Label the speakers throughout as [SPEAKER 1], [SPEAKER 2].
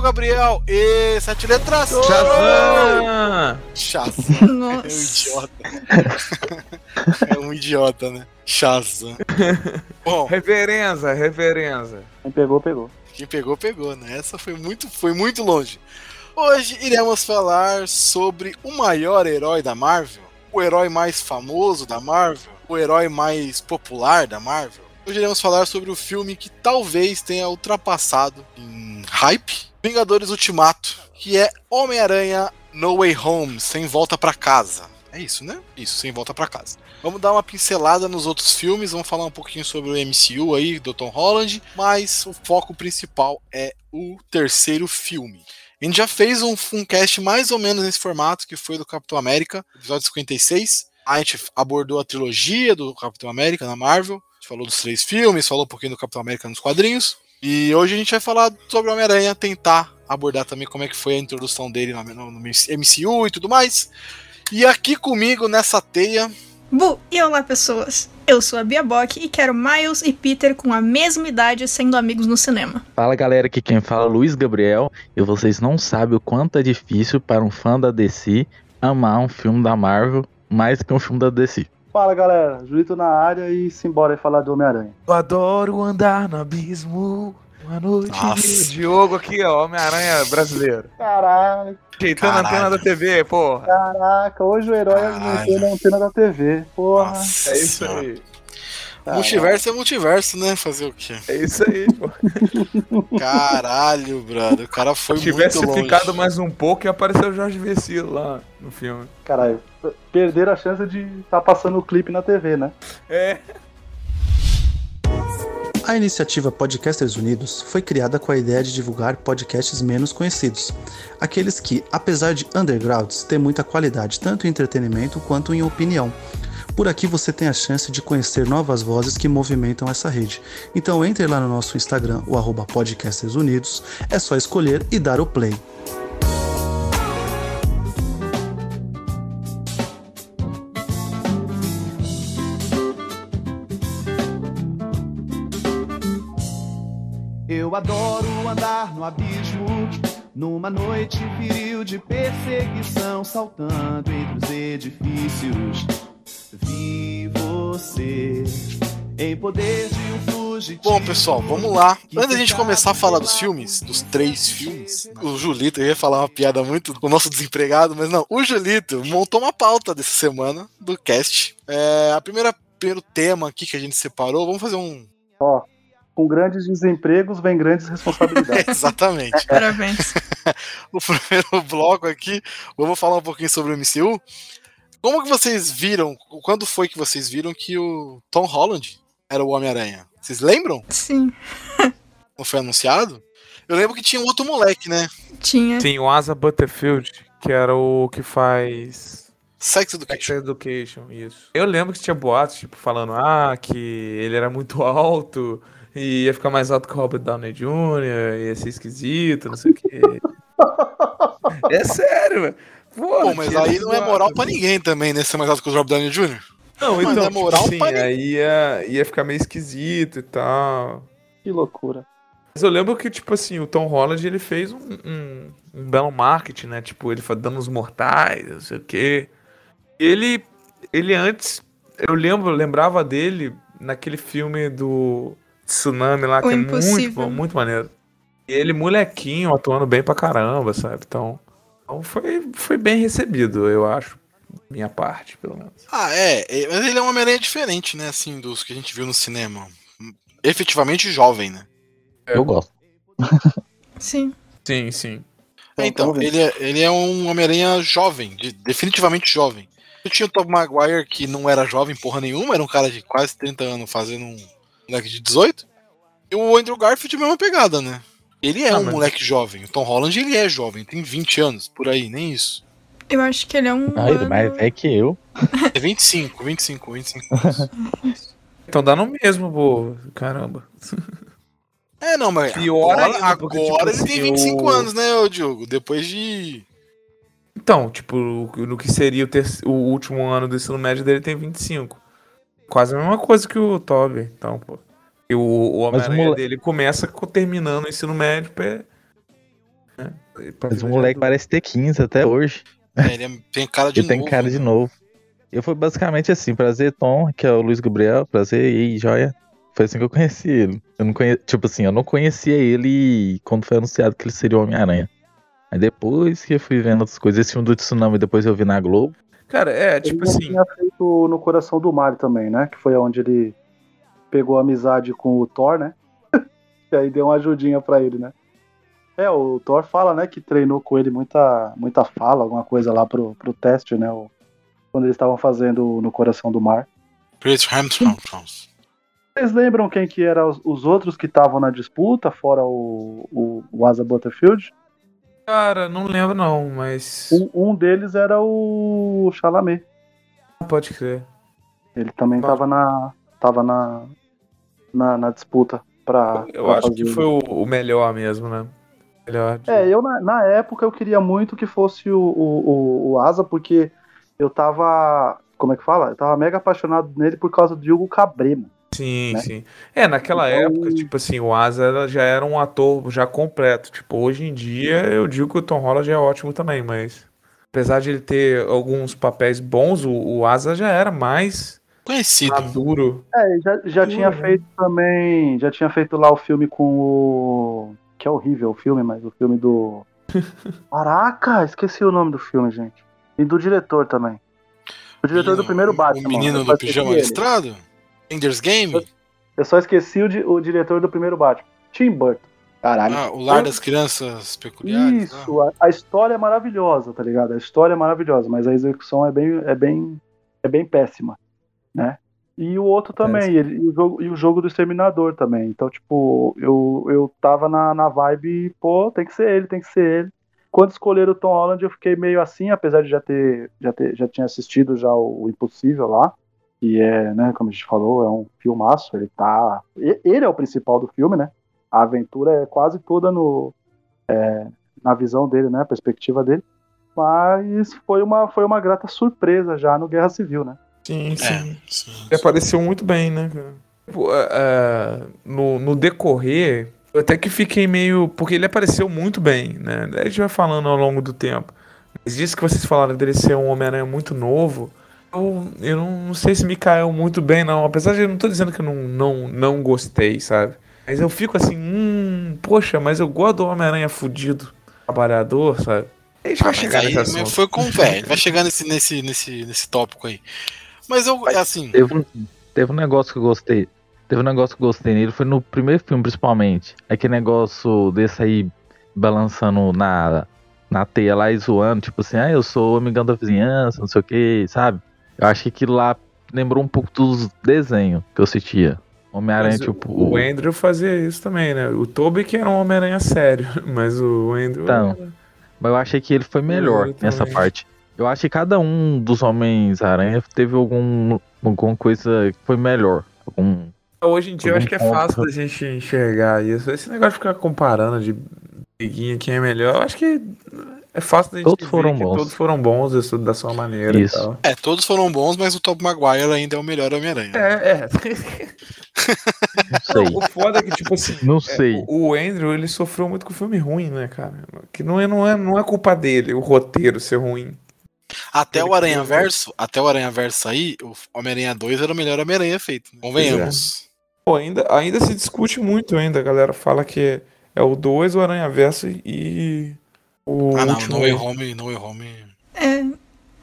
[SPEAKER 1] Gabriel e sete letras.
[SPEAKER 2] Shazam!
[SPEAKER 1] Shazam.
[SPEAKER 3] Nossa.
[SPEAKER 1] É um idiota. é um idiota, né? Shazam. Bom,
[SPEAKER 2] Reverenza, reverenza.
[SPEAKER 4] Quem pegou, pegou.
[SPEAKER 1] quem pegou, pegou, né? Essa foi muito, foi muito longe. Hoje iremos falar sobre o maior herói da Marvel, o herói mais famoso da Marvel, o herói mais popular da Marvel. Hoje iremos falar sobre o filme que talvez tenha ultrapassado em hype Vingadores Ultimato, que é Homem-Aranha No Way Home, sem volta pra casa. É isso, né? Isso, sem volta pra casa. Vamos dar uma pincelada nos outros filmes, vamos falar um pouquinho sobre o MCU aí, do Tom Holland, mas o foco principal é o terceiro filme. A gente já fez um, um cast mais ou menos nesse formato, que foi do Capitão América, episódio 56. A gente abordou a trilogia do Capitão América na Marvel. A gente falou dos três filmes, falou um pouquinho do Capitão América nos quadrinhos. E hoje a gente vai falar sobre o Homem-Aranha, tentar abordar também como é que foi a introdução dele no, no- no MCU e tudo mais. E aqui comigo nessa teia,
[SPEAKER 3] Bu, e olá pessoas. Eu sou a Bia Bock e quero Miles e Peter com a mesma idade sendo amigos no cinema.
[SPEAKER 5] Fala galera, aqui quem fala é Luiz Gabriel e vocês não sabem o quanto é difícil para um fã da DC amar um filme da Marvel mais que um filme da DC.
[SPEAKER 4] Fala galera, Julito na área e simbora aí falar do Homem-Aranha.
[SPEAKER 2] Eu adoro andar no abismo. Uma noite.
[SPEAKER 1] Nossa.
[SPEAKER 2] Diogo aqui, ó, Homem-Aranha brasileiro.
[SPEAKER 4] Caraca,
[SPEAKER 2] Ajeitando a antena da TV, porra.
[SPEAKER 4] caraca, hoje o herói
[SPEAKER 1] Caralho.
[SPEAKER 4] aumentou na antena da TV. Porra.
[SPEAKER 1] nossa
[SPEAKER 2] É isso
[SPEAKER 1] senhora.
[SPEAKER 2] Aí.
[SPEAKER 1] multiverso é multiverso, né? Fazer o quê?
[SPEAKER 2] É isso aí, pô.
[SPEAKER 1] Caralho, brother. O cara foi
[SPEAKER 2] Se tivesse
[SPEAKER 1] muito longe.
[SPEAKER 2] ficado mais um pouco, ia aparecer o Jorge Vecilo lá no filme.
[SPEAKER 4] Caralho, perderam a chance de estar passando o clipe na TV, né?
[SPEAKER 2] É.
[SPEAKER 6] A iniciativa Podcasters Unidos foi criada com a ideia de divulgar podcasts menos conhecidos, aqueles que, apesar de undergrounds, têm muita qualidade tanto em entretenimento quanto em opinião. Por aqui você tem a chance de conhecer novas vozes que movimentam essa rede. Então entre lá no nosso Instagram, o arroba Podcasters Unidos, é só escolher e dar o play.
[SPEAKER 7] Eu adoro andar no abismo, numa noite viril de perseguição, saltando entre os edifícios. Vi você em poder de um fugitivo.
[SPEAKER 1] Bom, pessoal, vamos lá. Antes da gente começar a falar dos filmes, dos três filmes, o Julito, eu ia falar uma piada muito com o nosso desempregado, mas não. O Julito montou uma pauta dessa semana do cast. É, a primeira primeiro tema aqui que a gente separou, vamos fazer um.
[SPEAKER 4] Ó, com grandes desempregos vem grandes responsabilidades.
[SPEAKER 1] Exatamente.
[SPEAKER 3] Parabéns.
[SPEAKER 1] o primeiro bloco aqui, vamos falar um pouquinho sobre o MCU. Como que vocês viram, quando foi que vocês viram que o Tom Holland era o Homem-Aranha? Vocês lembram?
[SPEAKER 3] Sim,
[SPEAKER 1] Não foi anunciado? Eu lembro que tinha um outro moleque, né?
[SPEAKER 3] tinha.
[SPEAKER 2] Sim, o Asa Butterfield, que era o que faz
[SPEAKER 1] Sex
[SPEAKER 2] Sex
[SPEAKER 1] Education.
[SPEAKER 2] Education, isso. Eu lembro que tinha boatos, tipo, falando, ah, que ele era muito alto e ia ficar mais alto que o Robert Downey Jr., ia ser esquisito, não sei o quê. é sério, velho. Pô,
[SPEAKER 1] Pô, mas aí não é moral pra ninguém também, né? Ser mais alto que o Robert Downey Jr.
[SPEAKER 2] Não,
[SPEAKER 1] Mas
[SPEAKER 2] então,
[SPEAKER 1] é moral
[SPEAKER 2] tipo assim, aí ia, ia ficar meio esquisito e tal.
[SPEAKER 4] que loucura.
[SPEAKER 2] Mas eu lembro que, tipo assim, o Tom Holland, ele fez um, um, um belo marketing, né? Tipo, ele foi dando os mortais, não sei o quê. Ele, ele antes, eu lembro, lembrava dele naquele filme do Tsunami lá,
[SPEAKER 3] O
[SPEAKER 2] que é muito
[SPEAKER 3] Impossível.
[SPEAKER 2] bom, muito maneiro. E ele, molequinho, atuando bem pra caramba, sabe? Então, então foi, foi bem recebido, eu acho. Minha parte, pelo menos.
[SPEAKER 1] Ah, é. é, Mas ele é uma Homem-Aranha diferente, né? Assim, dos que a gente viu no cinema. Efetivamente jovem, né?
[SPEAKER 5] Eu gosto.
[SPEAKER 3] Sim.
[SPEAKER 2] Sim, sim.
[SPEAKER 1] É, então, ele é, ele é um Homem-Aranha jovem, de- definitivamente jovem. Eu tinha o Tom Maguire, que não era jovem porra nenhuma, era um cara de quase 30 anos fazendo um moleque de 18. E o Andrew Garfield, a mesma pegada, né? Ele é
[SPEAKER 2] Ah,
[SPEAKER 1] um
[SPEAKER 2] mas-
[SPEAKER 1] moleque jovem. O Tom Holland, ele é jovem, tem 20 anos, por aí, nem isso.
[SPEAKER 3] Eu acho que ele é um.
[SPEAKER 5] Ah, ele é
[SPEAKER 3] ano-
[SPEAKER 5] mais velho que eu.
[SPEAKER 1] É 25, 25, 25 anos.
[SPEAKER 2] Então dá no mesmo, pô. Caramba.
[SPEAKER 1] É, não, mas
[SPEAKER 2] Pior
[SPEAKER 1] agora,
[SPEAKER 2] ainda, porque,
[SPEAKER 1] agora
[SPEAKER 2] tipo
[SPEAKER 1] ele tem
[SPEAKER 2] assim,
[SPEAKER 1] 25
[SPEAKER 2] o-
[SPEAKER 1] anos, né, ô Diogo? Depois de.
[SPEAKER 2] Então, tipo, no que seria o, terci- o último ano do ensino médio dele tem 25. Quase a mesma coisa que o Toby, então, pô. E o, o Homem-Aranha
[SPEAKER 5] mole-
[SPEAKER 2] dele começa co- terminando o ensino médio. pé- Pra
[SPEAKER 5] Mas o moleque
[SPEAKER 2] adulto.
[SPEAKER 5] parece ter 15 até hoje.
[SPEAKER 1] É, ele é- tem cara de
[SPEAKER 5] Ele tem
[SPEAKER 1] novo,
[SPEAKER 5] cara de
[SPEAKER 1] né?
[SPEAKER 5] novo. Eu fui basicamente assim, prazer, Tom, que é o Luiz Gabriel, prazer, e joia. Foi assim que eu conheci ele. Eu não conhe... Tipo assim, eu não conhecia ele quando foi anunciado que ele seria o Homem-Aranha. Aí depois que eu fui vendo outras coisas, esse filme do Tsunami depois eu vi na Globo.
[SPEAKER 2] Cara, é,
[SPEAKER 4] Ele
[SPEAKER 2] tipo
[SPEAKER 4] já
[SPEAKER 2] assim.
[SPEAKER 4] tinha feito no Coração do Mar também, né? Que foi onde ele pegou amizade com o Thor, né? e aí deu uma ajudinha pra ele, né? É, o Thor fala, né, que treinou com ele muita, muita fala, alguma coisa lá pro, pro teste, né? o- quando eles estavam fazendo no Coração do Mar.
[SPEAKER 1] Chris Hemsworth.
[SPEAKER 4] Vocês lembram quem que eram os, os outros que estavam na disputa, fora o, o, o Asa Butterfield?
[SPEAKER 2] Cara, não lembro não, mas.
[SPEAKER 4] Um, um deles era o Chalamet.
[SPEAKER 2] Pode crer.
[SPEAKER 4] Ele também
[SPEAKER 2] Mas-
[SPEAKER 4] tava na, tava na, na, na disputa pra.
[SPEAKER 2] Eu
[SPEAKER 4] pra
[SPEAKER 2] acho que
[SPEAKER 4] fazer-
[SPEAKER 2] foi o, o melhor mesmo, né? Melhor. de-
[SPEAKER 4] É, eu na, na época eu queria muito que fosse o, o, o, Asa, porque eu tava. Como é que fala? Eu tava mega apaixonado nele por causa do Hugo Cabré, mano.
[SPEAKER 2] Sim,
[SPEAKER 4] né?
[SPEAKER 2] sim. É, naquela
[SPEAKER 4] Então-
[SPEAKER 2] época, tipo assim, o Asa já era um ator já completo. Tipo, hoje em dia eu digo que o Tom Holland é ótimo também, mas apesar de ele ter alguns papéis bons, o, o Asa já era mais
[SPEAKER 1] Conhecido.
[SPEAKER 2] maduro.
[SPEAKER 4] É, já, já tinha
[SPEAKER 2] né?
[SPEAKER 4] feito também. Já tinha feito lá o filme com o. Que é horrível o filme, mas o filme do. Caraca, esqueci o nome do filme, gente. E do diretor também. O diretor do primeiro Batman.
[SPEAKER 1] O menino
[SPEAKER 4] eu
[SPEAKER 1] do pijama listrado? Ender's Game?
[SPEAKER 4] Eu só esqueci o, di- o diretor do primeiro Batman. Tim Burton. Caralho.
[SPEAKER 1] Ah, o Lar das Crianças Peculiares? né?
[SPEAKER 4] Isso, a, a história é maravilhosa, tá ligado? A história é maravilhosa, mas a execução é bem, é bem, é bem péssima, né? E o outro também, ele- e, o jogo, e o jogo do Exterminador também. Então, tipo, eu, eu tava na, na vibe, pô, tem que ser ele, tem que ser ele. Quando escolheram o Tom Holland, eu fiquei meio assim, apesar de já ter, já ter, já tinha assistido já o, o Impossível lá, que é, né, como a gente falou, é um filmaço, ele tá, ele é o principal do filme, né? A aventura é quase toda no, é, na visão dele, né, a perspectiva dele. Mas foi uma, foi uma grata surpresa já no Guerra Civil, né?
[SPEAKER 2] Sim, sim.
[SPEAKER 1] É, sim.
[SPEAKER 2] Ele apareceu muito bem, né, cara? É, no, no decorrer, eu até que fiquei meio. Porque ele apareceu muito bem, né? A gente vai falando ao longo do tempo. Mas disso que vocês falaram dele ser um Homem-Aranha muito novo, eu, eu não, não sei se me caiu muito bem, não. Apesar de eu não tô dizendo que eu não, não, não gostei, sabe? Mas eu fico assim, hum, poxa, mas eu gosto do Homem-Aranha fudido, trabalhador, sabe? A gente vai
[SPEAKER 1] Ah,
[SPEAKER 2] chegar
[SPEAKER 1] aí
[SPEAKER 2] nesse assunto.
[SPEAKER 1] foi com o velho. Vai chegar nesse, nesse, nesse, nesse tópico aí. Mas eu, é assim,
[SPEAKER 5] Teve um, teve um negócio que eu gostei. Teve um negócio que eu gostei nele, foi no primeiro filme, principalmente. Aquele negócio desse aí balançando na, na teia lá e zoando, tipo assim, ah, eu sou o amigão da vizinhança, não sei o que, sabe? Eu acho que aquilo lá lembrou um pouco dos desenhos que eu assistia. Homem-Aranha, tipo.
[SPEAKER 2] O Andrew fazia isso também, né? O Toby que era um Homem-Aranha sério, mas o Andrew.
[SPEAKER 5] Então. Mas eu achei que ele foi melhor nessa parte. Eu acho que cada um dos Homens-Aranha teve algum, alguma coisa que foi melhor. Algum,
[SPEAKER 2] Hoje em dia eu acho que é fácil da gente enxergar isso. Esse negócio de ficar comparando de briguinha quem é melhor, eu acho que é fácil da gente
[SPEAKER 5] Todos
[SPEAKER 2] ver
[SPEAKER 5] foram
[SPEAKER 2] que
[SPEAKER 5] bons.
[SPEAKER 2] todos foram bons isso da sua maneira
[SPEAKER 5] Isso.
[SPEAKER 2] e tal.
[SPEAKER 1] é, todos foram bons, mas o Tobey Maguire ainda é o melhor Homem-Aranha.
[SPEAKER 2] É, é.
[SPEAKER 5] não sei.
[SPEAKER 2] o foda é que, tipo assim,
[SPEAKER 5] Não sei.
[SPEAKER 2] o o Andrew, ele sofreu muito com filme ruim, né, cara? Que não é, não é, não é culpa dele, o roteiro ser ruim.
[SPEAKER 1] Até o Aranha Verso, até o Aranha Verso sair, o Homem-Aranha 2 era o melhor Homem-Aranha feito. né? Convenhamos.
[SPEAKER 2] Pô, ainda, ainda se discute muito ainda, a galera fala que é o 2, o Aranha Verso e o
[SPEAKER 1] Ah, não,
[SPEAKER 2] último.
[SPEAKER 1] No Way Home, No Way Home.
[SPEAKER 3] É.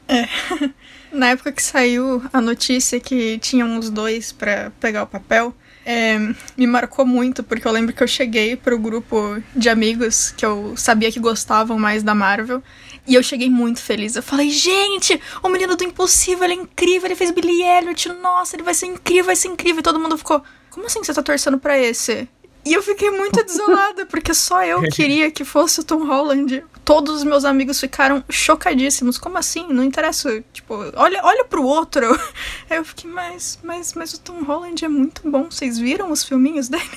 [SPEAKER 3] É. Na época que saiu a notícia que tinham os dois pra pegar o papel, é, me marcou muito, porque eu lembro que eu cheguei pro grupo de amigos que eu sabia que gostavam mais da Marvel. E eu cheguei muito feliz. Eu falei, gente, o menino do impossível, ele é incrível, ele fez Billy Elliot, nossa, ele vai ser incrível, vai ser incrível. E todo mundo ficou, como assim você tá torcendo pra esse? E eu fiquei muito desolada, porque só eu queria que fosse o Tom Holland. Todos os meus amigos ficaram chocadíssimos. Como assim? Não interessa. Tipo, olha, olha pro outro. Aí eu fiquei, mas, mas, mas o Tom Holland é muito bom. Vocês viram os filminhos dele?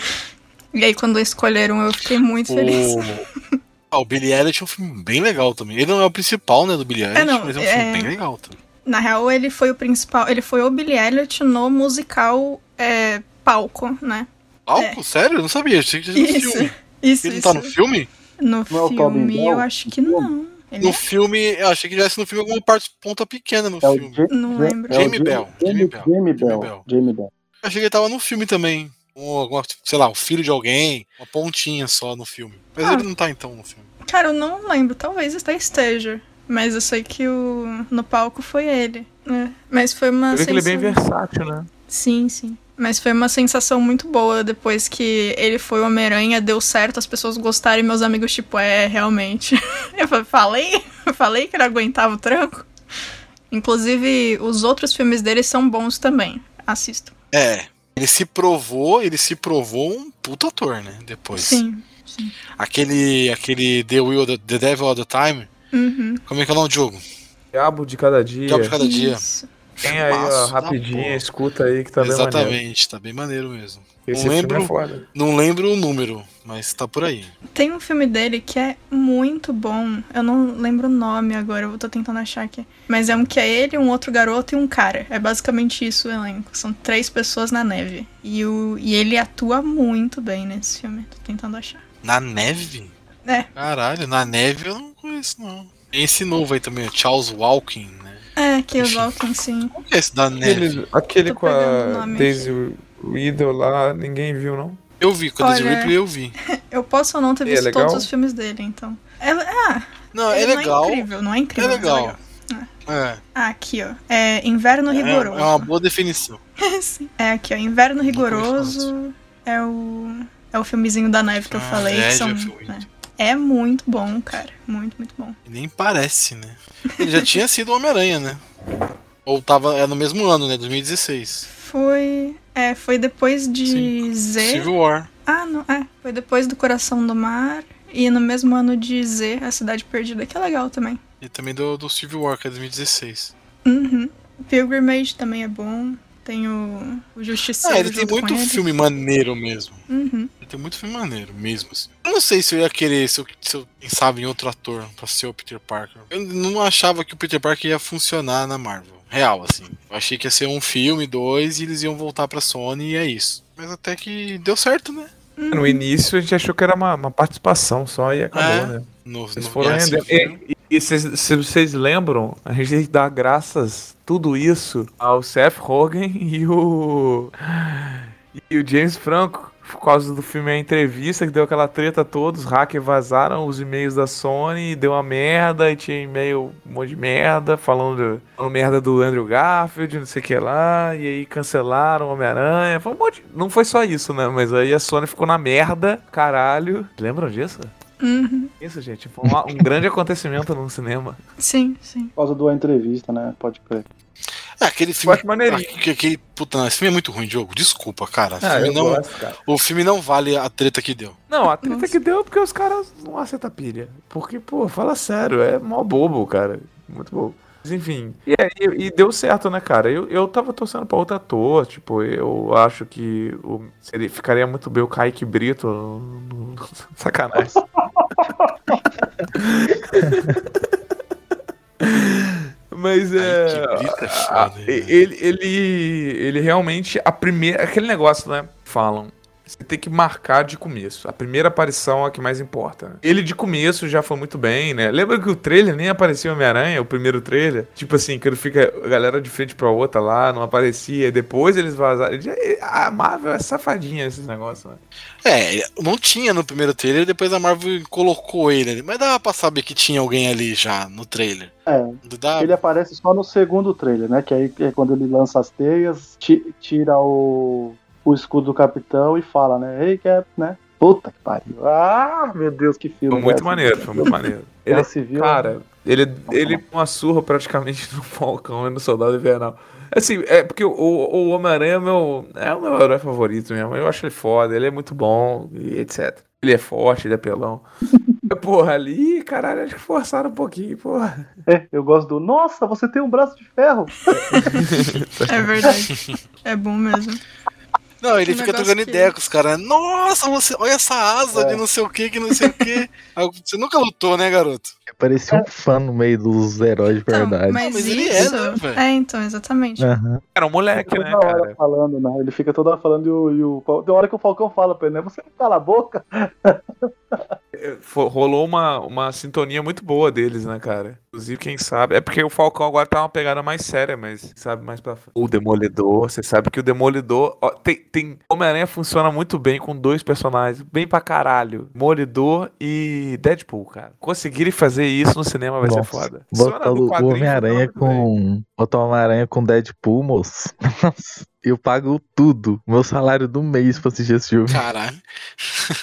[SPEAKER 3] e aí, quando escolheram, eu fiquei muito feliz.
[SPEAKER 1] O... Ah, o Billy Elliot é um filme bem legal também. Ele não é o principal, né, do Billy Elliot,
[SPEAKER 3] não,
[SPEAKER 1] mas é um
[SPEAKER 3] é-
[SPEAKER 1] filme bem legal também.
[SPEAKER 3] Na real, ele foi o principal. Ele foi o Billy Elliot no musical é, palco, né?
[SPEAKER 1] Palco? Sério? Eu não sabia. Achei que tinha no
[SPEAKER 3] Isso.
[SPEAKER 1] filme.
[SPEAKER 3] Isso,
[SPEAKER 1] Ele não
[SPEAKER 3] isso.
[SPEAKER 1] tá no filme?
[SPEAKER 3] No
[SPEAKER 4] Não é
[SPEAKER 3] filme, eu acho que não. Ele
[SPEAKER 1] No
[SPEAKER 3] é?
[SPEAKER 1] filme, eu achei que já no filme alguma parte ponta pequena no
[SPEAKER 4] É
[SPEAKER 1] filme.
[SPEAKER 3] Não lembro.
[SPEAKER 4] é
[SPEAKER 1] Jamie
[SPEAKER 4] Ja-
[SPEAKER 1] Bell,
[SPEAKER 4] Jamie,
[SPEAKER 1] Bell,
[SPEAKER 4] Jamie Bell.
[SPEAKER 1] Bell.
[SPEAKER 4] Jamie Bell.
[SPEAKER 1] Eu achei que ele tava no filme também. Um, alguma, sei lá, o filho de alguém, uma pontinha só no filme. Mas
[SPEAKER 3] Ah.
[SPEAKER 1] ele não tá então no filme.
[SPEAKER 3] Cara, eu não lembro. Talvez até esteja. Mas eu sei que o no palco foi ele. né? Mas foi uma
[SPEAKER 2] vê que ele é bem
[SPEAKER 3] sensação-
[SPEAKER 2] versátil, né?
[SPEAKER 3] Sim, sim. Mas foi uma sensação muito boa depois que ele foi o Homem-Aranha, deu certo, as pessoas gostaram e meus amigos, tipo, é, realmente. Eu fa- falei, eu falei que ele aguentava o tranco. Inclusive, os outros filmes dele são bons também. Assistam.
[SPEAKER 1] É. Ele se provou, ele se provou um puta ator, né? Depois.
[SPEAKER 3] Sim, sim.
[SPEAKER 1] Aquele, aquele The, Will, the, the Devil All the Time.
[SPEAKER 3] Uhum.
[SPEAKER 1] Como é que é o nome do jogo?
[SPEAKER 2] Diabo de cada dia.
[SPEAKER 1] Diabo de cada dia.
[SPEAKER 2] Tem aí, ó,
[SPEAKER 1] da
[SPEAKER 2] rapidinho, escuta aí que tá bem maneiro.
[SPEAKER 1] Exatamente, tá bem maneiro mesmo.
[SPEAKER 2] Esse
[SPEAKER 1] Não
[SPEAKER 2] filme
[SPEAKER 1] lembro.
[SPEAKER 2] é foda.
[SPEAKER 1] Não lembro o número, mas tá por aí.
[SPEAKER 3] Tem um filme dele que é muito bom. Eu não lembro o nome agora, eu tô tentando achar aqui. Mas é um que é ele, um outro garoto e um cara. É basicamente isso o elenco. São três pessoas na neve. E, o, e ele atua muito bem nesse filme. Tô tentando achar.
[SPEAKER 1] Na neve?
[SPEAKER 3] É.
[SPEAKER 1] Caralho, na neve eu não conheço, não. Tem esse novo aí também, o Charles Walking?
[SPEAKER 3] É, que o Walking, sim.
[SPEAKER 1] Qual que é esse da neve?
[SPEAKER 2] Aquele, aquele com
[SPEAKER 3] o
[SPEAKER 2] a Daisy Riddle lá, ninguém viu, não?
[SPEAKER 1] Eu vi, com a Daisy Ripley eu vi.
[SPEAKER 3] Eu posso ou não ter
[SPEAKER 2] é
[SPEAKER 3] visto
[SPEAKER 2] legal?
[SPEAKER 3] todos os filmes dele, então. É, ah,
[SPEAKER 1] Não, é legal.
[SPEAKER 3] Não é incrível, não é
[SPEAKER 1] É
[SPEAKER 3] incrível. mas
[SPEAKER 1] legal. É,
[SPEAKER 3] Ah, aqui, ó. É Inverno
[SPEAKER 1] é, é
[SPEAKER 3] Rigoroso.
[SPEAKER 1] uma boa definição.
[SPEAKER 3] Sim. É aqui, ó. Inverno Rigoroso é o. É o filmezinho da neve que eu
[SPEAKER 1] Ah,
[SPEAKER 3] falei. que
[SPEAKER 1] é,
[SPEAKER 3] são,
[SPEAKER 1] já fui.
[SPEAKER 3] né? É muito bom, cara. Muito, muito bom.
[SPEAKER 1] Nem parece, né? Ele já tinha sido Homem-Aranha, né? Ou tava é no mesmo ano, né? 2016.
[SPEAKER 3] Foi. É, foi depois de
[SPEAKER 1] Sim.
[SPEAKER 3] Z.
[SPEAKER 1] Civil War.
[SPEAKER 3] Ah, não. É. Foi depois do Coração do Mar. E no mesmo ano de Z, A Cidade Perdida, que é legal também.
[SPEAKER 1] E também do, do Civil War, que é 2016.
[SPEAKER 3] Uhum. Pilgrimage também é bom. Tem o, o Justiceiro.
[SPEAKER 1] Ah, ele tem muito
[SPEAKER 3] ele.
[SPEAKER 1] filme maneiro mesmo.
[SPEAKER 3] Uhum.
[SPEAKER 1] Ele tem muito filme maneiro mesmo, assim. Eu não sei se eu ia querer, se eu, se eu pensava em outro ator pra ser o Peter Parker. Eu não achava que o Peter Parker ia funcionar na Marvel. Real, assim. Eu achei que ia ser um filme, dois, e eles iam voltar pra Sony e é isso. Mas até que deu certo, né?
[SPEAKER 2] No início a gente achou que era uma, uma participação só e acabou,
[SPEAKER 1] É.
[SPEAKER 2] né?
[SPEAKER 1] No,
[SPEAKER 2] Eles
[SPEAKER 1] no
[SPEAKER 2] foram rendendo. E, e se, se vocês lembram, a gente tem que dar graças, tudo isso, ao Seth Rogen e o. E o James Franco. Por causa do filme A Entrevista, que deu aquela treta toda, os hackers vazaram os e-mails da Sony, deu uma merda, e tinha e-mail, um monte de merda, falando, falando merda do Andrew Garfield, não sei o que lá, e aí cancelaram o Homem-Aranha. Um monte. Não foi só isso, né? Mas aí a Sony ficou na merda, caralho. Lembram disso?
[SPEAKER 3] Uhum.
[SPEAKER 2] Isso, gente, foi um, um grande acontecimento no cinema.
[SPEAKER 3] Sim, sim.
[SPEAKER 4] Por causa da entrevista, né? Pode crer.
[SPEAKER 1] É, aquele
[SPEAKER 2] Eu
[SPEAKER 1] filme.
[SPEAKER 2] acho.
[SPEAKER 1] Aquele, aquele, puta, não, esse filme é muito ruim, Diogo. Desculpa, cara. O
[SPEAKER 2] Ah,
[SPEAKER 1] filme não,
[SPEAKER 2] gosto, cara.
[SPEAKER 1] o filme não vale a treta que deu.
[SPEAKER 2] Não, a treta
[SPEAKER 3] Nossa.
[SPEAKER 2] que deu é porque os caras não aceitam pilha. Porque, pô, fala sério, é mó bobo, cara. Muito bobo. Mas enfim, e, aí, e deu certo, né, cara? Eu, eu tava torcendo pra outro ator, tipo, eu acho que o, seria, ficaria muito bem o Kaique Brito. no- no- Sacanagem. Mas é.
[SPEAKER 1] que brita é
[SPEAKER 2] a- ele, ele, ele realmente. A primeira. Aquele negócio, né? Falam. Você tem que marcar de começo. A primeira aparição é a que mais importa. né? Ele de começo já foi muito bem, né? Lembra que o trailer nem aparecia o Homem-Aranha, o primeiro trailer? Tipo assim, quando fica a galera de frente pra outra lá, não aparecia. e Depois eles vazaram. A Marvel é safadinha esses negócios, né?
[SPEAKER 1] É, não tinha no primeiro trailer, depois a Marvel colocou ele ali. Mas dava pra saber que tinha alguém ali já no trailer.
[SPEAKER 4] É,
[SPEAKER 1] Dá,
[SPEAKER 4] ele aparece só no segundo trailer, né? Que aí é quando ele lança as teias, ti- tira o, o escudo do capitão e fala, né? Ei, Cap, né? Puta que pariu. Ah, meu Deus, que filme.
[SPEAKER 2] Foi muito
[SPEAKER 4] Guerra
[SPEAKER 2] maneiro,
[SPEAKER 4] Civil.
[SPEAKER 2] foi muito maneiro. Ele,
[SPEAKER 4] Civil,
[SPEAKER 2] Cara, ele, ele deu uma surra praticamente no Falcão e no Soldado Invernal. Assim, é porque o, o Homem-Aranha é, meu, é o meu herói favorito mesmo. Eu acho ele foda, ele é muito bom e etc. Ele é forte, ele é pelão. porra, ali, caralho, acho que forçaram um pouquinho, porra.
[SPEAKER 4] É, eu gosto do. Nossa, você tem um braço de ferro!
[SPEAKER 3] É verdade. é bom mesmo.
[SPEAKER 1] Não, ele fica trocando
[SPEAKER 3] que-
[SPEAKER 1] ideia com os caras. Nossa, você, olha essa asa
[SPEAKER 4] É.
[SPEAKER 1] de não sei o que, que não sei o que. Você nunca lutou, né, garoto?
[SPEAKER 5] Parecia um fã no meio dos heróis de
[SPEAKER 3] Então,
[SPEAKER 5] verdade.
[SPEAKER 3] mas,
[SPEAKER 1] mas ele
[SPEAKER 3] isso.
[SPEAKER 1] é, né, velho?
[SPEAKER 3] é, então, exatamente.
[SPEAKER 5] Aham.
[SPEAKER 2] Era um moleque,
[SPEAKER 4] Toda
[SPEAKER 2] né,
[SPEAKER 4] hora
[SPEAKER 2] cara?
[SPEAKER 4] falando, né? Ele fica toda hora falando e o, e o. Tem hora que o Falcão fala pra ele, né? Você não cala a boca?
[SPEAKER 2] é, rolou uma, uma sintonia muito boa deles, né, cara? Inclusive, quem sabe. É porque o Falcão agora tá uma pegada mais séria, mas sabe mais pra frente. O Demolidor, você sabe que o Demolidor. ó, tem, tem... Homem-Aranha funciona muito bem com dois personagens, bem pra caralho: Demolidor e Deadpool, cara. Conseguirem fazer isso no cinema vai ser
[SPEAKER 5] Nossa,
[SPEAKER 2] foda.
[SPEAKER 5] Botar
[SPEAKER 2] Funciona no
[SPEAKER 5] o Homem-Aranha com. Botar o Homem-Aranha com Deadpool, moço. Nossa, eu pago tudo. Meu salário do mês pra assistir esse filme.
[SPEAKER 1] Caralho.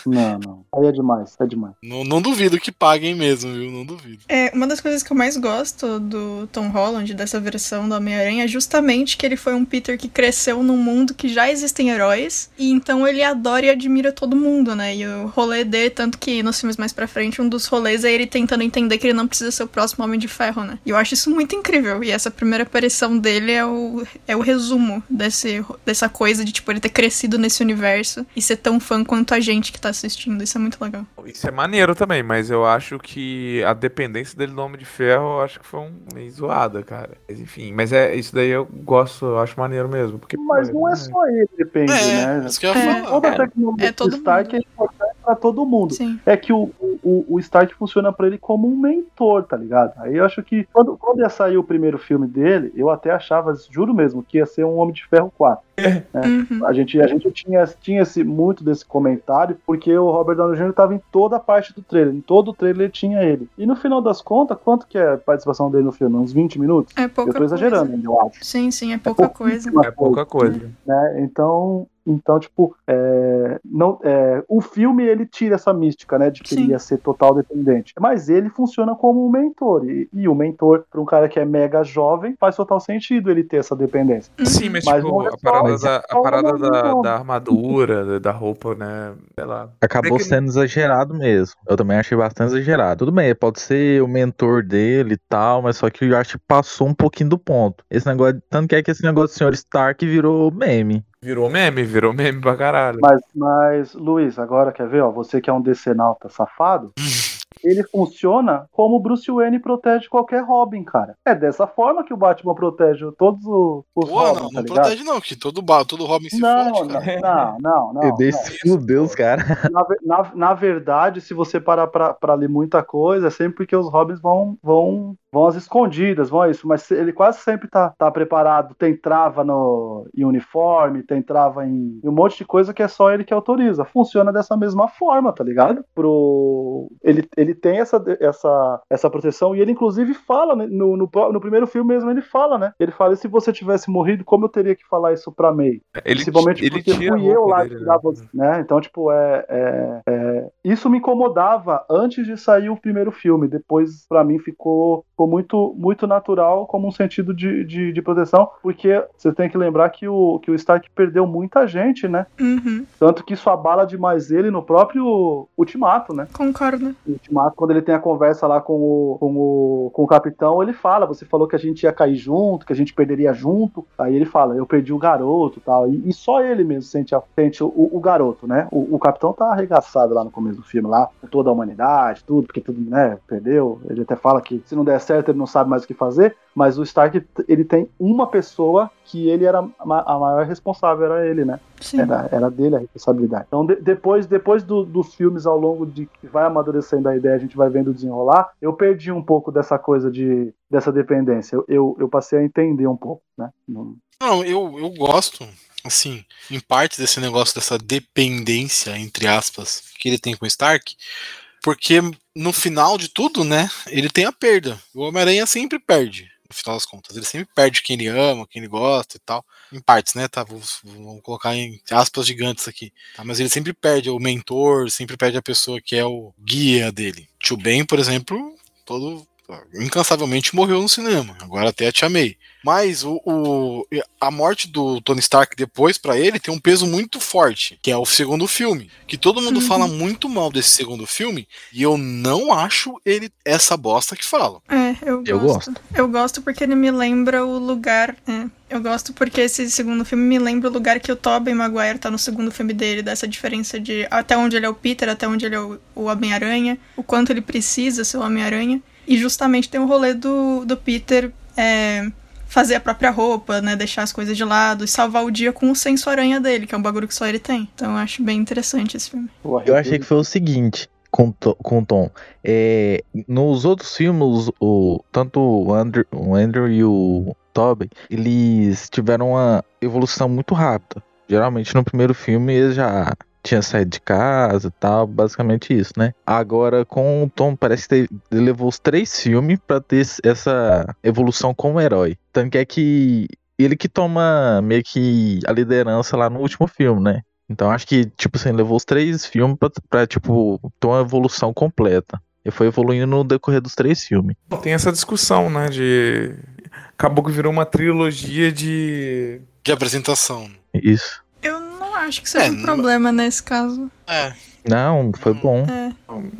[SPEAKER 4] Não, não. Aí é demais, é demais.
[SPEAKER 1] Não, não duvido que paguem mesmo, viu? Não duvido.
[SPEAKER 3] É, uma das coisas que eu mais gosto do Tom Holland, dessa versão do Homem-Aranha, é justamente que ele foi um Peter que cresceu num mundo que já existem heróis, e então ele adora e admira todo mundo, né? E o rolê dele, tanto que nos filmes mais pra frente, um dos rolês é ele tentando entender que ele não precisa ser o próximo Homem de Ferro, né? E eu acho isso muito incrível, e essa primeira aparição dele é o, é o resumo desse, dessa coisa de, tipo, ele ter crescido nesse universo e ser tão fã quanto a gente que tá assistindo. Isso é muito legal.
[SPEAKER 2] Isso é maneiro também, mas eu acho que a dependência dele do Homem de Ferro, eu acho que foi um meio zoada, cara. Mas enfim, mas é isso daí eu gosto, eu acho maneiro mesmo. Porque,
[SPEAKER 4] Mas
[SPEAKER 2] pô,
[SPEAKER 4] não é só ele, depende,
[SPEAKER 1] É,
[SPEAKER 4] né?
[SPEAKER 1] isso que eu
[SPEAKER 3] É.
[SPEAKER 4] Toda a
[SPEAKER 3] É,
[SPEAKER 4] tecnologia
[SPEAKER 3] é todo
[SPEAKER 4] do Stark é importante pra todo mundo.
[SPEAKER 3] Sim.
[SPEAKER 4] É que o, o, o Stark funciona pra ele como um mentor, tá ligado? Aí eu acho que quando, quando ia sair o primeiro filme dele, eu até achava, juro mesmo, que ia ser um Homem de Ferro 4.
[SPEAKER 3] Uhum.
[SPEAKER 4] A gente, a gente tinha, tinha esse, muito desse comentário, porque o Robert Downey Jr. tava em toda a parte do trailer. Em todo o trailer tinha ele. E no final das contas, quanto que é a participação dele no filme? Uns 20 minutos?
[SPEAKER 3] É pouca
[SPEAKER 4] eu tô exagerando,
[SPEAKER 3] coisa.
[SPEAKER 4] eu acho.
[SPEAKER 3] Sim, sim, é pouca coisa.
[SPEAKER 4] pouquíssima
[SPEAKER 2] é pouca coisa.
[SPEAKER 4] né? Então, então tipo, é, não, é, o filme ele tira essa mística, né, de que
[SPEAKER 3] Sim.
[SPEAKER 4] ele ia ser total dependente. Mas ele funciona como um mentor e, e o mentor para um cara que é mega jovem faz total sentido ele ter essa dependência.
[SPEAKER 2] Sim, mas,
[SPEAKER 4] Mas
[SPEAKER 2] tipo,
[SPEAKER 4] é
[SPEAKER 2] a parada,
[SPEAKER 4] mas é
[SPEAKER 2] da, a parada da, da armadura, da- da roupa, né? Sei lá.
[SPEAKER 5] Acabou
[SPEAKER 2] que-
[SPEAKER 5] sendo exagerado mesmo. Eu também achei bastante exagerado. Tudo bem, pode ser o mentor dele e tal, mas só que eu acho que passou um pouquinho do ponto. Esse negócio, tanto que é que esse negócio do Sr. Stark virou meme.
[SPEAKER 2] Virou meme, virou meme pra caralho.
[SPEAKER 4] Mas, mas Luiz, agora quer ver, ó, você que é um decenalta safado, ele funciona como o Bruce Wayne protege qualquer Robin, cara. É dessa forma que o Batman protege todos os,
[SPEAKER 1] Pô,
[SPEAKER 4] Robins,
[SPEAKER 1] não,
[SPEAKER 4] tá
[SPEAKER 1] não
[SPEAKER 4] ligado?
[SPEAKER 1] protege não, que todo, todo Robin se
[SPEAKER 4] Não,
[SPEAKER 1] fode,
[SPEAKER 4] não,
[SPEAKER 1] cara.
[SPEAKER 4] não, não, não.
[SPEAKER 5] eu
[SPEAKER 4] não.
[SPEAKER 5] desse meu Deus, cara.
[SPEAKER 4] Na, na, na verdade, se você parar pra, pra ler muita coisa, é sempre porque os Robins vão, vão, vão às escondidas, vão a isso. Mas ele quase sempre tá, tá preparado. Tem trava no, em uniforme, tem trava em, em um monte de coisa que é só ele que autoriza. Funciona dessa mesma forma, tá ligado? Pro, ele, ele tem essa, essa, essa proteção e ele, inclusive, fala né, no, no, no primeiro filme mesmo. Ele fala, né? Ele fala: e se você tivesse morrido, como eu teria que falar isso pra May?
[SPEAKER 2] Ele,
[SPEAKER 4] Principalmente
[SPEAKER 2] ele
[SPEAKER 4] porque fui eu lá
[SPEAKER 2] dele,
[SPEAKER 4] que
[SPEAKER 2] né?
[SPEAKER 4] dava, né? Então, tipo, é, é- é- Isso me incomodava antes de sair o primeiro filme. Depois, pra mim, ficou, ficou muito, muito natural como um sentido de, de, de proteção, porque você tem que lembrar que o, que o Stark perdeu muita gente, né?
[SPEAKER 3] Uhum,
[SPEAKER 4] Tanto que isso abala demais ele no próprio Ultimato, né?
[SPEAKER 3] concordo.
[SPEAKER 4] No Ultimato, quando ele tem a conversa lá com o, com o, com o capitão, ele fala: Você falou que a gente ia cair junto, que a gente perderia junto. Aí ele fala: Eu perdi o garoto tal. E, e só ele mesmo sente, a- sente o, o garoto, né? O, o capitão tá arregaçado lá no começo do filme, lá, com toda a humanidade, tudo, porque tudo, né? Perdeu. Ele até fala que se não der certo, ele não sabe mais o que fazer. Mas o Stark, ele tem uma pessoa que ele era a ma- a maior responsável, era ele, né?
[SPEAKER 3] Sim.
[SPEAKER 4] Era, era dele a responsabilidade. Então, de- depois, depois do- dos filmes ao longo de que vai amadurecendo a ideia, a gente vai vendo desenrolar, eu perdi um pouco dessa coisa de dessa dependência. Eu, eu, eu passei a entender um pouco, né? Não-
[SPEAKER 1] Não, eu, eu gosto, assim, em parte desse negócio dessa dependência, entre aspas, que ele tem com o Stark, porque no final de tudo, né, ele tem a perda. O Homem-Aranha sempre perde, no final das contas. Ele sempre perde quem ele ama, quem ele gosta e tal. Em partes, né, tá? Vamos, vamos colocar em aspas gigantes aqui. Tá? Mas ele sempre perde o mentor, sempre perde a pessoa que é o guia dele. Tio Ben, por exemplo, todo incansavelmente morreu no cinema. Agora até a Tia May. Mas o, o- a morte do Tony Stark depois, pra ele, tem um peso muito forte, que é o segundo filme. Que todo mundo
[SPEAKER 3] Uhum.
[SPEAKER 1] fala muito mal desse segundo filme, e eu não acho ele essa bosta que falam.
[SPEAKER 3] É, eu gosto.
[SPEAKER 5] Eu gosto.
[SPEAKER 3] Eu gosto porque ele me lembra o lugar. É, eu gosto porque esse segundo filme me lembra o lugar que o Tobey Maguire tá no segundo filme dele, dessa diferença de até onde ele é o Peter, até onde ele é o, o Homem-Aranha, o quanto ele precisa ser o Homem-Aranha. E justamente tem o rolê do, do Peter é, fazer a própria roupa, né? Deixar as coisas de lado e salvar o dia com o senso aranha dele, que é um bagulho que só ele tem. Então eu acho bem interessante esse filme.
[SPEAKER 5] Eu achei que foi o seguinte. com, to- com o Tom. É, nos outros filmes, o, tanto o Andrew, o Andrew e o Toby, eles tiveram uma evolução muito rápida. Geralmente no primeiro filme eles já tinha saído de casa e tal, basicamente isso, né? Agora com o Tom parece que ele levou os três filmes pra ter essa evolução como herói. Tanto que é que ele que toma meio que a liderança lá no último filme, né? Então acho que, tipo assim, levou os três filmes pra, pra tipo, ter uma evolução completa. E foi evoluindo no decorrer dos três filmes.
[SPEAKER 2] Tem essa discussão, né? De. Acabou que virou uma trilogia de.
[SPEAKER 1] De apresentação.
[SPEAKER 5] Isso.
[SPEAKER 3] Não acho que seja
[SPEAKER 1] É,
[SPEAKER 3] um
[SPEAKER 1] não-
[SPEAKER 3] problema nesse caso.
[SPEAKER 1] É.
[SPEAKER 5] Não, foi bom.
[SPEAKER 3] É.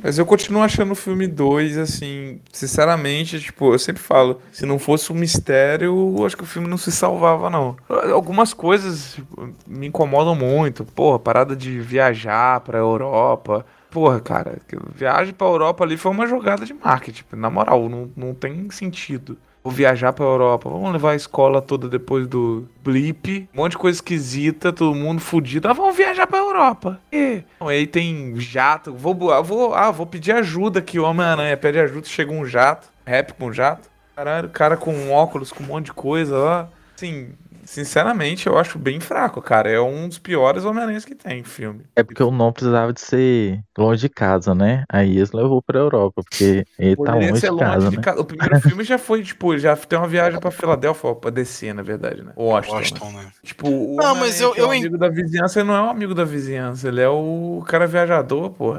[SPEAKER 2] Mas eu continuo achando o filme 2, assim, sinceramente, tipo, eu sempre falo, se não fosse um mistério, eu acho que o filme não se salvava, não. Algumas coisas tipo, me incomodam muito. Porra, parada de viajar pra Europa. Porra, cara, que viagem pra Europa ali foi uma jogada de marketing. Na moral, não, não tem sentido. Vou viajar pra Europa, vamos levar a escola toda depois do blip, um monte de coisa esquisita, todo mundo fudido. Ah, vamos viajar pra Europa. E aí tem jato, vou, bu- vou, ah, vou pedir ajuda aqui, o Homem-Aranha pede ajuda, chega um jato, rap com jato. Caralho, cara com óculos, com um monte de coisa lá. Assim, sinceramente, eu acho bem fraco, cara. É um dos piores Homem-Aranhas que tem filme.
[SPEAKER 5] É porque o não precisava de ser longe de casa, né? Aí eles levou pra Europa, porque ele tá
[SPEAKER 2] Poderia
[SPEAKER 5] longe
[SPEAKER 2] ser
[SPEAKER 5] de
[SPEAKER 2] longe
[SPEAKER 5] casa,
[SPEAKER 2] de
[SPEAKER 5] né?
[SPEAKER 2] O primeiro filme já foi, tipo, já tem uma viagem pra Filadélfia, ó, pra descer, na verdade, né? Washington. né?
[SPEAKER 1] Washington, né?
[SPEAKER 2] Tipo, o
[SPEAKER 1] Não, mas eu-
[SPEAKER 2] é um
[SPEAKER 1] eu
[SPEAKER 2] amigo da vizinhança, ele não é um amigo da vizinhança, ele é o cara viajador, porra.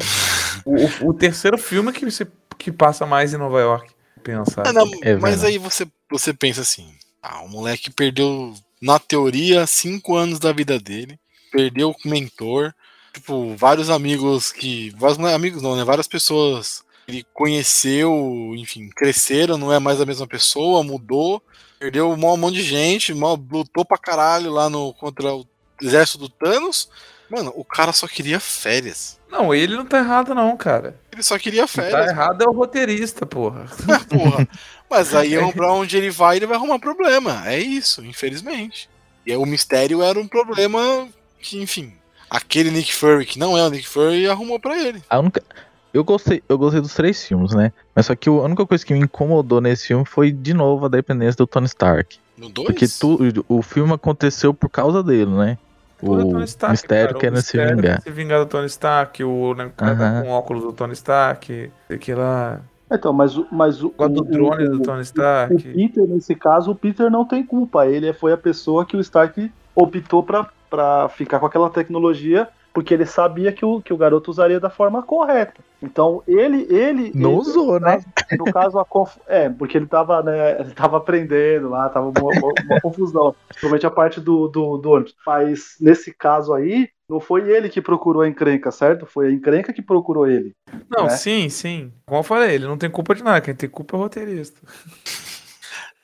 [SPEAKER 2] o, o- terceiro filme que, você, que passa mais em Nova York, pensar.
[SPEAKER 1] Ah, não,
[SPEAKER 5] É
[SPEAKER 1] mas aí você, você pensa assim: ah, o moleque perdeu, na teoria, cinco anos da vida dele, perdeu o mentor, tipo, vários amigos que. Vários é amigos não, né? Várias pessoas ele conheceu, enfim, cresceram, não é mais a mesma pessoa, mudou, perdeu um monte de gente, mal lutou pra caralho lá no, contra o exército do Thanos. Mano, o cara só queria férias.
[SPEAKER 2] Não, ele não tá errado não, cara.
[SPEAKER 1] Ele só queria
[SPEAKER 2] Quem
[SPEAKER 1] férias.
[SPEAKER 2] tá errado é o roteirista, porra.
[SPEAKER 1] Porra. Mas aí pra onde ele vai, ele vai arrumar problema. É isso, infelizmente. E aí, o mistério era um problema que, enfim, aquele Nick Fury, que não é o Nick Fury, arrumou pra ele.
[SPEAKER 5] A única... Eu gostei, eu gostei dos três filmes, né? Mas só que a única coisa que me incomodou nesse filme foi, de novo, a dependência do Tony Stark.
[SPEAKER 1] No 2?
[SPEAKER 5] Porque tu, o filme aconteceu por causa dele, né?
[SPEAKER 2] Tudo
[SPEAKER 5] O
[SPEAKER 2] Tony Stark,
[SPEAKER 5] mistério
[SPEAKER 2] cara. O
[SPEAKER 5] querendo se vingar.
[SPEAKER 2] se vingar do Tony Stark, o né, o cara tá com óculos do Tony Stark, aquele lá,
[SPEAKER 4] Então, mas, o- mas o,
[SPEAKER 2] o do
[SPEAKER 4] o-
[SPEAKER 2] drone
[SPEAKER 4] o-
[SPEAKER 2] do Tony
[SPEAKER 4] o
[SPEAKER 2] Stark.
[SPEAKER 4] Peter, nesse caso, o Peter não tem culpa. Ele foi a pessoa que o Stark optou pra, pra ficar com aquela tecnologia porque ele sabia que o, que o garoto usaria da forma correta. Então, ele. ele
[SPEAKER 5] Não
[SPEAKER 4] ele-
[SPEAKER 5] usou, né?
[SPEAKER 4] No caso, a conf... é, porque ele tava, né, ele tava aprendendo lá, tava uma, uma- uma confusão. Principalmente a parte do, do, do ônibus. Mas nesse caso aí, não foi ele que procurou a encrenca, certo? Foi a encrenca que procurou ele.
[SPEAKER 2] Não,
[SPEAKER 4] né?
[SPEAKER 2] sim, sim. Como eu falei, ele não tem culpa de nada, quem tem culpa é o roteirista.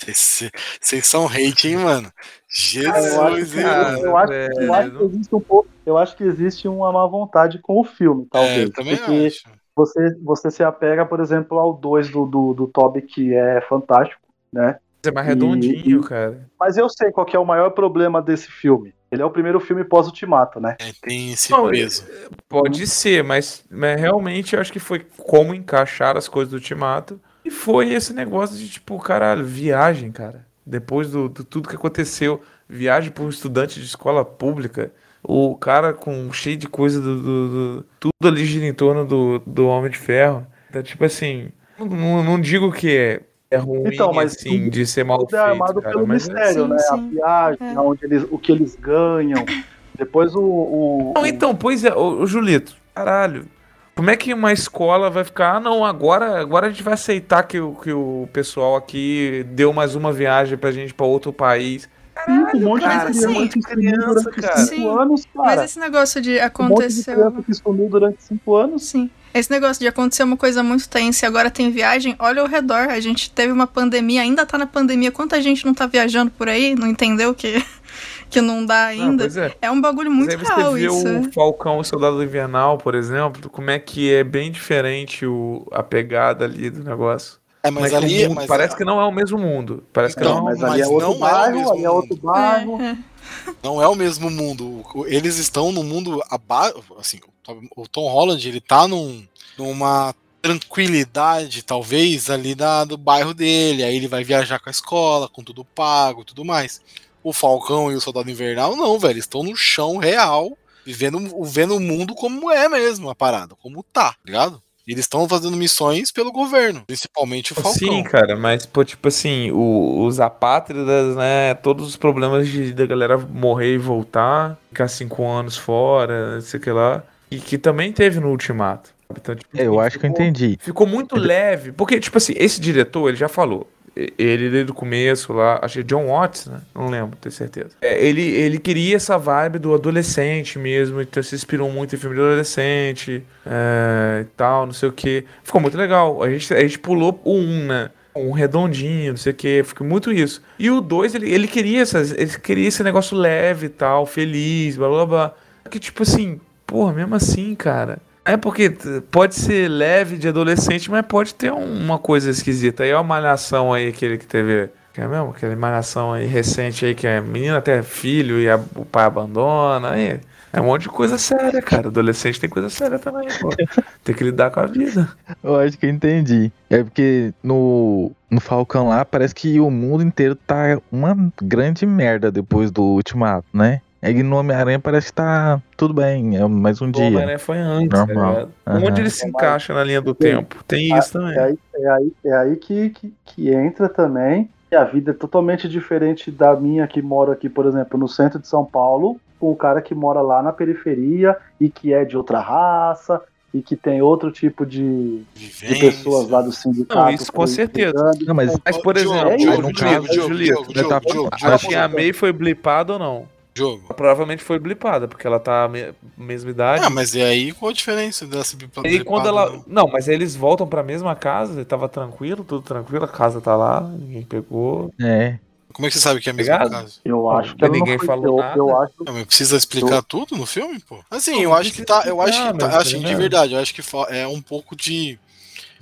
[SPEAKER 1] Vocês são hate, hein, mano?
[SPEAKER 4] Eu acho
[SPEAKER 1] Jesus,
[SPEAKER 2] cara,
[SPEAKER 4] eu acho,
[SPEAKER 2] velho,
[SPEAKER 4] eu acho que existe um pouco. Eu acho que existe uma má vontade com o filme,
[SPEAKER 1] É,
[SPEAKER 4] talvez.
[SPEAKER 1] eu também
[SPEAKER 4] porque
[SPEAKER 1] acho.
[SPEAKER 4] você, você se apega, por exemplo, ao 2 do, do, do Toby, que é fantástico, né?
[SPEAKER 2] É mais redondinho,
[SPEAKER 4] e-
[SPEAKER 2] cara.
[SPEAKER 4] Mas eu sei qual que é o maior problema desse filme. Ele é o primeiro filme pós-ultimato, né?
[SPEAKER 1] É, tem esse
[SPEAKER 2] Não,
[SPEAKER 1] peso.
[SPEAKER 2] Pode ser, mas, mas realmente eu acho que foi como encaixar as coisas do Ultimato. E foi esse negócio de, tipo, caralho, viagem, cara. Depois do, do tudo que aconteceu, viagem para um estudante de escola pública, o cara com cheio de coisa do, do- do- tudo ali gira em torno do, do Homem de Ferro. Então, tipo assim, não, não- digo que é, é ruim,
[SPEAKER 4] Então, mas
[SPEAKER 2] assim,
[SPEAKER 4] tudo-
[SPEAKER 2] de ser mal
[SPEAKER 4] Tudo
[SPEAKER 2] feito,
[SPEAKER 4] é armado
[SPEAKER 2] cara,
[SPEAKER 4] pelo
[SPEAKER 2] mas é-
[SPEAKER 4] mistério,
[SPEAKER 3] Sim,
[SPEAKER 4] né? A
[SPEAKER 3] sim.
[SPEAKER 4] viagem,
[SPEAKER 3] É.
[SPEAKER 4] onde eles, o que eles ganham. Depois o. o-
[SPEAKER 2] Não,
[SPEAKER 4] o-
[SPEAKER 2] então, pois é, ô, ô, Julito, caralho. Como é que uma escola vai ficar, ah, não, agora, agora a gente vai aceitar que, o- que o pessoal aqui deu mais uma viagem pra gente pra outro país.
[SPEAKER 4] um monte
[SPEAKER 2] cara,
[SPEAKER 4] de
[SPEAKER 3] sim,
[SPEAKER 4] criança que sumiu
[SPEAKER 2] criança,
[SPEAKER 4] durante
[SPEAKER 2] cara.
[SPEAKER 4] cinco
[SPEAKER 3] Sim,
[SPEAKER 4] anos,
[SPEAKER 3] Mas
[SPEAKER 4] cara.
[SPEAKER 3] esse negócio de
[SPEAKER 4] Um monte de
[SPEAKER 3] aconteceu.
[SPEAKER 4] criança que sumiu durante cinco anos.
[SPEAKER 3] Sim. Esse negócio de acontecer uma coisa muito tensa e agora tem viagem, olha ao redor. A gente teve uma pandemia, ainda tá na pandemia. Quanta gente não tá viajando por aí? Não entendeu que, que não dá ainda?
[SPEAKER 2] pois é.
[SPEAKER 3] é um bagulho
[SPEAKER 2] Mas
[SPEAKER 3] muito
[SPEAKER 2] aí você
[SPEAKER 3] real
[SPEAKER 2] vê
[SPEAKER 3] isso.
[SPEAKER 2] o Falcão e o Soldado Invernal, por exemplo, como é que é bem diferente o, a pegada ali do negócio.
[SPEAKER 1] É,
[SPEAKER 2] Como
[SPEAKER 1] mas
[SPEAKER 2] é o
[SPEAKER 1] ali.
[SPEAKER 2] mundo-
[SPEAKER 1] mas
[SPEAKER 2] parece que não é o mesmo mundo. Parece que
[SPEAKER 1] Não,
[SPEAKER 2] não,
[SPEAKER 4] mas
[SPEAKER 1] mas
[SPEAKER 4] ali é outro
[SPEAKER 1] não é o
[SPEAKER 4] bairro, ali é outro bairro.
[SPEAKER 3] É, é.
[SPEAKER 1] não é o mesmo mundo. Eles estão no mundo abaixo. Assim, o Tom Holland, ele tá num, numa tranquilidade, talvez, ali da, do bairro dele. Aí ele vai viajar com a escola, com tudo pago e tudo mais. O Falcão e o Soldado Invernal, não, velho. Estão no chão real, vivendo, vendo o mundo como é mesmo a parada, como tá, tá ligado? Eles estão fazendo missões pelo governo, principalmente o Falcão.
[SPEAKER 2] Sim, cara, mas, pô, tipo assim, o, os apátridas, né? Todos os problemas de, da galera morrer e voltar, ficar cinco anos fora, não sei o que lá. E que também teve no Ultimato.
[SPEAKER 5] Então, tipo, eu acho ficou, que eu entendi.
[SPEAKER 2] Ficou muito leve. Porque, tipo assim, esse diretor, ele já falou. Ele desde o começo lá, acho que é John Watts, né? Não lembro, tenho certeza. É, ele, ele queria essa vibe do adolescente mesmo, então se inspirou muito em filme de adolescente é, e tal, não sei o que. Ficou muito legal. A gente, a gente pulou o 1, né? Um redondinho, não sei o que, ficou muito isso. E o 2, ele, ele queria essas, ele queria esse negócio leve e tal, feliz, blá blá blá. Que tipo assim, porra, mesmo assim, cara é porque pode ser leve de adolescente, mas pode ter uma coisa esquisita. Aí é uma malhação aí, aquele que teve. Que é mesmo? Aquela malhação aí recente aí, que a menina até filho e a, o pai abandona. Aí é um monte de coisa séria, cara. Adolescente tem coisa séria também, pô. Tem que lidar com a vida.
[SPEAKER 5] Eu acho que eu entendi. É porque no, no Falcão lá parece que o mundo inteiro tá uma grande merda depois do Ultimato, né? É que no Homem-Aranha parece que tá tudo bem, é mais um o dia. O
[SPEAKER 2] Homem-Aranha foi antes, tá Normal. Tá uhum. Onde ele se encaixa na linha do Sim. tempo? Tem é, isso também.
[SPEAKER 4] É aí, é aí, é aí que, que, que entra também e a vida é totalmente diferente da minha que mora aqui, por exemplo, no centro de São Paulo, com o cara que mora lá na periferia e que é de outra raça e que tem outro tipo de, de pessoas lá do sindicato.
[SPEAKER 2] Não, isso com certeza. Não, mas, mas, por exemplo, é no caso da Julieta, May foi blipada ou não?
[SPEAKER 1] Jogo.
[SPEAKER 2] Provavelmente foi blipada, porque ela tá a mesma idade.
[SPEAKER 1] Ah, mas e aí qual a diferença dessa
[SPEAKER 2] blipada? E quando ela. Não? não, mas eles voltam pra mesma casa, ele tava tranquilo, tudo tranquilo, a casa tá lá, ninguém pegou.
[SPEAKER 5] É.
[SPEAKER 1] Como é que você sabe que é a mesma casa?
[SPEAKER 4] Eu acho que
[SPEAKER 2] ninguém foi, falou
[SPEAKER 4] eu,
[SPEAKER 2] nada.
[SPEAKER 4] Eu acho...
[SPEAKER 1] Não, mas precisa explicar eu... tudo no filme, pô? Assim, eu acho que tá. Eu acho que tá, assim, de verdade, eu acho que é um pouco de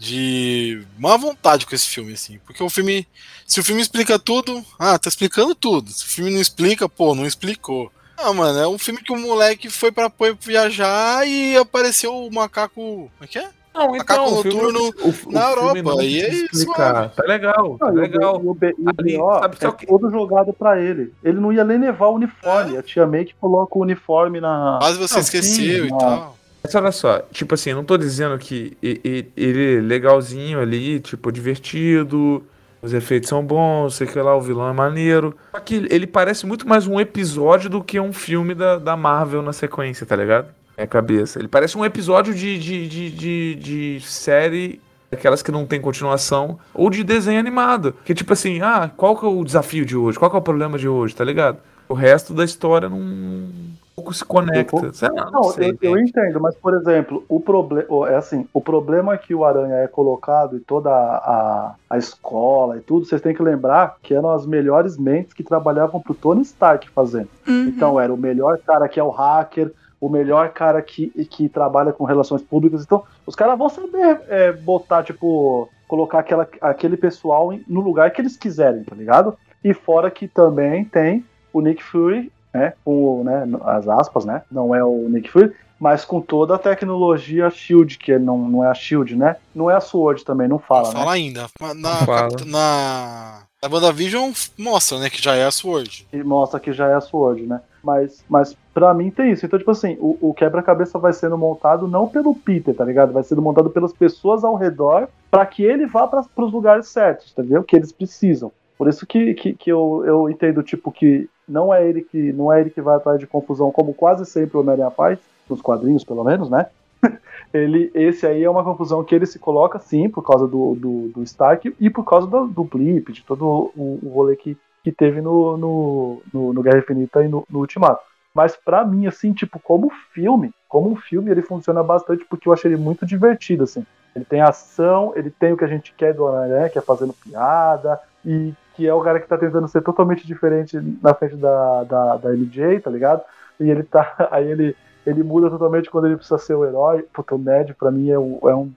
[SPEAKER 1] de má vontade com esse filme, assim. Porque o filme. Se o filme explica tudo, ah, tá explicando tudo. Se o filme não explica, pô, não explicou. Ah, mano, é um filme que o moleque foi pra viajar e apareceu o macaco. Como é que é?
[SPEAKER 2] Não, então, o noturno
[SPEAKER 1] o, na o Europa. E é isso.
[SPEAKER 2] Tá legal, tá legal.
[SPEAKER 4] O, B, o Ali, sabe, é que... todo jogado pra ele. Ele não ia nem levar o uniforme. É? A tia May que coloca o uniforme na.
[SPEAKER 1] Quase você não, esqueceu sim, e tal.
[SPEAKER 2] Mas olha só, tipo assim, não tô dizendo que ele é legalzinho ali, tipo, divertido, os efeitos são bons, sei que lá, o vilão é maneiro. Só que ele parece muito mais um episódio do que um filme da, da Marvel na sequência, tá ligado? É cabeça. Ele parece um episódio de, de, de, de, de série aquelas que não tem continuação, ou de desenho animado. Que tipo assim, ah, qual que é o desafio de hoje? Qual que é o problema de hoje, tá ligado? O resto da história não pouco se conecta.
[SPEAKER 4] não, não sei, eu, eu, entendo, mas por exemplo, o problema é assim, o problema que o Aranha é colocado e toda a, a escola e tudo, vocês têm que lembrar que eram as melhores mentes que trabalhavam pro Tony Stark fazendo. Uhum. Então era o melhor cara que é o hacker, o melhor cara que, que trabalha com relações públicas. Então, os caras vão saber é, botar, tipo, colocar aquela, aquele pessoal no lugar que eles quiserem, tá ligado? E fora que também tem o Nick Fury né, com né, as aspas, né, não é o Nick Fury, mas com toda a tecnologia Shield, que não, não é a Shield, né? Não é a Sword também, não fala. Não
[SPEAKER 1] né? fala ainda. Na, fala. na, na WandaVision mostra, né, que já é a Sword.
[SPEAKER 4] E mostra que já é a Sword, né? Mas, mas pra mim tem isso. Então, tipo assim, o, o quebra-cabeça vai sendo montado não pelo Peter, tá ligado? Vai sendo montado pelas pessoas ao redor para que ele vá para os lugares certos, entendeu? Que eles precisam. Por isso que, que, que eu, eu entendo, tipo, que não é ele que não é ele que vai atrás de confusão, como quase sempre o Homem-Aranha faz, nos quadrinhos pelo menos, né? ele, esse aí é uma confusão que ele se coloca sim por causa do, do, do Stark e por causa do, do Blip, de todo o, o rolê que, que teve no, no, no, no Guerra Infinita e no, no Ultimato. Mas para mim, assim, tipo, como filme, como um filme, ele funciona bastante porque eu achei ele muito divertido, assim. Ele tem ação, ele tem o que a gente quer do Homem-Aranha, que é fazendo piada, e que é o cara que tá tentando ser totalmente diferente na frente da, da, da MJ, tá ligado? E ele tá. Aí ele, ele muda totalmente quando ele precisa ser o herói. Puta, o Ned, pra mim, é, é um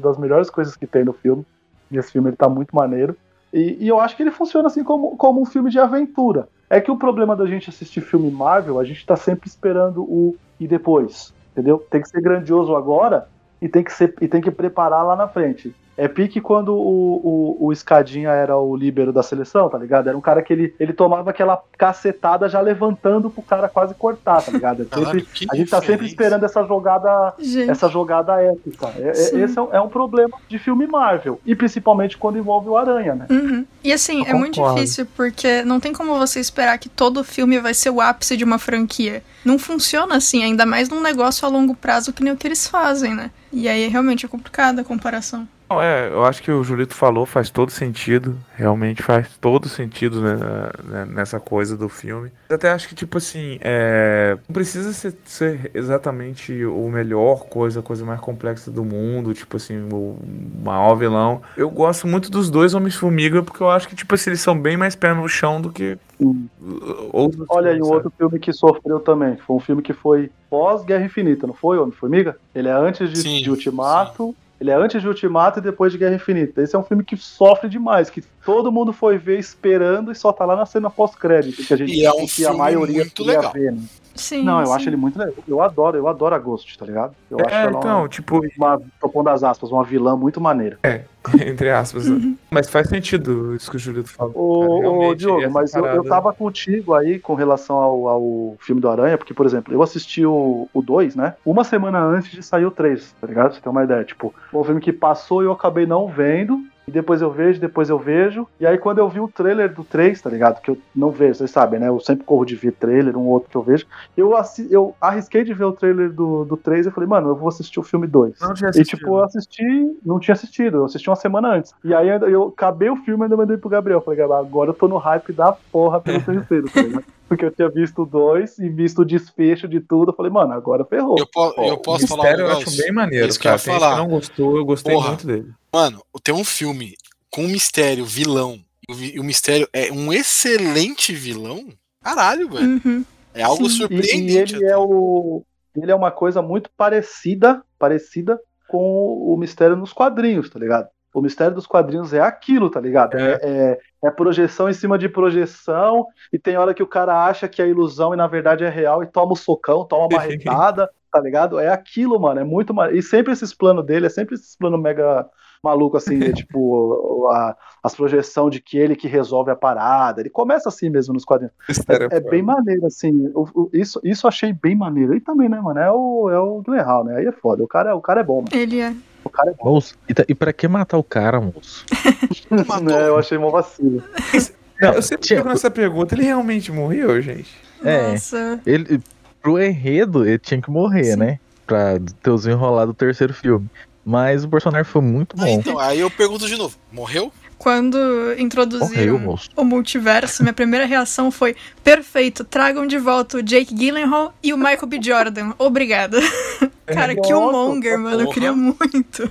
[SPEAKER 4] das melhores coisas que tem no filme. E esse filme ele tá muito maneiro. E, e, eu acho que ele funciona assim como, como um filme de aventura. É que o problema da gente assistir filme Marvel, a gente tá sempre esperando o e depois entendeu? Tem que ser grandioso agora e tem que, ser, e tem que preparar lá na frente. É pique quando o, o, o Escadinha era o líbero da seleção, tá ligado? Era um cara que ele, ele tomava aquela cacetada já levantando pro cara quase cortar, tá ligado? É sempre- a gente tá sempre esperando essa jogada
[SPEAKER 3] Gente,
[SPEAKER 4] essa jogada épica. É- é-
[SPEAKER 3] Sim.
[SPEAKER 4] esse é, um- é um problema de filme Marvel. E principalmente quando envolve o Aranha, né?
[SPEAKER 3] Uhum. E assim, é
[SPEAKER 2] Eu
[SPEAKER 3] muito
[SPEAKER 2] concordo.
[SPEAKER 3] difícil porque não tem como você esperar que todo filme vai ser o ápice de uma franquia. Não funciona assim, ainda mais num negócio a longo prazo que nem o que eles fazem, né? E aí realmente é complicada a comparação.
[SPEAKER 2] Não, é, eu acho que o Julito falou faz todo sentido. Realmente faz todo sentido né, né, nessa coisa do filme. Eu até acho que, tipo assim, é, não precisa ser, ser exatamente o melhor coisa, a coisa mais complexa do mundo, tipo assim, o maior vilão. Eu gosto muito dos dois Homens-Formiga, porque eu acho que, tipo assim, eles são bem mais pé no chão do que outros
[SPEAKER 4] Olha aí um outro filme que sofreu também. Foi um filme que foi pós-Guerra Infinita, não foi, Homem-Formiga? Ele é antes de,
[SPEAKER 1] Sim,
[SPEAKER 4] de Ultimato. Ele é antes de Ultimato e depois de Guerra Infinita. Esse é um filme que sofre demais, que todo mundo foi ver esperando e só tá lá na cena pós-crédito, que a gente
[SPEAKER 1] E é um
[SPEAKER 4] que a maioria
[SPEAKER 1] muito
[SPEAKER 4] queria
[SPEAKER 1] legal.
[SPEAKER 4] ver, né?
[SPEAKER 3] Sim.
[SPEAKER 4] Não, eu
[SPEAKER 3] sim.
[SPEAKER 4] acho ele muito legal. Eu adoro, eu adoro a Ghost, tá ligado? Eu acho
[SPEAKER 2] É,
[SPEAKER 4] ela
[SPEAKER 2] então,
[SPEAKER 4] uma,
[SPEAKER 2] tipo,
[SPEAKER 4] uma, tô pondo as aspas, uma vilã muito maneira.
[SPEAKER 2] entre aspas. né? Mas faz sentido isso que o Julito falou.
[SPEAKER 4] Ô, ô Diogo, mas eu, eu tava contigo aí com relação ao, ao filme do Aranha, porque, por exemplo, eu assisti o 2, né? Uma semana antes de sair o 3, tá ligado? Você tem uma ideia. Tipo, foi um filme que passou e eu acabei não vendo. E depois eu vejo, depois eu vejo. E aí, quando eu vi o trailer do 3, tá ligado? Que eu não vejo, vocês sabem, né? Eu sempre corro de ver trailer, um outro que eu vejo. Eu, eu arrisquei de ver o trailer do, do 3 e falei, mano, eu vou assistir o filme 2.
[SPEAKER 2] Não tinha
[SPEAKER 4] E
[SPEAKER 2] assistido.
[SPEAKER 4] tipo, eu assisti, não tinha assistido, eu assisti uma semana antes. E aí eu, eu acabei o filme e ainda mandei pro Gabriel. Falei, Gabriel, agora eu tô no hype da porra pelo terceiro, tá ligado? Porque eu tinha visto dois e visto o desfecho de tudo. Eu falei, mano, agora ferrou.
[SPEAKER 1] Eu, po- eu
[SPEAKER 2] O
[SPEAKER 1] posso falar um
[SPEAKER 2] Mistério eu
[SPEAKER 1] negócio?
[SPEAKER 2] acho bem maneiro,
[SPEAKER 1] Isso que eu
[SPEAKER 2] cara. Tem gente
[SPEAKER 1] falar.
[SPEAKER 2] que não gostou, eu gostei
[SPEAKER 1] Porra.
[SPEAKER 2] muito dele.
[SPEAKER 1] Mano, tem um filme com um mistério, vilão, e o mistério é um excelente vilão. Caralho, velho.
[SPEAKER 3] Uhum.
[SPEAKER 1] É algo
[SPEAKER 3] Sim.
[SPEAKER 1] Surpreendente.
[SPEAKER 4] e ele
[SPEAKER 1] até.
[SPEAKER 4] é o. Ele é uma coisa muito parecida, parecida com o mistério nos quadrinhos, tá ligado? O mistério dos quadrinhos é aquilo, tá ligado? É, é, é projeção em cima de projeção, e tem hora que o cara acha que é ilusão e na verdade é real e toma o socão, toma uma marretada, tá ligado? É aquilo, mano. É muito. ma- E sempre esses planos dele, é sempre esses planos mega maluco assim, é tipo a, as projeção de que ele que resolve a parada. Ele começa assim mesmo nos quadrinhos.
[SPEAKER 2] Mistério
[SPEAKER 4] É, é
[SPEAKER 2] foda.
[SPEAKER 4] bem maneiro, assim. O- o- isso, isso eu achei bem maneiro. E também, né, mano? É o, é o Glenn Hall, né? Aí é foda. O cara, o cara é bom, mano.
[SPEAKER 3] Ele é.
[SPEAKER 4] O cara é bom.
[SPEAKER 5] E, tá- e pra que matar o cara, moço?
[SPEAKER 1] Matou.
[SPEAKER 4] Né, eu achei uma vacilo.
[SPEAKER 5] Não,
[SPEAKER 2] Eu sempre
[SPEAKER 5] tinha-
[SPEAKER 2] fico nessa pergunta, ele realmente morreu, gente?
[SPEAKER 5] É.
[SPEAKER 3] Nossa.
[SPEAKER 5] Ele, pro enredo, ele tinha que morrer,
[SPEAKER 3] Sim.
[SPEAKER 5] né? Pra ter os enrolado do terceiro filme. Mas o personagem foi muito
[SPEAKER 1] Ah,
[SPEAKER 5] bom.
[SPEAKER 1] então, aí eu pergunto de novo: morreu?
[SPEAKER 3] Quando introduziram o multiverso, minha primeira reação foi: perfeito, tragam de volta o Jake Gyllenhaal e o Michael B. Jordan. Obrigada. Cara,
[SPEAKER 4] Nossa,
[SPEAKER 3] Killmonger, mano, eu queria muito.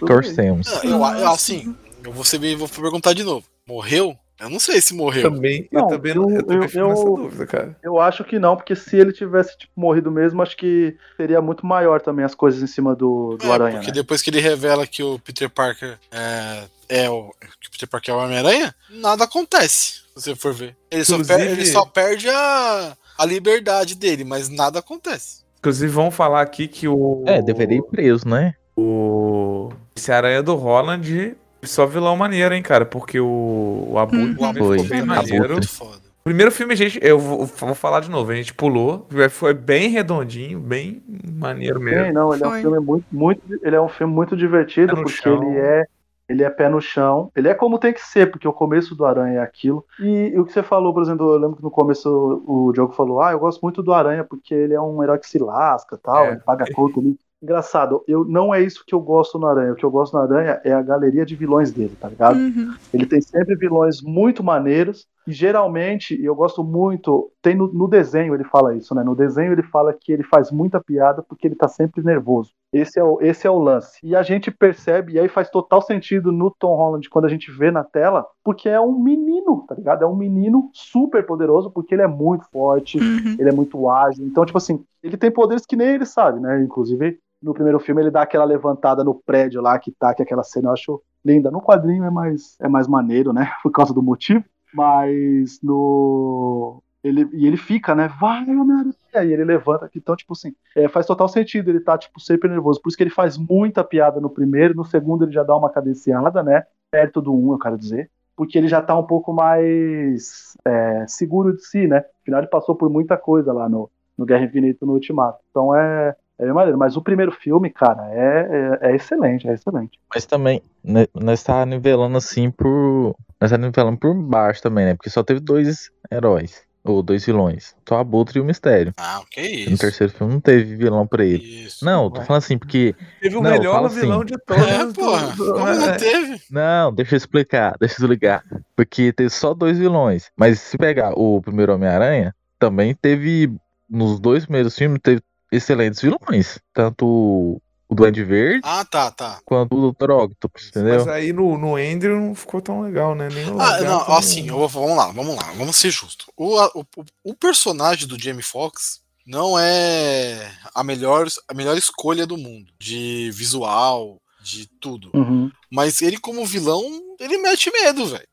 [SPEAKER 5] Torcemos.
[SPEAKER 1] Não, eu, assim, eu vou, ser, vou perguntar de novo: morreu? Eu não sei se morreu.
[SPEAKER 2] Também, eu
[SPEAKER 4] Não,
[SPEAKER 2] também não, eu,
[SPEAKER 4] eu-
[SPEAKER 2] também
[SPEAKER 4] eu- eu-
[SPEAKER 2] dúvida, cara.
[SPEAKER 4] Eu acho que não, porque se ele tivesse tipo, morrido mesmo, acho que seria muito maior também as coisas em cima do, do
[SPEAKER 1] É,
[SPEAKER 4] Aranha,
[SPEAKER 1] porque
[SPEAKER 4] né?
[SPEAKER 1] depois que ele revela que o Peter Parker é, é o. Que o Peter Parker é o Homem-Aranha, nada acontece, se você for ver. Ele só perde, ele só perde a, a liberdade dele, mas nada acontece.
[SPEAKER 2] Inclusive, vamos falar aqui que o.
[SPEAKER 5] É, deveria ir preso, né?
[SPEAKER 2] O. Esse aranha do Holland só vilão maneiro, hein, cara? Porque o, o Abu também
[SPEAKER 5] Foi.
[SPEAKER 2] ficou bem
[SPEAKER 3] Abutre.
[SPEAKER 2] maneiro.
[SPEAKER 1] Muito foda.
[SPEAKER 2] Primeiro filme, gente, eu vou, vou falar de novo, a gente pulou, foi bem redondinho, bem maneiro
[SPEAKER 4] Sim,
[SPEAKER 2] mesmo.
[SPEAKER 4] não, ele é um filme muito, muito. Ele é um filme muito divertido,
[SPEAKER 2] no
[SPEAKER 4] porque
[SPEAKER 2] chão.
[SPEAKER 4] ele é. Ele é pé no chão. Ele é como tem que ser, porque o começo do Aranha é aquilo. E, e o que você falou, por exemplo, eu lembro que no começo o Diogo falou: Ah, eu gosto muito do Aranha porque ele é um herói que se lasca tal,
[SPEAKER 2] É.
[SPEAKER 4] ele paga conta ali. Engraçado, eu, não é isso que eu gosto no Aranha. O que eu gosto no Aranha é a galeria de vilões dele, tá ligado?
[SPEAKER 3] Uhum.
[SPEAKER 4] Ele tem sempre vilões muito maneiros. E geralmente, e eu gosto muito, tem no, no desenho ele fala isso, né? No desenho ele fala que ele faz muita piada porque ele tá sempre nervoso. Esse é o, esse é o lance. E a gente percebe, e aí faz total sentido no Tom Holland quando a gente vê na tela, porque é um menino, tá ligado? É um menino super poderoso porque ele é muito forte,
[SPEAKER 3] Uhum.
[SPEAKER 4] ele é muito ágil. Então, tipo assim, ele tem poderes que nem ele sabe, né? Inclusive, no primeiro filme ele dá aquela levantada no prédio lá que tá, que aquela cena eu acho linda. No quadrinho é mais, é mais maneiro, né? Por causa do motivo. Mas no. Ele, e ele fica, né? Vai, Homem-Aranha, e ele levanta aqui. Então, tipo assim, é, faz total sentido ele tá, tipo, sempre nervoso. Por isso que ele faz muita piada no primeiro, no segundo ele já dá uma cadenciada, né? Perto do um, eu quero dizer. Porque ele já tá um pouco mais é, seguro de si, né? Afinal, ele passou por muita coisa lá no, no Guerra Infinita no Ultimato. Então é, é bem maneiro. Mas o primeiro filme, cara, é, é, é excelente, é excelente.
[SPEAKER 5] Mas também, né, nós tá nivelando assim por. Nós tá nivelando por baixo também, né? Porque só teve dois heróis. Ou dois vilões. Só o Abutre e o Mistério.
[SPEAKER 1] Ah, o que é
[SPEAKER 5] No
[SPEAKER 1] isso?
[SPEAKER 5] terceiro filme não teve vilão pra ele.
[SPEAKER 1] Isso.
[SPEAKER 5] Não, eu tô falando assim, porque.
[SPEAKER 2] Teve o
[SPEAKER 5] Não,
[SPEAKER 2] melhor
[SPEAKER 5] fala
[SPEAKER 2] vilão
[SPEAKER 5] assim.
[SPEAKER 2] de todos.
[SPEAKER 1] É, porra.
[SPEAKER 2] do-
[SPEAKER 1] Como
[SPEAKER 2] é.
[SPEAKER 1] não teve?
[SPEAKER 5] Não, deixa eu explicar, deixa eu explicar. Porque teve só dois vilões. Mas se pegar o primeiro Homem-Aranha, também teve. Nos dois primeiros filmes, teve excelentes vilões. Tanto o Duende Verde
[SPEAKER 1] Ah, tá, tá.
[SPEAKER 5] quanto o Dr. Octopus, entendeu?
[SPEAKER 2] Mas aí no, no Andrew não ficou tão legal, né? Nem o
[SPEAKER 1] Ah, não,
[SPEAKER 2] nem
[SPEAKER 1] assim, eu vamos lá, vamos lá, vamos ser justos. O, o, o personagem do Jamie Foxx não é a melhor, a melhor escolha do mundo, de visual, de tudo.
[SPEAKER 4] Uhum.
[SPEAKER 1] Mas ele, como vilão, ele mete medo, velho.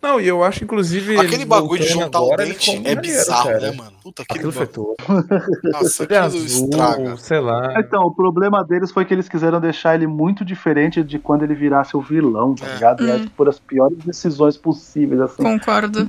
[SPEAKER 2] Não, e eu acho, inclusive.
[SPEAKER 1] Aquele
[SPEAKER 2] ele
[SPEAKER 1] bagulho de juntar
[SPEAKER 2] agora,
[SPEAKER 1] o dente é bizarro,
[SPEAKER 2] cara.
[SPEAKER 1] né, mano? Puta, aquele
[SPEAKER 2] Aquilo foi
[SPEAKER 1] bagulho.
[SPEAKER 2] todo.
[SPEAKER 1] Nossa,
[SPEAKER 2] é
[SPEAKER 1] aquilo
[SPEAKER 2] azul,
[SPEAKER 1] estraga.
[SPEAKER 2] sei lá.
[SPEAKER 4] Então, o problema deles foi que eles quiseram deixar ele muito diferente de quando ele virasse o vilão, tá
[SPEAKER 1] É.
[SPEAKER 4] ligado?
[SPEAKER 3] Hum.
[SPEAKER 4] que por as piores decisões possíveis, assim.
[SPEAKER 3] Concordo.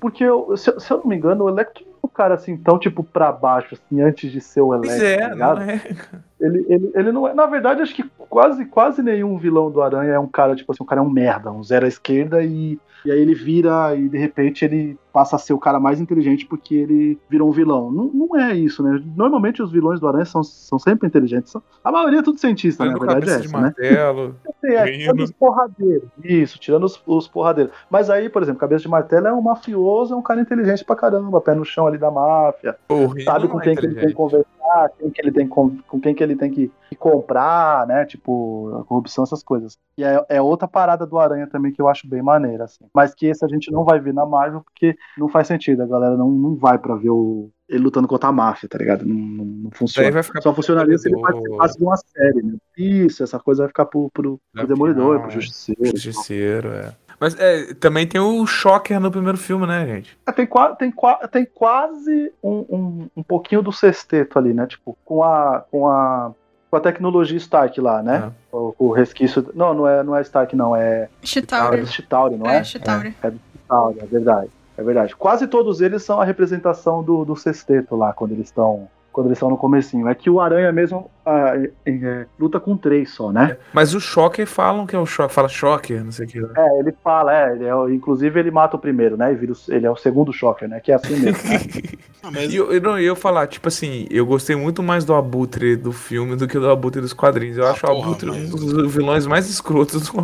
[SPEAKER 4] Porque, eu- se, eu- se eu não me engano, o Electro não é um cara assim tão, tipo, pra baixo, assim, antes de ser o
[SPEAKER 2] Pois
[SPEAKER 4] Electro,
[SPEAKER 2] é,
[SPEAKER 4] tá ligado?
[SPEAKER 2] não é.
[SPEAKER 4] Ele, ele, ele não é. Na verdade, acho que quase, quase nenhum vilão do Aranha é um cara, tipo assim, um cara é um merda, um zero à esquerda e, e aí ele vira e de repente ele passa a ser o cara mais inteligente porque ele virou um vilão. Não, não é isso, né? Normalmente os vilões do Aranha são, são sempre inteligentes. A maioria é tudo cientista, né? A verdade é essa, né?
[SPEAKER 2] martelo.
[SPEAKER 4] É,
[SPEAKER 2] Menino.
[SPEAKER 4] tirando os porradeiros. Isso, tirando os, os porradeiros. Mas aí, por exemplo, Cabeça de Martelo é um mafioso, é um cara inteligente pra caramba, pé no chão ali da máfia
[SPEAKER 2] Rino
[SPEAKER 4] sabe com
[SPEAKER 2] é
[SPEAKER 4] quem que ele tem que
[SPEAKER 2] inteligente.
[SPEAKER 4] Conversar, quem que ele tem com, com quem que ele tem que, que comprar, né? Tipo, a corrupção, essas coisas. E é, é outra parada do Aranha também que eu acho bem maneira, assim. Mas que esse a gente não vai ver na Marvel porque não faz sentido. A galera não, não vai pra ver o, ele lutando contra a máfia, tá ligado? Não, não, não
[SPEAKER 2] Daí
[SPEAKER 4] funciona. Só funcionaria se ele participasse de uma série, né? Isso, essa coisa vai ficar pro, pro, pro Demolidor, pro. Justiceiro.
[SPEAKER 2] Justiceiro, é. Mas é, também tem o Shocker no primeiro filme, né, gente?
[SPEAKER 4] É, tem, qua- tem, qua- tem quase um, um, um pouquinho do sexteto ali, né? Tipo, com a, com a, com a tecnologia Stark lá, né? O, o resquício. Não, não é, não é Stark, não. É, é
[SPEAKER 3] Chitauri.
[SPEAKER 4] do Chitauri, não é?
[SPEAKER 3] É, Chitauri.
[SPEAKER 4] É do Chitauri, é verdade. É verdade. Quase todos eles são a representação do, do sexteto lá, quando eles estão. Quando eles estão no comecinho. É que o Aranha mesmo ah, é- é, luta com três só, né?
[SPEAKER 2] Mas o Shocker falam que é o Shocker. Fala Shocker, não sei o que. lá.
[SPEAKER 4] É, ele fala, é, ele é o- inclusive ele mata o primeiro, né? E vira o- ele é o segundo Shocker, né? Que é assim mesmo. né?
[SPEAKER 1] Ah, mas
[SPEAKER 2] E eu, eu, não, eu ia falar, tipo assim, eu gostei muito mais do Abutre do filme do que do Abutre dos quadrinhos. Eu
[SPEAKER 1] Ah,
[SPEAKER 2] acho o
[SPEAKER 1] porra,
[SPEAKER 2] Abutre
[SPEAKER 1] mas-
[SPEAKER 2] um dos vilões mais escrotos do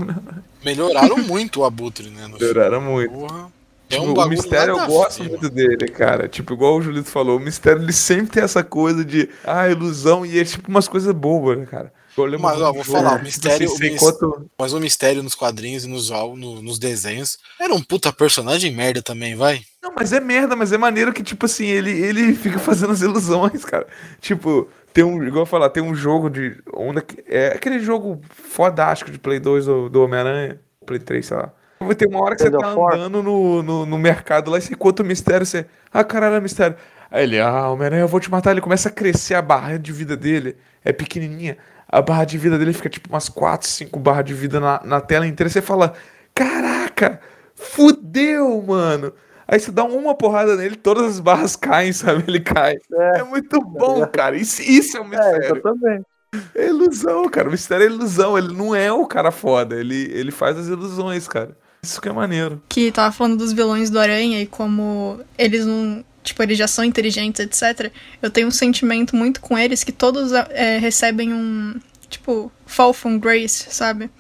[SPEAKER 1] melhoraram muito o Abutre, né? No filme.
[SPEAKER 2] Melhoraram muito.
[SPEAKER 1] Porra. É
[SPEAKER 2] Tipo,
[SPEAKER 1] um
[SPEAKER 2] o Mistério eu gosto muito dele, cara. Tipo, igual o Julito falou, o Mistério ele sempre tem essa coisa de, ah, ilusão, e é tipo umas coisas bobas, né, cara?
[SPEAKER 1] Mas, ó, vou
[SPEAKER 2] jogo,
[SPEAKER 1] falar, o
[SPEAKER 2] tipo
[SPEAKER 1] Mistério-
[SPEAKER 2] assim,
[SPEAKER 1] o
[SPEAKER 2] você
[SPEAKER 1] Mis-
[SPEAKER 2] encontra-
[SPEAKER 1] Mas o mistério nos quadrinhos e nos, no- nos desenhos era um puta personagem merda também, vai.
[SPEAKER 2] Não, mas é merda, mas é maneiro que, tipo assim, ele, ele fica fazendo as ilusões, cara. Tipo, tem um, igual eu falar, tem um jogo de. Um é aquele jogo fodástico de Play 2 do, do Homem-Aranha, Play 3, sei lá. Vai ter uma hora que você tá andando no, no, no mercado lá e você encontra o mistério, você. Ah, caralho, é mistério. Aí ele, ah, Homem-Aranha, eu vou te matar. Ele começa a crescer a barra de vida dele, é pequenininha. A barra de vida dele fica tipo umas 4, 5 barras de vida na, na tela inteira. Você fala, caraca, fudeu, mano. Aí você dá uma porrada nele, todas as barras caem, sabe? Ele cai. É, muito bom, cara. Isso, isso é um
[SPEAKER 4] é,
[SPEAKER 2] mistério.
[SPEAKER 4] exatamente.
[SPEAKER 2] É ilusão, cara. O mistério é ilusão. Ele não é o cara foda. Ele, ele faz as ilusões, cara. Isso que é maneiro.
[SPEAKER 3] que tava falando dos vilões do Aranha e como eles não. Tipo, eles já são inteligentes, etc. Eu tenho um sentimento muito com eles que todos é, recebem um. Tipo, fall from grace, sabe?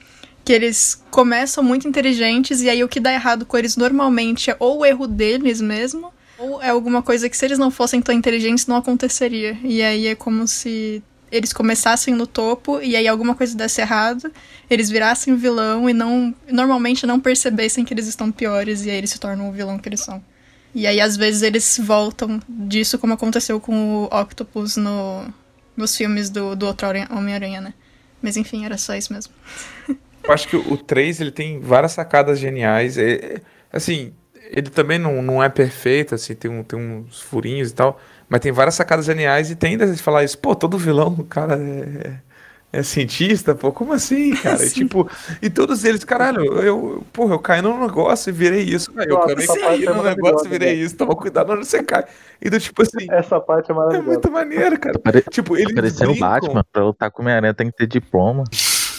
[SPEAKER 3] Que eles começam muito inteligentes e aí o que dá errado com eles normalmente é ou o erro deles mesmo, ou é alguma coisa que se eles não fossem tão inteligentes não aconteceria. E aí é como se eles começassem no topo e aí alguma coisa desse errado, eles virassem vilão e não normalmente não percebessem que eles estão piores e aí eles se tornam o vilão que eles são. E aí às vezes eles voltam disso como aconteceu com o Octopus no, nos filmes do, do outro Aranha- Homem-Aranha, né? Mas enfim, era só isso mesmo.
[SPEAKER 2] Eu acho que o 3 ele tem várias sacadas geniais. É, é- assim, ele também não, não é perfeito, assim, tem, um, tem uns furinhos e tal, mas tem várias sacadas geniais e tem ainda de falar isso, pô, todo vilão, cara, é, é cientista, pô, como assim, cara? E, tipo, e todos eles, caralho, eu, porra, eu caí num negócio e virei isso, cara, eu também caí
[SPEAKER 4] é
[SPEAKER 2] num negócio e virei
[SPEAKER 4] né?
[SPEAKER 2] isso, toma cuidado onde você cai. E do tipo assim,
[SPEAKER 4] Essa parte é
[SPEAKER 2] é
[SPEAKER 4] maravilhosa.
[SPEAKER 2] muito maneiro, cara.
[SPEAKER 5] Pare-
[SPEAKER 2] Tipo, eles
[SPEAKER 5] Parecendo o
[SPEAKER 2] brincam.
[SPEAKER 5] Batman, pra lutar com o Homem-Aranha tem que ter diploma.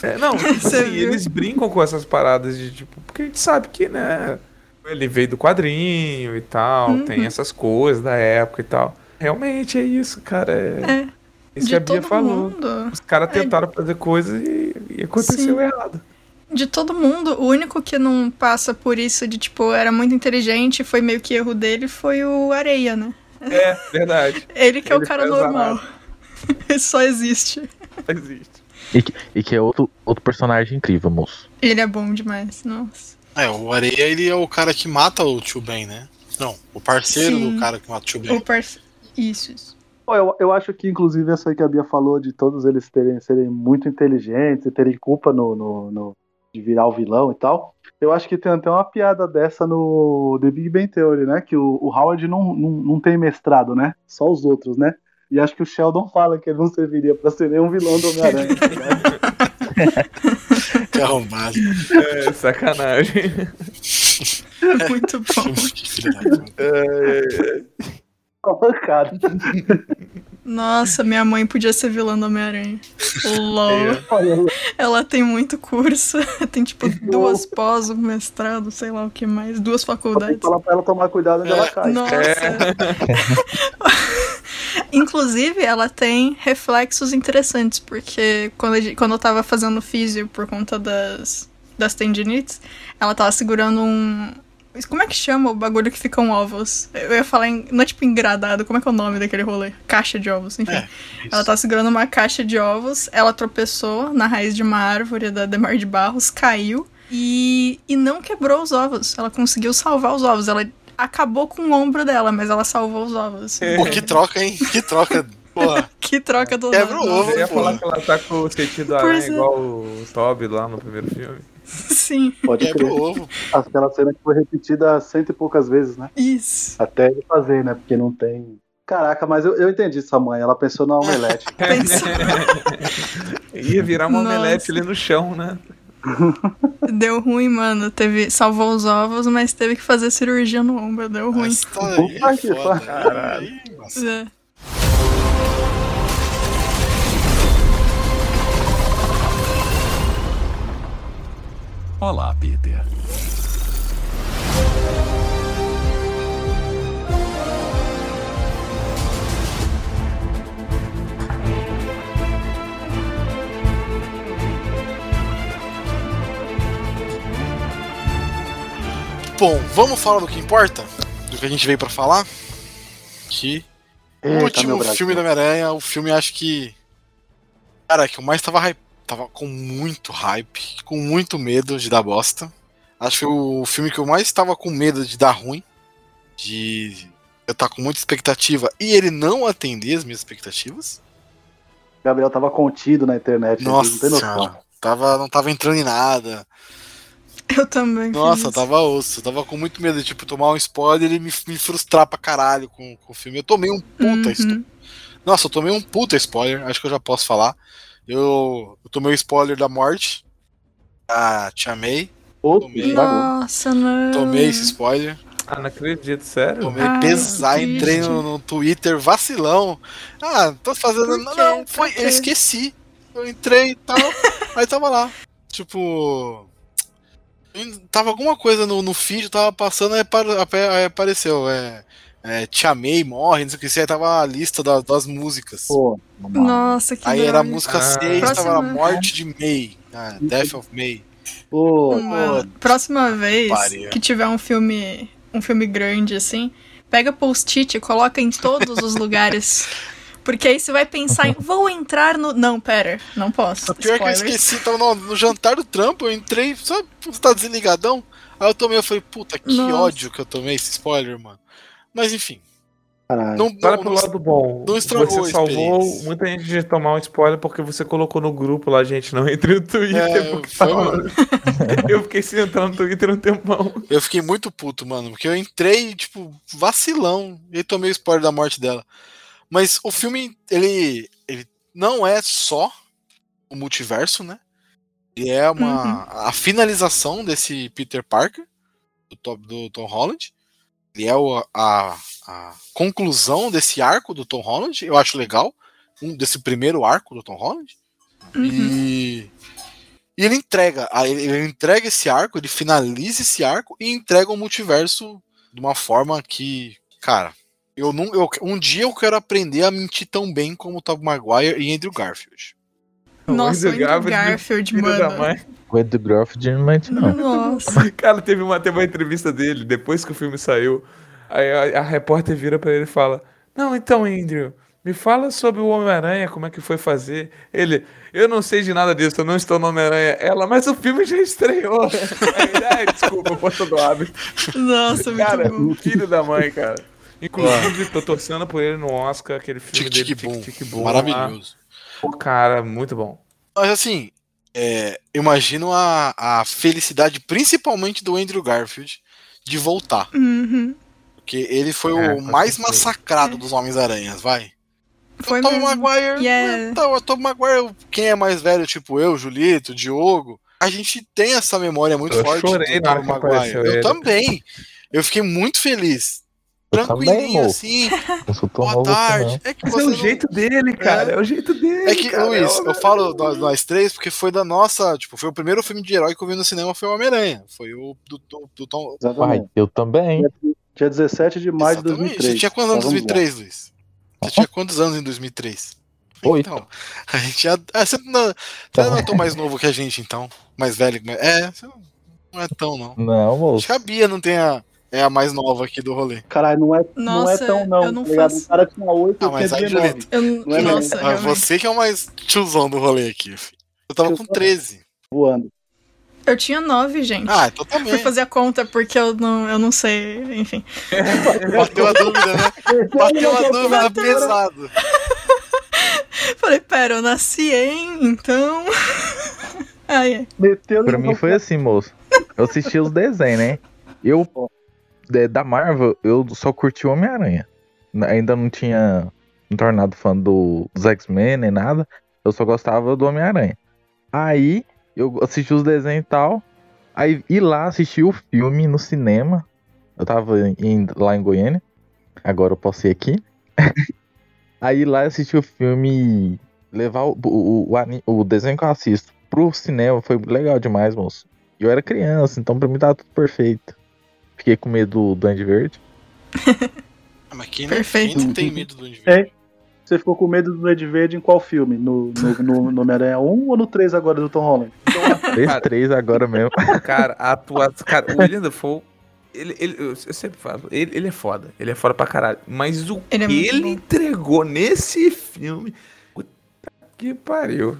[SPEAKER 2] É, não, tipo assim, eles brincam com essas paradas de tipo, porque a gente sabe que, né, ele veio do quadrinho e tal,
[SPEAKER 3] Uhum.
[SPEAKER 2] tem essas coisas da época e tal. Realmente é isso, cara. É,
[SPEAKER 3] É,
[SPEAKER 2] isso que
[SPEAKER 3] de
[SPEAKER 2] a Bia
[SPEAKER 3] todo
[SPEAKER 2] falou.
[SPEAKER 3] mundo.
[SPEAKER 2] Os caras
[SPEAKER 3] É.
[SPEAKER 2] tentaram fazer coisas e, e aconteceu
[SPEAKER 3] Sim.
[SPEAKER 2] errado.
[SPEAKER 3] De todo mundo, o único que não passa por isso de, tipo, era muito inteligente, foi meio que erro dele, foi o Areia, né?
[SPEAKER 2] É, verdade.
[SPEAKER 3] Ele que é o
[SPEAKER 2] Ele
[SPEAKER 3] cara normal. Ele só existe.
[SPEAKER 2] Existe.
[SPEAKER 5] E que, e que é outro, outro personagem incrível, moço.
[SPEAKER 3] Ele é bom demais, nossa.
[SPEAKER 1] É, o Areia, ele é o cara que mata o Tio Ben, né? Não, o parceiro
[SPEAKER 3] Sim.
[SPEAKER 1] do cara que mata o Tio
[SPEAKER 3] O
[SPEAKER 1] Ben.
[SPEAKER 3] parce... Isso, isso.
[SPEAKER 4] Pô, Eu, eu acho que, inclusive, essa aí que a Bia falou de todos eles terem, serem muito inteligentes e terem culpa no, no- no- de virar o vilão e tal. Eu acho que tem até uma piada dessa no The Big Bang Theory, né? Que o, o Howard não, não, não tem mestrado, né? Só os outros, né? E acho que o Sheldon fala que ele não serviria pra ser nenhum vilão do Homem-Aranha.
[SPEAKER 1] Que arrombado.
[SPEAKER 2] É, sacanagem.
[SPEAKER 3] Muito bom.
[SPEAKER 1] Da puta.
[SPEAKER 4] Cara,
[SPEAKER 3] Nossa, minha mãe podia ser vilã do Homem-Aranha. LOL.
[SPEAKER 4] olha,
[SPEAKER 3] Ela tem muito curso. Tem, tipo, duas pós, um mestrado, sei lá o que mais. Duas faculdades.
[SPEAKER 4] que falar pra ela tomar cuidado onde ela cai.
[SPEAKER 3] Nossa. Inclusive, ela tem reflexos interessantes, porque quando, gente- quando eu tava fazendo físio por conta das, das tendinites, ela tava segurando um. Como é que chama o bagulho que ficam ovos? Eu ia falar, em, não é tipo engradado, como é que é o nome daquele rolê? Caixa de ovos, enfim.
[SPEAKER 1] É,
[SPEAKER 3] Ela tava segurando uma caixa de ovos, ela tropeçou na raiz de uma árvore da Demar de Barros, caiu e, e não quebrou os ovos. Ela conseguiu salvar os ovos. Ela acabou com o ombro dela, mas ela salvou os ovos.
[SPEAKER 1] Pô, que troca, hein? Que troca. Porra.
[SPEAKER 3] Que troca do
[SPEAKER 1] Quebra o ovo,
[SPEAKER 2] Eu ia
[SPEAKER 1] pô.
[SPEAKER 2] falar que ela tá com o sentido aranha
[SPEAKER 3] é.
[SPEAKER 2] igual o Toby lá no primeiro filme.
[SPEAKER 3] Sim,
[SPEAKER 4] Pode
[SPEAKER 1] Quebra
[SPEAKER 4] crer.
[SPEAKER 1] o ovo.
[SPEAKER 4] Aquela cena que foi repetida cento e poucas vezes, né?
[SPEAKER 3] isso.
[SPEAKER 4] Até ele fazer, né? Porque não tem. Caraca, mas eu, eu entendi sua mãe. Ela pensou na omelete.
[SPEAKER 3] Pensou-
[SPEAKER 2] Ia virar uma
[SPEAKER 3] Nossa.
[SPEAKER 2] omelete ali no chão, né?
[SPEAKER 3] Deu ruim, mano. Teve, salvou os ovos, mas teve que fazer cirurgia no ombro. Deu ruim.
[SPEAKER 1] Mas tá aí,
[SPEAKER 4] que
[SPEAKER 1] foda.
[SPEAKER 4] pariu.
[SPEAKER 1] Caralho. Aí.
[SPEAKER 3] É.
[SPEAKER 8] Olá, Peter.
[SPEAKER 1] Bom, vamos falar do que importa? Do que a gente veio pra falar? Que o
[SPEAKER 4] Eita, meu
[SPEAKER 1] último filme da Homem-Aranha, o filme acho que. Cara, que eu mais tava hype, tava com muito hype, com muito medo de dar bosta. Acho que o filme que eu mais tava com medo de dar ruim, de eu estar com muita expectativa e ele não atender as minhas expectativas.
[SPEAKER 4] Gabriel tava contido na internet.
[SPEAKER 1] Nossa,
[SPEAKER 4] não tem noção.
[SPEAKER 1] tava, não tava entrando em nada.
[SPEAKER 3] Eu também.
[SPEAKER 1] Nossa, eu tava osso. Eu tava com muito medo de, tipo, tomar um spoiler e me, me frustrar pra caralho com, com o filme. Eu tomei um puta
[SPEAKER 3] Uhum.
[SPEAKER 1] spoiler. Nossa, eu tomei um puta spoiler, acho que eu já posso falar. Eu, eu tomei o spoiler da morte. Ah, te amei. Tomei.
[SPEAKER 3] Nossa, não.
[SPEAKER 1] Tomei esse spoiler.
[SPEAKER 2] Ah, não acredito, sério?
[SPEAKER 1] Tomei
[SPEAKER 3] Ai,
[SPEAKER 1] pesar, entrei no, no Twitter vacilão. Ah, tô fazendo. Não, não, foi. Eu esqueci. Eu entrei e tal. aí tava lá. Tipo. Tava alguma coisa no, no feed, tava passando, aí, apare- ape- aí apareceu. É, é, Te amei, morre, não sei o que, isso aí tava a lista da- das músicas.
[SPEAKER 4] Pô,
[SPEAKER 3] Nossa, que
[SPEAKER 1] aí era a música
[SPEAKER 2] Ah.
[SPEAKER 1] 6, tava a morte de May. Ah, Death of May.
[SPEAKER 4] pô,
[SPEAKER 3] Mano, próxima vez
[SPEAKER 1] Pariu.
[SPEAKER 3] que tiver um filme, um filme grande assim, pega post-it e coloca em todos os lugares. Porque aí você vai pensar em vou entrar no. Não, pera, não posso.
[SPEAKER 1] O pior é que eu
[SPEAKER 3] Spoilers.
[SPEAKER 1] esqueci, tava no, no jantar do trampo, eu entrei, sabe, você tá desligadão? Aí eu tomei, eu falei, puta, que
[SPEAKER 3] Nossa.
[SPEAKER 1] ódio que eu tomei esse spoiler, mano. Mas enfim.
[SPEAKER 4] Caralho.
[SPEAKER 1] Não,
[SPEAKER 2] Para
[SPEAKER 1] não-
[SPEAKER 2] pelo lado bom.
[SPEAKER 1] não estragou
[SPEAKER 2] você
[SPEAKER 1] a
[SPEAKER 2] salvou muita gente de tomar um spoiler porque você colocou no grupo lá, gente, não entre no Twitter.
[SPEAKER 1] É,
[SPEAKER 2] porque
[SPEAKER 1] foi
[SPEAKER 2] tava- Eu fiquei sem entrar no Twitter um tempão.
[SPEAKER 1] Eu fiquei muito puto, mano, porque eu entrei, tipo, vacilão, e tomei o spoiler da morte dela. Mas o filme, ele, ele não é só o multiverso, né? Ele é uma a finalização desse Peter Parker, do, Tom- do Tom Holland. Ele é o- a, a conclusão desse arco do Tom Holland, eu acho legal. Um, desse primeiro arco do Tom Holland.
[SPEAKER 3] Uhum.
[SPEAKER 1] E, e ele entrega, ele entrega esse arco, ele finaliza esse arco e entrega o multiverso de uma forma que, cara, eu não, eu, um dia eu quero aprender a mentir tão bem como o Tobey Maguire e Andrew Garfield.
[SPEAKER 3] Nossa, o
[SPEAKER 2] Andrew
[SPEAKER 3] Andrew
[SPEAKER 2] Garfield,
[SPEAKER 3] Garfield, mano.
[SPEAKER 5] O Ed Garfield não mente, não.
[SPEAKER 3] Nossa.
[SPEAKER 2] Cara, teve uma, teve uma entrevista dele depois que o filme saiu. Aí a, a repórter vira pra ele e fala: Não, então, Andrew, me fala sobre o Homem-Aranha, como é que foi fazer. Ele, eu não sei de nada disso, eu não estou no Homem-Aranha. Ela, mas o filme já estreou. Aí "Ai, desculpa, força do hábito.
[SPEAKER 3] Nossa, muito
[SPEAKER 2] Cara,
[SPEAKER 3] bom.
[SPEAKER 2] filho da mãe, cara. Inclusive, tô torcendo por ele no Oscar, aquele filme
[SPEAKER 1] Tic
[SPEAKER 2] dele,
[SPEAKER 1] Tic Boom.
[SPEAKER 2] Tic Tic Boom.
[SPEAKER 1] Maravilhoso.
[SPEAKER 2] Pô, cara, muito bom.
[SPEAKER 1] Mas assim, é, eu imagino a, a felicidade, principalmente do Andrew Garfield, de voltar.
[SPEAKER 3] Uhum.
[SPEAKER 1] Porque ele foi
[SPEAKER 2] É,
[SPEAKER 1] o mais massacrado dos Homens-Aranhas, vai.
[SPEAKER 3] Foi
[SPEAKER 1] o Tom
[SPEAKER 3] mesmo.
[SPEAKER 1] Maguire.
[SPEAKER 3] Yeah.
[SPEAKER 1] Então, o Tom Maguire, quem é mais velho, tipo eu, Julito, Diogo, a gente tem essa memória muito
[SPEAKER 2] Eu
[SPEAKER 1] forte
[SPEAKER 2] chorei
[SPEAKER 1] do
[SPEAKER 2] na hora
[SPEAKER 1] Tom
[SPEAKER 2] que
[SPEAKER 1] Maguire. Eu
[SPEAKER 2] ele.
[SPEAKER 1] também. Eu fiquei muito feliz.
[SPEAKER 5] Também,
[SPEAKER 1] Tranquilinho,
[SPEAKER 5] amor.
[SPEAKER 1] assim.
[SPEAKER 5] Eu sou tão
[SPEAKER 1] Boa tarde.
[SPEAKER 5] não.
[SPEAKER 1] É que
[SPEAKER 2] Mas
[SPEAKER 1] você
[SPEAKER 2] é o
[SPEAKER 1] não-
[SPEAKER 2] jeito dele, cara. É, o jeito dele.
[SPEAKER 1] É que,
[SPEAKER 2] cara,
[SPEAKER 1] Luiz,
[SPEAKER 2] é o-
[SPEAKER 1] eu falo nós, nós três porque foi da nossa. Tipo, foi o primeiro filme de herói que eu vi no cinema, foi o Homem-Aranha. Foi o do, do, do Tom.
[SPEAKER 5] Pai,
[SPEAKER 4] Exatamente.
[SPEAKER 5] eu também.
[SPEAKER 4] Dia 17 de maio de
[SPEAKER 1] Exatamente.
[SPEAKER 4] 2003.
[SPEAKER 1] Você tinha quantos anos em
[SPEAKER 4] Então, vamos lá.
[SPEAKER 1] 2003, Luiz? Você tinha quantos anos em 2003?
[SPEAKER 5] Oito.
[SPEAKER 1] Então, a gente já. Ah, você não, você não é tão mais novo que a gente, então. Mais velho. mas- É, você não é tão, não.
[SPEAKER 5] Não,
[SPEAKER 1] Acho
[SPEAKER 5] moço.
[SPEAKER 1] que a Bia não tem a. É a mais nova aqui do rolê.
[SPEAKER 4] Caralho, não é, não é
[SPEAKER 3] Nossa,
[SPEAKER 4] tão não.
[SPEAKER 3] eu não
[SPEAKER 4] tá ligado?
[SPEAKER 3] faço-
[SPEAKER 4] O cara tinha 8,
[SPEAKER 1] Ah,
[SPEAKER 4] eu
[SPEAKER 1] mas aí,
[SPEAKER 4] 19.
[SPEAKER 1] Julito,
[SPEAKER 3] Eu,
[SPEAKER 4] Não é
[SPEAKER 3] nossa,
[SPEAKER 1] ah,
[SPEAKER 3] realmente.
[SPEAKER 1] você que é o mais tiozão do rolê aqui, filho. Eu tava com
[SPEAKER 4] Tiozão.
[SPEAKER 1] 13.
[SPEAKER 4] Voando.
[SPEAKER 3] Eu tinha nove, gente.
[SPEAKER 1] Ah, então
[SPEAKER 3] Fui
[SPEAKER 1] também.
[SPEAKER 3] fazer a conta porque eu não, eu não sei, enfim.
[SPEAKER 1] Bateu a dúvida, né? Bateu a dúvida
[SPEAKER 3] Bateu.
[SPEAKER 1] pesado.
[SPEAKER 3] Falei, pera, eu nasci em, então. Ai, ai.
[SPEAKER 4] Meteu
[SPEAKER 5] Pra mim foi assim, moço. Eu assisti os desenhos, né? Eu, da Marvel, eu só curti o Homem-Aranha. Ainda não tinha me tornado fã do, dos X-Men nem nada. Eu só gostava do Homem-Aranha. Aí, eu assisti os desenhos e tal. Aí, ir lá assistir o filme no cinema. Eu tava em- lá em Goiânia. Agora eu posso ir aqui. Aí, lá assistir o filme. Levar o, o, o, o desenho que eu assisto pro cinema foi legal demais, moço. Eu era criança, então pra mim tava tudo perfeito. Fiquei com medo do Duende Verde.
[SPEAKER 1] Ah, Mas quem não,
[SPEAKER 3] Perfeito.
[SPEAKER 1] quem não tem medo do indivíduo?
[SPEAKER 4] É. Você ficou com medo do Ed Verde em qual filme? No, no, no, no Homem-Aranha 1 ou no 3 agora do Tom Holland?
[SPEAKER 5] Três,
[SPEAKER 2] Cara.
[SPEAKER 5] três agora mesmo.
[SPEAKER 2] Cara, a atuação. Cara, o William Dafoe. Ele, ele, eu eu sempre falo, ele, ele é foda. Ele é foda pra caralho. Mas o
[SPEAKER 3] Ele é
[SPEAKER 2] que
[SPEAKER 3] muito
[SPEAKER 2] ele
[SPEAKER 3] bom.
[SPEAKER 2] entregou nesse filme. Puta que pariu.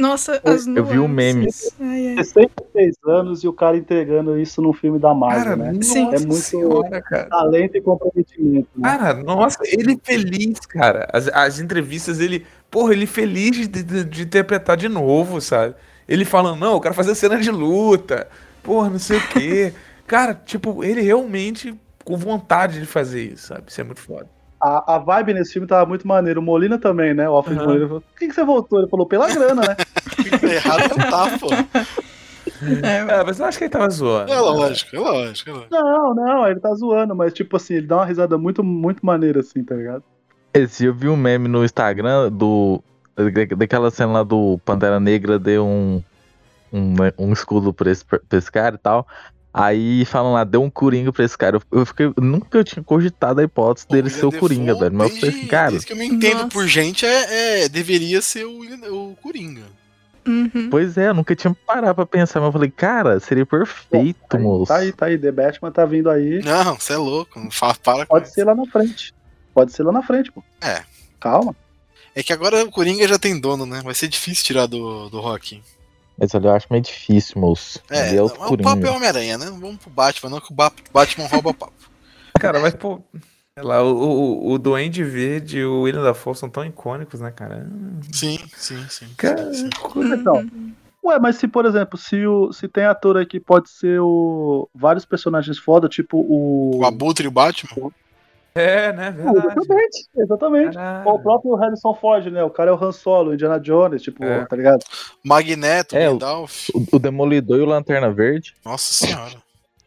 [SPEAKER 3] Nossa, as
[SPEAKER 5] Eu vi o memes.
[SPEAKER 3] Ai, ai.
[SPEAKER 4] 66 anos e o cara entregando isso num filme da Marvel,
[SPEAKER 2] Cara,
[SPEAKER 4] né?
[SPEAKER 3] Sim.
[SPEAKER 4] É muito-
[SPEAKER 2] senhora, cara.
[SPEAKER 4] Talento e comprometimento. Né?
[SPEAKER 2] Cara, nossa, ele feliz, cara. As, as entrevistas, ele. Porra, ele feliz de, de- de interpretar de novo, sabe? Ele falando, não, eu quero fazer cena de luta. Porra, não sei o quê. cara, tipo, ele realmente com vontade de fazer isso, sabe? Isso é muito foda.
[SPEAKER 4] A, a vibe nesse filme tava muito maneiro. O Molina também, né? O Alfred
[SPEAKER 2] Aham.
[SPEAKER 4] Molina falou: por que, que você voltou? Ele falou, pela grana, né?
[SPEAKER 1] Errado não tá, pô.
[SPEAKER 3] É,
[SPEAKER 2] É, mas eu acho que ele tava zoando.
[SPEAKER 1] É lógico, é lógico. É lógico.
[SPEAKER 4] Não, não, ele tá zoando, mas tipo assim, ele dá uma risada muito, muito maneira assim, tá ligado?
[SPEAKER 5] Esse, eu vi um meme no Instagram do. da- Daquela cena lá do Pantera Negra deu um. Um, um escudo pra esse, pra esse cara e tal. Aí falam lá, deu um Coringa pra esse cara. Eu, eu fiquei. Nunca eu tinha cogitado a hipótese dele ser o Coringa, velho. Mas eu falei assim, cara.
[SPEAKER 1] desde que eu me entendo
[SPEAKER 3] Nossa.
[SPEAKER 1] por gente, é, é- deveria ser o, o Coringa.
[SPEAKER 3] Uhum.
[SPEAKER 5] Pois é, eu nunca tinha parado pra pensar, mas eu falei, cara, seria perfeito,
[SPEAKER 4] Tá aí,
[SPEAKER 5] moço.
[SPEAKER 4] Tá aí, tá aí. The Batman tá vindo aí.
[SPEAKER 1] Não, você é louco. Não fala, para com
[SPEAKER 4] Pode
[SPEAKER 1] isso.
[SPEAKER 4] ser lá na frente. Pode ser lá na frente, pô.
[SPEAKER 1] É.
[SPEAKER 4] Calma.
[SPEAKER 1] É que agora o Coringa já tem dono, né? Vai ser difícil tirar do, do Rock.
[SPEAKER 5] Mas olha, eu acho meio difícil, moço.
[SPEAKER 1] É,
[SPEAKER 5] é o
[SPEAKER 1] não, o papo é. Homem-Aranha, né? Vamos pro Batman, não que o Ba- Batman rouba papo.
[SPEAKER 2] Cara, mas pô. Lá, o, o, o Duende Verde e o William Dafoe são tão icônicos, né, cara?
[SPEAKER 1] Sim, sim, sim.
[SPEAKER 2] Cara,
[SPEAKER 1] sim.
[SPEAKER 4] Então, ué, mas se, por exemplo, se, o, se tem ator aí que pode ser o, vários personagens foda, tipo o.
[SPEAKER 1] O Abutre e o Batman?
[SPEAKER 2] É, né? Verdade.
[SPEAKER 4] Exatamente, exatamente.
[SPEAKER 2] Caralho.
[SPEAKER 4] O próprio Harrison Ford, né? O cara é o Han Solo, o Indiana Jones, tipo,
[SPEAKER 2] É.
[SPEAKER 4] tá ligado?
[SPEAKER 1] Magneto,
[SPEAKER 5] É, o-
[SPEAKER 1] Gandalf.
[SPEAKER 5] O, o Demolidor e o Lanterna Verde.
[SPEAKER 1] Nossa senhora.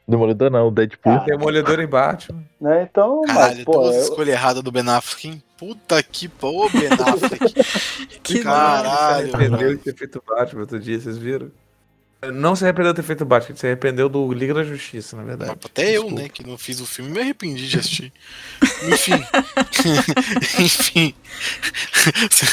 [SPEAKER 5] Demolidor não, o Deadpool.
[SPEAKER 4] Ah,
[SPEAKER 2] Demolidor e Batman.
[SPEAKER 4] Né? Então,
[SPEAKER 1] Caralho,
[SPEAKER 4] mas, pô,
[SPEAKER 1] duas
[SPEAKER 4] eu-
[SPEAKER 1] escolhas erradas do Ben Affleck, hein? Puta que pô, Ben Affleck.
[SPEAKER 3] Que
[SPEAKER 1] Caralho, velho.
[SPEAKER 2] de ter feito Batman outro dia, vocês viram? Não se arrependeu de ter feito Batman, ele se arrependeu do Liga da Justiça, na verdade.
[SPEAKER 1] Até eu,
[SPEAKER 2] Desculpa.
[SPEAKER 1] né, que não fiz o filme, me arrependi de assistir. Enfim. Enfim.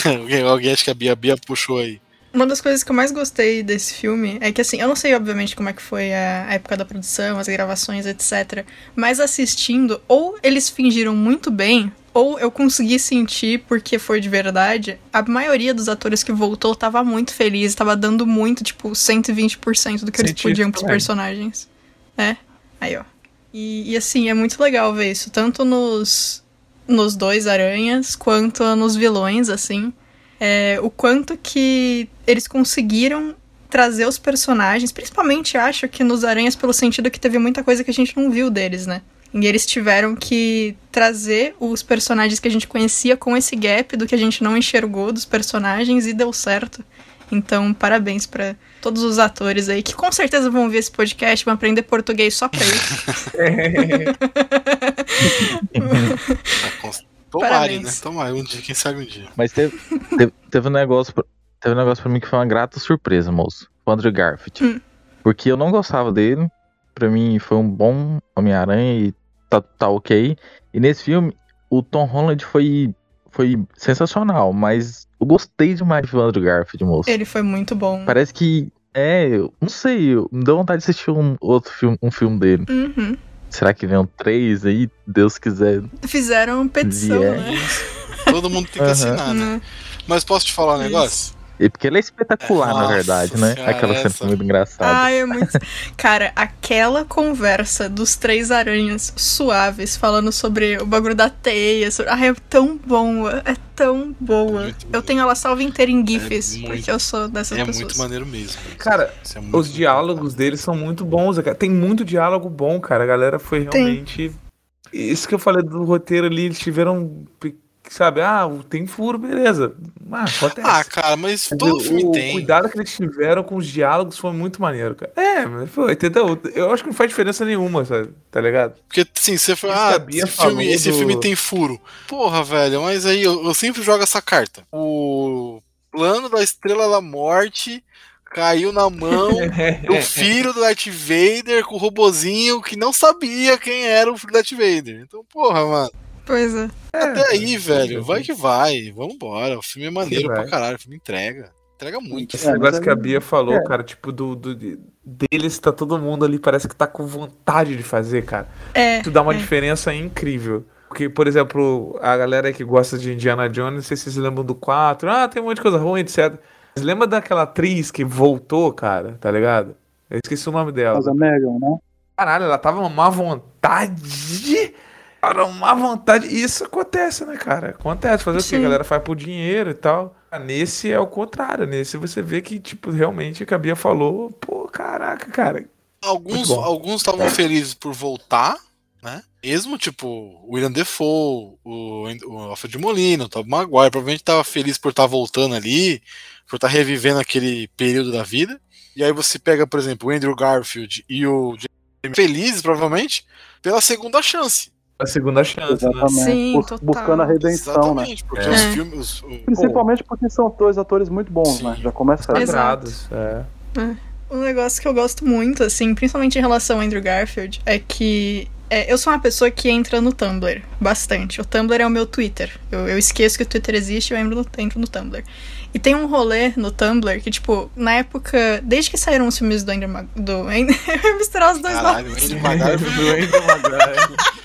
[SPEAKER 1] alguém, alguém acha que a Bia, Bia puxou aí.
[SPEAKER 3] Uma das coisas que eu mais gostei desse filme é que, assim, eu não sei, obviamente, como é que foi a a época da produção, as gravações, etc. Mas assistindo, ou eles fingiram muito bem, ou eu consegui sentir, porque foi de verdade, a maioria dos atores que voltou tava muito feliz, tava dando muito, tipo, 120% do que eles podiam pros
[SPEAKER 2] também.
[SPEAKER 3] personagens. É, aí, ó. E, e, assim, é muito legal ver isso, tanto nos, nos dois aranhas, quanto nos vilões, assim é, o quanto que eles conseguiram trazer os personagens, principalmente acho que nos Aranhas, pelo sentido que teve muita coisa que a gente não viu deles, né? E eles tiveram que trazer os personagens que a gente conhecia com esse gap do que a gente não enxergou dos personagens e deu certo. Então, parabéns pra todos os atores aí que com certeza vão ver esse podcast, vão aprender português só pra isso. Parabéns.
[SPEAKER 1] né? Tomare, um dia, quem sabe um dia.
[SPEAKER 5] Mas teve, teve, teve um negócio. pra- Teve um negócio pra mim que foi uma grata surpresa, moço. O Andrew Garfield.
[SPEAKER 3] Hum.
[SPEAKER 5] Porque eu não gostava dele. Pra mim foi um bom Homem-Aranha e tá, tá ok. E nesse filme, o Tom Holland foi, foi sensacional, mas eu gostei demais do Andrew Garfield, moço.
[SPEAKER 3] Ele foi muito bom.
[SPEAKER 5] Parece que. É, eu não sei, eu- me deu vontade de assistir um outro filme, um filme dele.
[SPEAKER 3] Uhum.
[SPEAKER 5] Será que vem um três aí? Deus quiser.
[SPEAKER 3] Fizeram petição,
[SPEAKER 5] Vier.
[SPEAKER 3] né?
[SPEAKER 1] Todo mundo tem que
[SPEAKER 5] Aham.
[SPEAKER 1] assinar, né?
[SPEAKER 3] Né?
[SPEAKER 1] Mas posso te falar um
[SPEAKER 3] Isso.
[SPEAKER 1] negócio?
[SPEAKER 5] E porque ele é espetacular, na
[SPEAKER 1] Nossa
[SPEAKER 5] verdade, né? Aquela cena foi muito engraçada.
[SPEAKER 3] Ai, é muito. Cara, aquela conversa dos três aranhas suaves falando sobre o bagulho da teia. Sobre... Ai, é tão boa. É tão boa.
[SPEAKER 1] Muito
[SPEAKER 3] Eu
[SPEAKER 1] boa.
[SPEAKER 3] tenho ela salva inteira em GIFs,
[SPEAKER 1] muito-
[SPEAKER 3] porque eu sou dessas
[SPEAKER 1] É
[SPEAKER 3] pessoas.
[SPEAKER 1] muito maneiro mesmo.
[SPEAKER 2] Cara,
[SPEAKER 1] é
[SPEAKER 2] Os diálogos deles são muito bons. Tem muito diálogo bom, cara. A galera foi
[SPEAKER 3] Tem.
[SPEAKER 2] realmente. Isso que eu falei do roteiro ali, eles tiveram. Sabe, ah, tem furo, beleza. Ah, acontece.
[SPEAKER 1] Ah, cara, mas todo
[SPEAKER 2] o-
[SPEAKER 1] filme
[SPEAKER 2] o
[SPEAKER 1] tem.
[SPEAKER 2] cuidado que eles tiveram com os diálogos foi muito maneiro, cara. É, mas foi, entendeu? Eu acho que não faz diferença nenhuma, sabe? Tá ligado?
[SPEAKER 1] Porque, assim, você foi, ah, esse, filme,
[SPEAKER 2] falou
[SPEAKER 1] esse
[SPEAKER 2] do-
[SPEAKER 1] filme tem furo. Porra, velho, mas aí eu, eu sempre jogo essa carta. O plano da Estrela da Morte caiu na mão do filho do Darth Vader com o robozinho que não sabia quem era o filho do Darth Vader. Então, porra, mano.
[SPEAKER 3] Pois é.
[SPEAKER 1] Até aí, velho, vai que vai. Vambora. O filme é maneiro pra caralho. O filme entrega. Entrega muito.
[SPEAKER 2] Esse
[SPEAKER 4] É,
[SPEAKER 2] negócio que a Bia falou,
[SPEAKER 4] é.
[SPEAKER 2] cara, tipo, do, do- de- deles tá todo mundo ali, parece que tá com vontade de fazer, cara.
[SPEAKER 3] É.
[SPEAKER 2] Isso dá uma
[SPEAKER 3] é.
[SPEAKER 2] diferença incrível. Porque, por exemplo, a galera que gosta de Indiana Jones, não sei se vocês lembram do 4, ah, tem um monte de coisa ruim, etc. Mas lembra daquela atriz que voltou, cara, tá ligado? Eu esqueci o nome dela.
[SPEAKER 4] Mas a Megan, né?
[SPEAKER 2] Caralho, ela tava uma má vontade. Cara, uma vontade. Isso acontece, né, cara? Acontece. Fazer o quê?
[SPEAKER 3] Sim.
[SPEAKER 2] A galera faz por dinheiro e tal. Nesse é o contrário. Nesse você vê que, tipo, realmente o que a Bia falou, pô, caraca, cara.
[SPEAKER 1] Alguns alguns estavam felizes por voltar, né? Mesmo, tipo, o William Defoe, o, o Alfred Molina, o Tobey Maguire, provavelmente tava feliz por estar voltando ali, por estar revivendo aquele período da vida. E aí você pega, por exemplo, o Andrew Garfield e o Jamie felizes, provavelmente, pela segunda chance.
[SPEAKER 2] A segunda chance, né?
[SPEAKER 3] Sim,
[SPEAKER 4] Bus-
[SPEAKER 3] total.
[SPEAKER 4] Buscando a redenção, né?
[SPEAKER 1] Exatamente, porque
[SPEAKER 2] É.
[SPEAKER 1] os
[SPEAKER 3] É.
[SPEAKER 1] filmes. os- o-
[SPEAKER 4] Principalmente porque são dois atores muito bons,
[SPEAKER 1] Sim.
[SPEAKER 4] né? Já começa.
[SPEAKER 3] Exato.
[SPEAKER 2] Sagrados. É.
[SPEAKER 3] Um negócio que eu gosto muito, assim, principalmente em relação ao Andrew Garfield, é que é, eu sou uma pessoa que entra no Tumblr bastante. O Tumblr é o meu Twitter. Eu, eu esqueço que o Twitter existe e eu entro no, entro no Tumblr. E tem um rolê no Tumblr que, tipo, na época, desde que saíram os filmes do Andrew Mag do Eu ia misturar os dois
[SPEAKER 1] Caralho,
[SPEAKER 3] nomes.
[SPEAKER 1] Andrew Maguire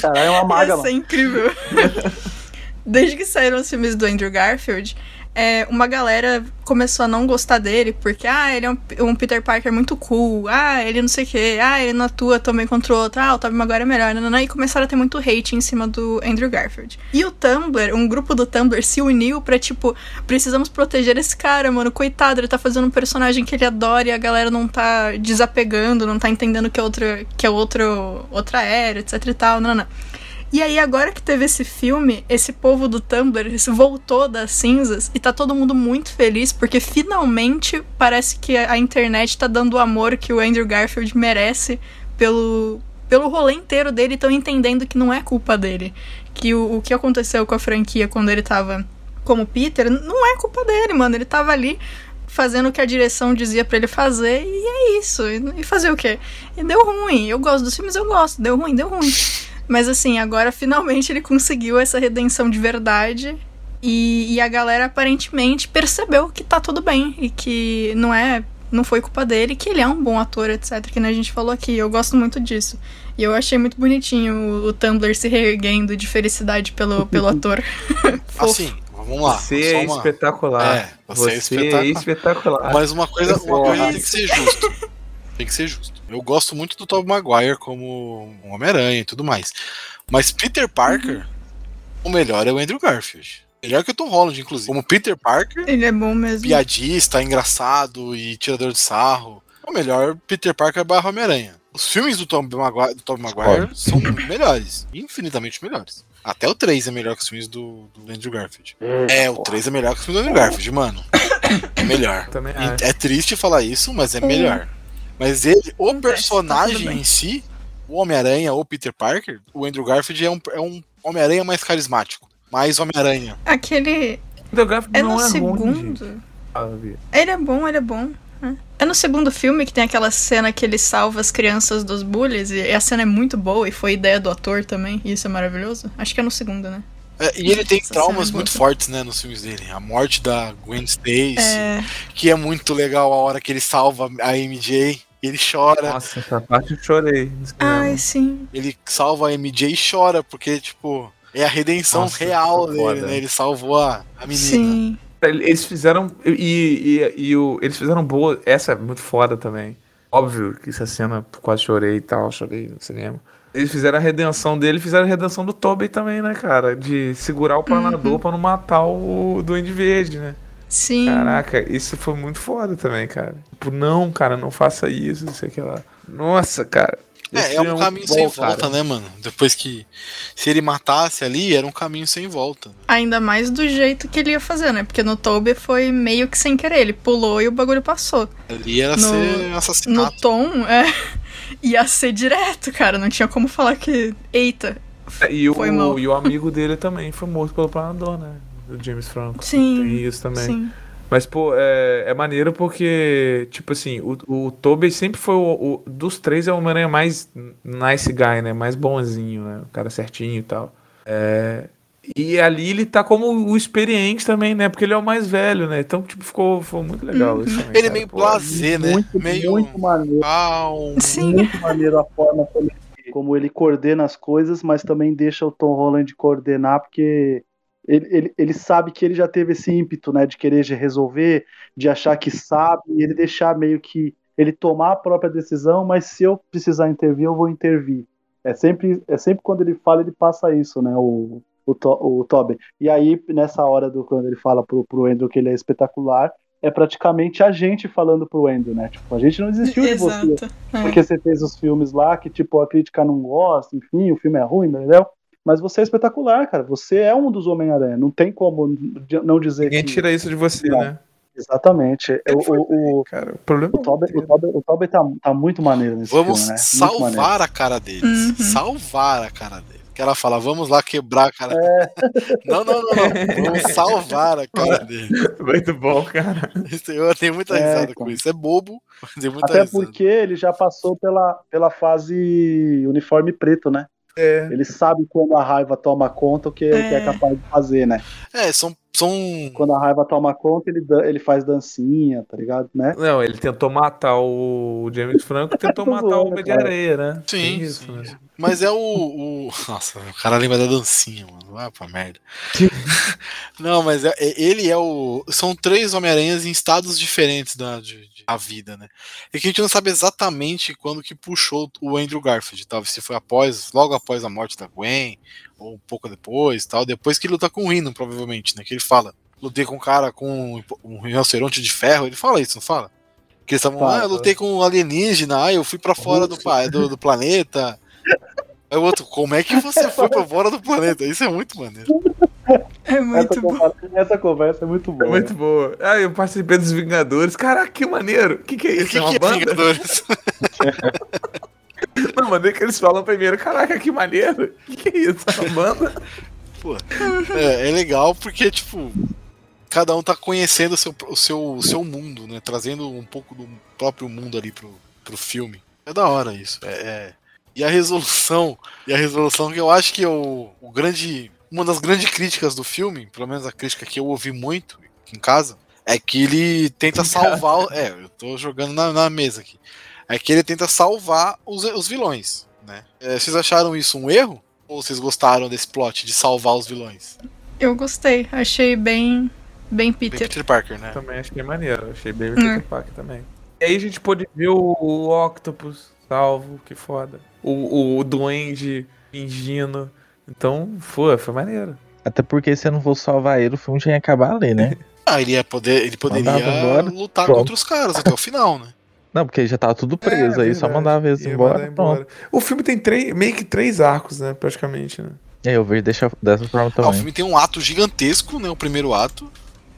[SPEAKER 4] Caralho, é uma maga,
[SPEAKER 3] Ia ser incrível. Desde que saíram os filmes do Andrew Garfield, é, uma galera começou a não gostar dele porque, ah, ele é um, um Peter Parker muito cool, ah, ele não sei o que, ah, ele não atua também contra o outro, ah, o Tobey Maguire é melhor, não, não, não, e começaram a ter muito hate em cima do Andrew Garfield. E o Tumblr, um grupo do Tumblr se uniu pra, tipo, precisamos proteger esse cara, mano, coitado, ele tá fazendo um personagem que ele adora e a galera não tá desapegando, não tá entendendo que é outra, que é outro, outra era, etc e tal, não, não. E aí, agora que teve esse filme, esse povo do Tumblr voltou das cinzas e tá todo mundo muito feliz porque finalmente parece que a internet tá dando o amor que o Andrew Garfield merece pelo, pelo rolê inteiro dele. Estão entendendo que não é culpa dele. Que o, o que aconteceu com a franquia quando ele tava como Peter não é culpa dele, mano. Ele tava ali fazendo o que a direção dizia para ele fazer e é isso. E fazer o quê? E deu ruim. Eu gosto dos filmes, eu gosto. Deu ruim, deu ruim. Mas assim, agora finalmente ele conseguiu essa redenção de verdade. E, e, a galera aparentemente percebeu que tá tudo bem e que não é. Não foi culpa dele, que ele é um bom ator, etc. Que a gente falou aqui. Eu gosto muito disso. E eu achei muito bonitinho o, o Tumblr se reerguendo de felicidade pelo, pelo ator.
[SPEAKER 1] assim, vamos lá.
[SPEAKER 2] Você é uma... espetacular. É,
[SPEAKER 1] você, você é, espetacular. é, espetacular. Mas uma coisa, uma coisa tem que ser justo. Tem que ser justo. Eu gosto muito do Tobey Maguire como um Homem-Aranha e tudo mais. Mas Peter Parker, uhum. o melhor é o Andrew Garfield. Melhor que o Tom Holland, inclusive. Como Peter Parker.
[SPEAKER 3] Ele é bom mesmo.
[SPEAKER 1] Piadista, engraçado e tirador de sarro. O melhor Peter Parker barra Homem-Aranha. Os filmes do Tom Maguire, do Tom Maguire são melhores. Infinitamente melhores. Até o 3 é melhor que os filmes do, do Andrew Garfield. É, o 3 é melhor que os filmes do Andrew Garfield, mano. É melhor. É triste falar isso, mas é melhor. Mas ele, o tá personagem tá em si, o Homem-Aranha ou Peter Parker, o Andrew Garfield é um, é um Homem-Aranha mais carismático. Mais Homem-Aranha.
[SPEAKER 3] Aquele.
[SPEAKER 2] Andrew Garfield
[SPEAKER 3] é
[SPEAKER 2] não
[SPEAKER 3] no
[SPEAKER 2] é
[SPEAKER 3] segundo. Ruim, ele é bom, ele é bom. É. é no segundo filme que tem aquela cena que ele salva as crianças dos bullies, e a cena é muito boa e foi ideia do ator também, e isso é maravilhoso. Acho que é no segundo, né?
[SPEAKER 1] É, e ele tem Essa traumas é muito fortes, né, nos filmes dele. A morte da Gwen Stacy, é... que é muito legal a hora que ele salva a MJ. Ele chora.
[SPEAKER 2] Nossa, essa parte eu chorei.
[SPEAKER 3] Ai, sim.
[SPEAKER 1] Ele salva a MJ e chora, porque, tipo, é a redenção Nossa, real dele, foda. né? Ele salvou a, a menina. Sim.
[SPEAKER 2] Eles fizeram. E, e, e, o, eles fizeram boa. Essa é muito foda também. Óbvio que essa cena quase chorei e tal, chorei no cinema. Eles fizeram a redenção dele, fizeram a redenção do Tobey também, né, cara? De segurar o planador uhum. pra não matar o Duende Verde, né?
[SPEAKER 3] Sim.
[SPEAKER 2] Caraca, isso foi muito foda também, cara. Tipo, não, cara, não faça isso, não sei o que lá. Nossa, cara.
[SPEAKER 1] É, é um, é um caminho bom, sem volta, cara. né, mano? Depois que. Se ele matasse ali, era um caminho sem volta. Né?
[SPEAKER 3] Ainda mais do jeito que ele ia fazer, né? Porque no Toby foi meio que sem querer. Ele pulou e o bagulho passou.
[SPEAKER 1] Ali ia no, ser assassinado.
[SPEAKER 3] No Tom, é. Ia ser direto, cara. Não tinha como falar que. Eita.
[SPEAKER 2] É, e, o, e o amigo dele também foi morto pelo planador, né? Do James Franco.
[SPEAKER 3] Sim.
[SPEAKER 2] Tem isso também.
[SPEAKER 3] Sim.
[SPEAKER 2] Mas, pô, é, é maneiro porque, tipo assim, o, o Tobey sempre foi o, o Dos três é o Homem-Aranha mais nice guy, né? Mais bonzinho, né? O cara certinho e tal. É, e ali ele tá como o experiente também, né? Porque ele é o mais velho, né? Então, tipo, ficou, ficou muito legal uhum. isso também,
[SPEAKER 1] Ele é meio blazer, né?
[SPEAKER 4] Muito,
[SPEAKER 1] meio...
[SPEAKER 4] muito maneiro.
[SPEAKER 3] Sim.
[SPEAKER 4] Muito maneiro a forma como ele, como ele coordena as coisas, mas também deixa o Tom Holland coordenar, porque ele, ele, ele, sabe que ele já teve esse ímpeto, né, de querer resolver, de achar que sabe, e ele deixar meio que ele tomar a própria decisão, mas se eu precisar intervir, eu vou intervir. É sempre, é sempre quando ele fala, ele passa isso, né, o, o, o Tobin. E aí, nessa hora do quando ele fala pro, pro Andrew que ele é espetacular, é praticamente a gente falando pro Andrew, né? Tipo, a gente não desistiu Exato. de você. É. Porque você fez os filmes lá que, tipo, a crítica não gosta, enfim, o filme é ruim, entendeu? Mas você é espetacular, cara. Você é um dos Homem-Aranha. Não tem como não dizer
[SPEAKER 2] Ninguém que... tira isso de você, não. né?
[SPEAKER 4] Exatamente. O, o,
[SPEAKER 2] o, cara, o problema
[SPEAKER 4] o Tobey, o Tobey, o Tobey tá, tá muito maneiro nesse
[SPEAKER 1] Vamos
[SPEAKER 4] filme, né?
[SPEAKER 1] salvar a cara deles. Uhum. Salvar a cara deles. Que ela fala, vamos lá quebrar a cara é. Não, não, não, não. Vamos salvar a cara dele.
[SPEAKER 2] Muito bom, cara.
[SPEAKER 1] Eu tenho muita é, risada com isso. É bobo, mas muita
[SPEAKER 4] Até
[SPEAKER 1] risada.
[SPEAKER 4] porque ele já passou pela, pela fase uniforme preto, né? É. Ele sabe quando a raiva toma conta o que é. que é capaz de fazer, né?
[SPEAKER 1] É, são são.
[SPEAKER 4] Quando a raiva toma conta, ele, ele faz dancinha, tá ligado? Né?
[SPEAKER 2] Não, ele tentou matar o James Franco e tentou matar o Homem de. Areia, né?
[SPEAKER 1] Sim,
[SPEAKER 2] isso,
[SPEAKER 1] sim.
[SPEAKER 2] né?
[SPEAKER 1] Mas é o, o- Nossa, o cara lembra da dancinha, mano. Vai pra merda. Não, mas é- é- ele é o. São três Homem-Aranhas em estados diferentes da de, da vida, né? E que a gente não sabe exatamente quando que puxou o Andrew Garfield, tal. Se foi após, logo após a morte da Gwen, ou um pouco depois, tal. Depois que ele luta com o Rhino, provavelmente, né? Que ele fala. Lutei com um cara com um rinoceronte de ferro. Ele fala isso, não fala? Que eles estavam, ah, eu lutei com um alienígena, ah, eu fui pra fora do, do, do planeta. Aí o outro, como é que você foi pra fora do planeta? Isso é muito maneiro.
[SPEAKER 3] É muito
[SPEAKER 4] Essa
[SPEAKER 3] bom.
[SPEAKER 4] conversa, essa conversa é muito
[SPEAKER 2] É
[SPEAKER 4] boa.
[SPEAKER 2] muito boa. Ah, eu participei dos Vingadores. Caraca, que maneiro. O que, que é isso?
[SPEAKER 1] que,
[SPEAKER 2] é uma
[SPEAKER 1] que é
[SPEAKER 2] banda?
[SPEAKER 1] Vingadores?
[SPEAKER 2] Não, mas nem que eles falam primeiro. Caraca, que maneiro. O que, que é isso? É uma banda?
[SPEAKER 1] É, é legal porque, tipo, cada um tá conhecendo o seu, o seu, o seu mundo, né? Trazendo um pouco do próprio mundo ali pro, pro filme. É da hora isso. É, é. E a resolução, e a resolução que eu acho que é o, o grande. Uma das grandes críticas do filme, pelo menos a crítica que eu ouvi muito aqui em casa, é que ele tenta salvar. o- É, eu tô jogando na, na mesa aqui. É que ele tenta salvar os, os vilões, né? É, vocês acharam isso um erro? Ou vocês gostaram desse plot de salvar os vilões?
[SPEAKER 3] Eu gostei. Achei bem, bem
[SPEAKER 1] Bem
[SPEAKER 3] Peter.
[SPEAKER 1] Peter Parker, né?
[SPEAKER 2] Também achei maneiro. Achei bem
[SPEAKER 3] Hum.
[SPEAKER 2] Peter Parker também. E aí a gente pôde ver o, o Octopus salvo, que foda. O, o Duende fingindo. Então, foi, foi maneiro.
[SPEAKER 5] Até porque se eu não fosse salvar ele, o filme já ia acabar ali, né?
[SPEAKER 1] Ah, ele ia poder, ele poderia
[SPEAKER 5] embora,
[SPEAKER 1] lutar
[SPEAKER 5] pronto.
[SPEAKER 1] contra os caras até o final, né?
[SPEAKER 5] Não, porque já tava tudo preso
[SPEAKER 2] É,
[SPEAKER 5] aí, só
[SPEAKER 2] verdade.
[SPEAKER 5] mandava eles embora, pronto.
[SPEAKER 2] O filme tem três, meio que três arcos, né? Praticamente, né?
[SPEAKER 5] E aí eu vejo deixa dessa forma
[SPEAKER 1] Ah, o
[SPEAKER 5] também.
[SPEAKER 1] filme tem um ato gigantesco, né? O primeiro ato.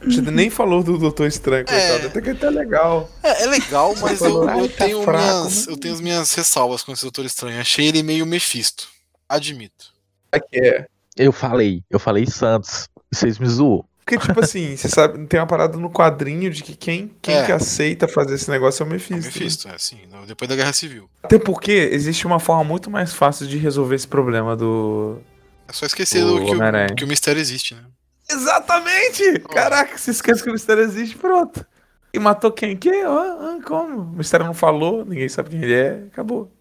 [SPEAKER 2] A gente nem falou do Doutor Estranho, coitado.
[SPEAKER 1] É.
[SPEAKER 2] Até que até legal.
[SPEAKER 1] É, é legal, mas eu,
[SPEAKER 2] falou,
[SPEAKER 1] eu
[SPEAKER 2] "Ai, tá
[SPEAKER 1] tenho
[SPEAKER 2] fraco,
[SPEAKER 1] minhas,
[SPEAKER 2] né?"
[SPEAKER 1] eu tenho as minhas ressalvas com esse Doutor Estranho. Achei ele meio Mephisto. Admito.
[SPEAKER 2] Aqui é.
[SPEAKER 5] Eu falei, eu falei Santos. Vocês me zoou.
[SPEAKER 2] Porque, tipo assim, você sabe, tem uma parada no quadrinho de que quem, quem
[SPEAKER 1] É.
[SPEAKER 2] que aceita fazer esse negócio é o
[SPEAKER 1] É
[SPEAKER 2] Mephisto. né?
[SPEAKER 1] Mephisto, é assim, depois da Guerra Civil.
[SPEAKER 2] Até porque existe uma forma muito mais fácil de resolver esse problema do.
[SPEAKER 1] É só esquecer
[SPEAKER 2] O
[SPEAKER 1] do que, o, que o mistério existe, né?
[SPEAKER 2] Exatamente! Caraca, se esquece que o mistério existe, pronto. E matou quem? Quem? Ah, ah, como? O mistério não falou, ninguém sabe quem ele é, acabou.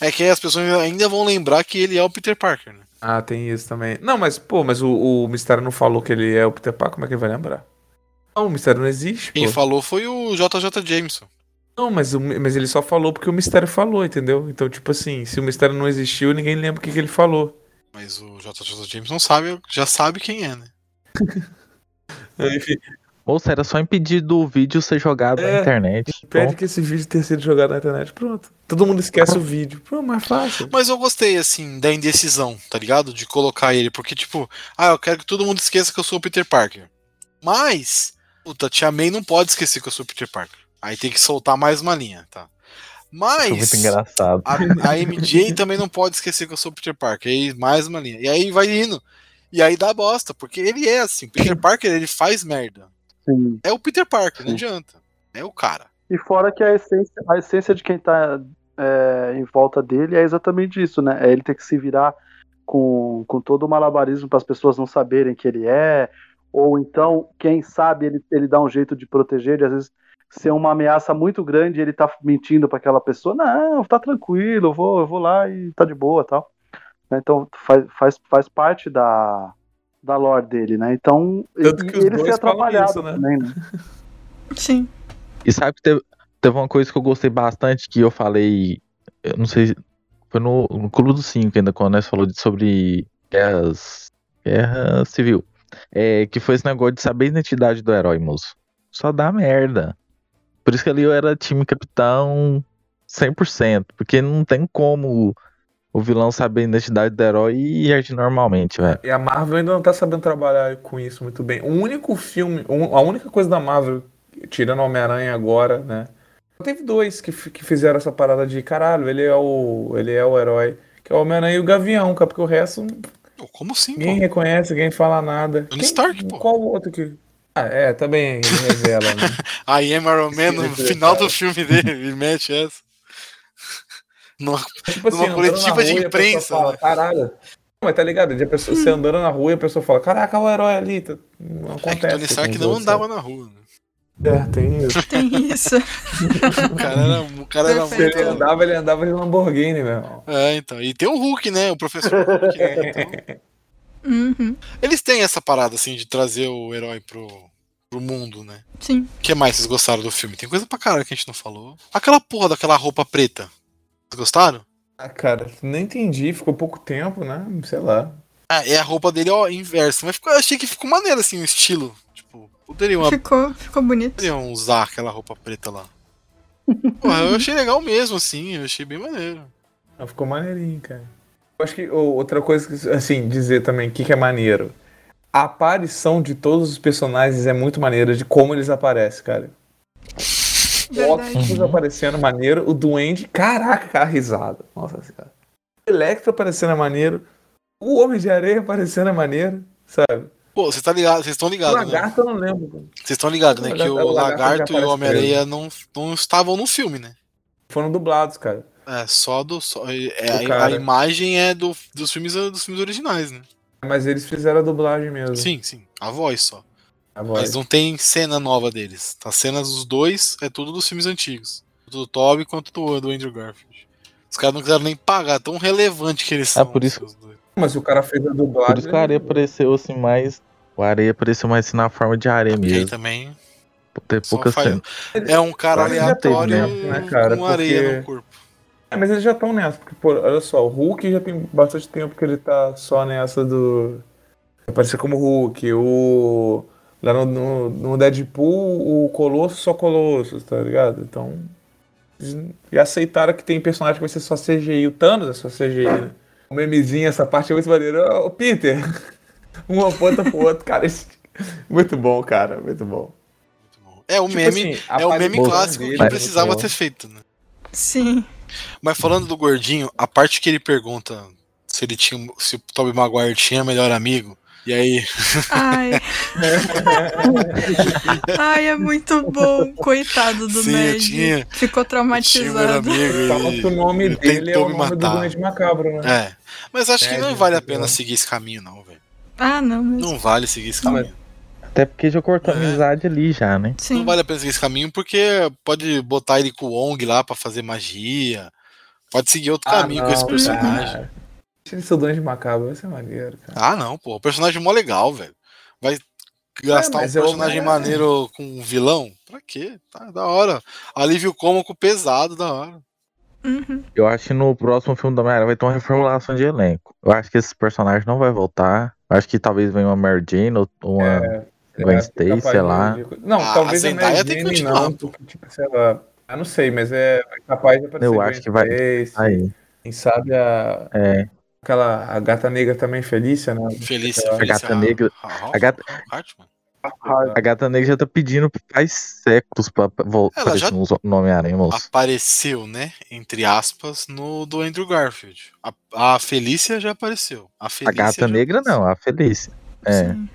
[SPEAKER 1] É que as pessoas ainda vão lembrar que ele é o Peter Parker, né?
[SPEAKER 2] Ah, tem isso também. Não, mas, pô, mas o, o mistério não falou que ele é o Peter Parker, como é que ele vai lembrar? Não, o mistério não existe,
[SPEAKER 1] Quem
[SPEAKER 2] pô.
[SPEAKER 1] falou foi o JJ Jameson.
[SPEAKER 2] Não, mas, o- mas ele só falou porque o mistério falou, entendeu? Então, tipo assim, se o mistério não existiu, ninguém lembra o que, que ele falou.
[SPEAKER 1] Mas o JJ Jameson sabe, já sabe quem é, né?
[SPEAKER 2] Enfim,
[SPEAKER 5] Ou se era só impedir do vídeo ser jogado
[SPEAKER 2] É,
[SPEAKER 5] na internet.
[SPEAKER 2] pede
[SPEAKER 5] Pronto.
[SPEAKER 2] que esse vídeo tenha sido jogado na internet, pronto. Todo mundo esquece o vídeo. Pô, mais fácil.
[SPEAKER 1] Mas eu gostei, assim, da indecisão, tá ligado? De colocar ele, porque, tipo, ah, eu quero que todo mundo esqueça que eu sou o Peter Parker. Mas, puta, Tia May não pode esquecer que eu sou o Peter Parker. Aí tem que soltar mais uma linha, tá?
[SPEAKER 5] Foi muito
[SPEAKER 1] Mas,
[SPEAKER 5] engraçado.
[SPEAKER 1] a, a MJ também não pode esquecer que eu sou o Peter Parker. Aí mais uma linha. E aí vai indo. E aí dá bosta, porque ele é assim. Peter Parker, ele faz merda.
[SPEAKER 4] Sim.
[SPEAKER 1] É o Peter Parker, não
[SPEAKER 4] Sim.
[SPEAKER 1] adianta. É o cara.
[SPEAKER 4] E fora que a essência, a essência de quem tá é, em volta dele é exatamente isso, né? É ele ter que se virar com, com todo o malabarismo para as pessoas não saberem que ele é, ou então, quem sabe, ele, ele dá um jeito de proteger, de às vezes ser uma ameaça muito grande e ele tá mentindo para aquela pessoa, não, tá tranquilo, eu vou, eu vou lá e tá de boa tal. Né? Então faz, faz, faz parte da, da lore dele, né? Então,
[SPEAKER 2] Tanto
[SPEAKER 4] e-
[SPEAKER 2] que os
[SPEAKER 4] ele
[SPEAKER 2] dois
[SPEAKER 4] ser
[SPEAKER 2] falam
[SPEAKER 4] atrapalhado
[SPEAKER 2] isso, né?
[SPEAKER 4] também, né?
[SPEAKER 3] Sim.
[SPEAKER 5] E sabe que teve, teve uma coisa que eu gostei bastante que eu falei. Eu não sei. Foi no, no Clube dos Cinco ainda, quando nós falou de- sobre guerras. Guerra civil. É, que foi esse negócio de saber a identidade do herói, moço. Só dá merda. Por isso que ali eu era time capitão 100%. Porque não tem como o vilão saber a identidade do herói e agir normalmente, velho.
[SPEAKER 2] E a Marvel ainda não tá sabendo trabalhar com isso muito bem. O único filme, a única coisa da Marvel, tirando Homem-Aranha agora, né? Teve dois que, que fizeram essa parada de caralho, ele é o, ele é o herói. Que é o Homem-Aranha e o Gavião, cara, porque o resto
[SPEAKER 1] como assim,
[SPEAKER 2] ninguém
[SPEAKER 1] pô?
[SPEAKER 2] reconhece, ninguém fala nada.
[SPEAKER 1] Tony Stark, pô.
[SPEAKER 2] Qual outro que. Ah, é, também ele revela, né?
[SPEAKER 1] Am Iron Man no final do filme dele, ele mete essa. Numa-
[SPEAKER 2] Tipo
[SPEAKER 1] Numa
[SPEAKER 2] andando
[SPEAKER 1] coletiva de
[SPEAKER 2] rua
[SPEAKER 1] imprensa,
[SPEAKER 2] Fala,
[SPEAKER 1] né?
[SPEAKER 2] Caralho, Mas tá ligado? De a pessoa, Você andando na rua e a pessoa fala, caraca, o herói ali. tá- Não
[SPEAKER 1] É que
[SPEAKER 2] acontece.
[SPEAKER 1] Tony Stark não andava na rua. Né?
[SPEAKER 2] É, tem isso.
[SPEAKER 3] Tem isso.
[SPEAKER 1] O cara era, o cara era
[SPEAKER 2] Se
[SPEAKER 3] Perfeito.
[SPEAKER 2] ele
[SPEAKER 1] muito.
[SPEAKER 2] andava, ele andava de Lamborghini, meu irmão.
[SPEAKER 1] É, então. E tem o Hulk, né? O professor Hulk. né? Então,
[SPEAKER 3] Uhum.
[SPEAKER 1] eles têm essa parada, assim, de trazer o herói pro, pro mundo, né?
[SPEAKER 3] Sim.
[SPEAKER 1] O que mais vocês gostaram do filme? Tem coisa pra caralho que a gente não falou. Aquela porra daquela roupa preta. Vocês gostaram?
[SPEAKER 2] Ah, cara, não entendi, ficou pouco tempo, né? Sei lá.
[SPEAKER 1] Ah, é a roupa dele, ó, inversa. Mas ficou, eu achei que ficou maneiro, assim, o estilo. Tipo, poderiam,
[SPEAKER 3] Ficou, ficou bonito.
[SPEAKER 1] poderiam usar aquela roupa preta lá. Porra, eu achei legal mesmo, assim. Eu achei bem maneiro.
[SPEAKER 2] Não, ficou maneirinho, cara. Eu acho que outra coisa que, assim, dizer também, o que, que é maneiro? A aparição de todos os personagens é muito maneira, de como eles aparecem, cara. Octopus aparecendo maneiro, o Duende, caraca, cara, risada. Nossa senhora. O Electro aparecendo é maneiro, o Homem de Areia aparecendo é maneiro, sabe?
[SPEAKER 1] Pô, você tá ligado, vocês estão
[SPEAKER 2] O
[SPEAKER 1] ligados, né?
[SPEAKER 2] Lagarto eu não lembro. cara.
[SPEAKER 1] Vocês estão ligados, né? Que o
[SPEAKER 2] Lagarto- o Lagarto
[SPEAKER 1] e o Homem-Areia não, não estavam no filme, né?
[SPEAKER 2] Foram dublados, cara.
[SPEAKER 1] É, só do. Só, é,
[SPEAKER 2] O
[SPEAKER 1] a,
[SPEAKER 2] cara.
[SPEAKER 1] a imagem é do, dos, filmes, dos filmes originais, né?
[SPEAKER 2] Mas eles fizeram a dublagem mesmo.
[SPEAKER 1] Sim, sim. A voz só.
[SPEAKER 2] A voz.
[SPEAKER 1] Mas não tem cena nova deles. As cenas dos dois é tudo dos filmes antigos. Tanto do Toby quanto do, do Andrew Garfield. Os caras não quiseram nem pagar, tão relevante que eles
[SPEAKER 5] Ah,
[SPEAKER 1] são.
[SPEAKER 5] por isso-
[SPEAKER 1] os dois.
[SPEAKER 2] Mas o cara fez a dublagem.
[SPEAKER 5] Por isso que o areia apareceu assim mais. O areia apareceu mais assim, na forma de areia
[SPEAKER 1] Porque aí
[SPEAKER 5] mesmo.
[SPEAKER 1] também só
[SPEAKER 5] pouca
[SPEAKER 1] faz-
[SPEAKER 5] cena.
[SPEAKER 1] é um cara aleatório
[SPEAKER 5] teve
[SPEAKER 2] tempo, né, cara?
[SPEAKER 1] com areia
[SPEAKER 2] Porque-
[SPEAKER 1] no corpo.
[SPEAKER 2] É, mas eles já estão nessa, porque, pô, olha só, o Hulk já tem bastante tempo que ele tá só nessa do. Aparecer como Hulk, o. Lá no, no, no Deadpool, o Colosso só Colosso, tá ligado? Então. E aceitaram que tem personagem que vai ser só CGI. O Thanos é só CGI, né? O memezinho, essa parte é muito maneira. Ô, Peter! Um aponta pro outro, cara. esse- Muito bom, cara, muito bom.
[SPEAKER 1] Muito bom. É o
[SPEAKER 2] Tipo
[SPEAKER 1] meme,
[SPEAKER 2] assim,
[SPEAKER 1] é o meme clássico
[SPEAKER 2] dele
[SPEAKER 1] que
[SPEAKER 2] é
[SPEAKER 1] precisava ter feito, né?
[SPEAKER 3] Sim.
[SPEAKER 1] Mas falando do gordinho, a parte que ele pergunta se ele tinha, se o Tobey Maguire tinha melhor amigo, e aí
[SPEAKER 3] Ai. Ai, é muito bom. Coitado do
[SPEAKER 1] Sim,
[SPEAKER 3] Ned.
[SPEAKER 1] tinha-
[SPEAKER 3] Ficou traumatizado.
[SPEAKER 1] amigo,
[SPEAKER 2] Fala
[SPEAKER 1] e
[SPEAKER 2] que o nome
[SPEAKER 1] ele
[SPEAKER 2] dele é
[SPEAKER 1] tentou
[SPEAKER 2] o
[SPEAKER 1] me
[SPEAKER 2] nome do
[SPEAKER 1] matar.
[SPEAKER 2] Doente Macabro, né?
[SPEAKER 1] É. Mas acho que
[SPEAKER 2] É,
[SPEAKER 1] não
[SPEAKER 2] gente,
[SPEAKER 1] vale a pena seguir esse caminho, não, velho.
[SPEAKER 3] Ah, não, mas.
[SPEAKER 1] Não vale seguir esse
[SPEAKER 2] mas-
[SPEAKER 1] caminho.
[SPEAKER 5] Até porque já cortou a
[SPEAKER 1] É.
[SPEAKER 5] amizade ali já, né?
[SPEAKER 3] Sim.
[SPEAKER 1] Não vale a pena seguir esse caminho porque pode botar ele com o Wong lá pra fazer magia. Pode seguir outro
[SPEAKER 2] Ah,
[SPEAKER 1] caminho com esse
[SPEAKER 2] não,
[SPEAKER 1] personagem.
[SPEAKER 2] cara. Deixa ele ser o Doente Macabro, vai ser maneiro, cara.
[SPEAKER 1] Ah, não, pô. O personagem é mó legal, velho. Vai gastar um
[SPEAKER 2] é o
[SPEAKER 1] personagem
[SPEAKER 2] Homem-Aranha.
[SPEAKER 1] maneiro com um vilão? Pra quê? Tá da hora. Alívio cômico pesado, da hora.
[SPEAKER 3] Uhum.
[SPEAKER 5] Eu acho que no próximo filme da Homem-Aranha vai ter uma reformulação de elenco. Eu acho que esse personagem não vai voltar. Eu acho que talvez venha uma Mary Jane ou uma.
[SPEAKER 2] É,
[SPEAKER 5] Gwen Stacy, sei lá.
[SPEAKER 2] de- Não,
[SPEAKER 1] Ah,
[SPEAKER 2] talvez
[SPEAKER 1] a
[SPEAKER 2] a Mary
[SPEAKER 1] tem que
[SPEAKER 2] Jane não, porque, tipo, sei lá. Eu não sei, mas é capaz de aparecer
[SPEAKER 5] Eu
[SPEAKER 2] Gwen
[SPEAKER 5] acho que vai-
[SPEAKER 2] Stacy,
[SPEAKER 5] Aí.
[SPEAKER 2] Quem sabe a,
[SPEAKER 5] É.
[SPEAKER 2] aquela a gata negra também, Felícia, né?
[SPEAKER 1] Felícia,
[SPEAKER 2] A
[SPEAKER 1] Felícia
[SPEAKER 5] gata negra-
[SPEAKER 1] Ha-
[SPEAKER 5] a gata-
[SPEAKER 1] Hartman.
[SPEAKER 5] A gata negra já tá pedindo faz séculos pra pra voltar
[SPEAKER 1] já-
[SPEAKER 5] no Homem-Aranha, moço.
[SPEAKER 1] Apareceu, né? Entre aspas, no do Andrew Garfield. A, a Felícia já apareceu. A,
[SPEAKER 5] A
[SPEAKER 1] Felícia
[SPEAKER 5] gata
[SPEAKER 1] já
[SPEAKER 5] negra
[SPEAKER 1] apareceu.
[SPEAKER 5] não, a Felícia. É.
[SPEAKER 3] Sim.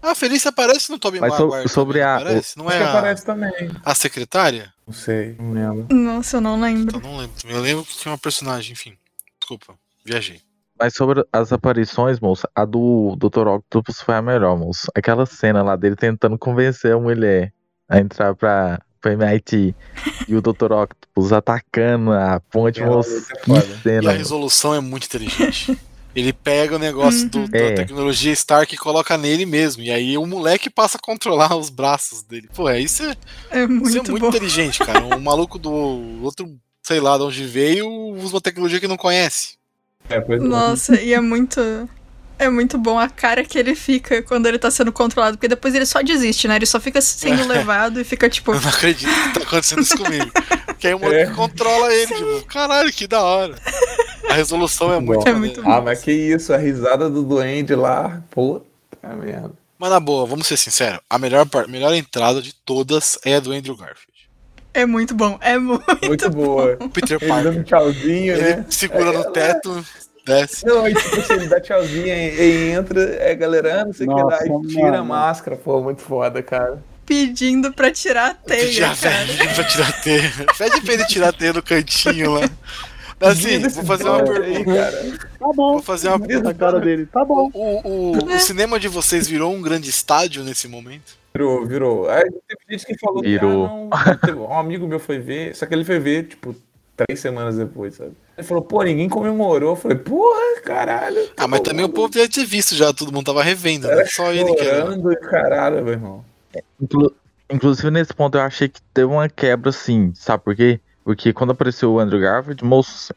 [SPEAKER 1] A Felícia aparece no Tobey
[SPEAKER 5] so-
[SPEAKER 1] Maguire.
[SPEAKER 5] sobre
[SPEAKER 1] também,
[SPEAKER 5] a-
[SPEAKER 1] não Aparece? Não é
[SPEAKER 2] que
[SPEAKER 1] a,
[SPEAKER 2] aparece também.
[SPEAKER 1] a secretária?
[SPEAKER 2] Não sei, não lembro.
[SPEAKER 3] Nossa, eu não lembro.
[SPEAKER 1] Então não lembro. Eu lembro que tinha uma personagem, enfim. Desculpa, viajei.
[SPEAKER 5] Mas sobre as aparições, moço, a do Dr. Octopus foi a melhor, moço. Aquela cena lá dele tentando convencer a mulher a entrar pra, pra MIT e o Dr. Octopus atacando a ponte, moço.
[SPEAKER 2] é
[SPEAKER 5] Que
[SPEAKER 2] foda.
[SPEAKER 1] E
[SPEAKER 5] cena,
[SPEAKER 1] a
[SPEAKER 5] moço.
[SPEAKER 1] resolução é muito inteligente. Ele pega o negócio do- da
[SPEAKER 5] É.
[SPEAKER 1] tecnologia Stark e coloca nele mesmo. E aí o moleque passa a controlar os braços dele. Pô, é isso é,
[SPEAKER 3] É
[SPEAKER 1] isso
[SPEAKER 3] muito,
[SPEAKER 1] é muito inteligente, cara. Um maluco do outro, sei lá de onde veio, usa uma tecnologia que não conhece.
[SPEAKER 2] É, pois é.
[SPEAKER 3] Nossa, e é muito. É muito bom a cara que ele fica quando ele tá sendo controlado, porque depois ele só desiste, né? Ele só fica sendo levado e fica tipo.
[SPEAKER 1] Eu não acredito que tá acontecendo isso comigo. Que aí o moleque
[SPEAKER 2] É.
[SPEAKER 1] controla ele, tipo, caralho, que da hora. A resolução é
[SPEAKER 2] Muito.
[SPEAKER 3] É muito
[SPEAKER 2] Ah, mas que isso, a risada do duende lá, puta merda.
[SPEAKER 1] Mas na boa, vamos ser sinceros, a melhor, melhor entrada de todas é a do Andrew Garfield.
[SPEAKER 3] É muito bom. É muito.
[SPEAKER 2] Muito boa.
[SPEAKER 1] O Peter
[SPEAKER 2] Ele dando
[SPEAKER 1] Parker.
[SPEAKER 2] um tchauzinho,
[SPEAKER 1] Ele
[SPEAKER 2] né?
[SPEAKER 1] segura no teto, desce.
[SPEAKER 2] Não, e tipo assim, ele dá tchauzinho e, e entra, é galera, ah, não sei o que lá, e tira a máscara, pô, muito foda, cara.
[SPEAKER 3] Pedindo pra tirar a teia, cara.
[SPEAKER 1] velhinha pra tirar a teia. Pede pra ele tirar a teia no cantinho lá. Assim, vou fazer uma pergunta.
[SPEAKER 2] cara.
[SPEAKER 4] Tá bom.
[SPEAKER 1] Vou fazer uma
[SPEAKER 4] A cara dele, tá bom.
[SPEAKER 1] O, o, o cinema de vocês virou um grande estádio nesse momento?
[SPEAKER 2] Virou, virou. Aí teve gente que falou
[SPEAKER 5] Virou.
[SPEAKER 2] que ah, não, um amigo meu foi ver, só que ele foi ver, tipo, três semanas depois, sabe? Ele falou, pô, ninguém comemorou. Eu falei, porra, caralho.
[SPEAKER 1] Ah, mas também o povo já tinha visto já, todo mundo tava revendo, né? Só ele que era.
[SPEAKER 2] caralho, meu irmão.
[SPEAKER 5] Inclu- Inclusive, nesse ponto, eu achei que teve uma quebra, assim, sabe por quê? Porque quando apareceu o Andrew Garfield, moço,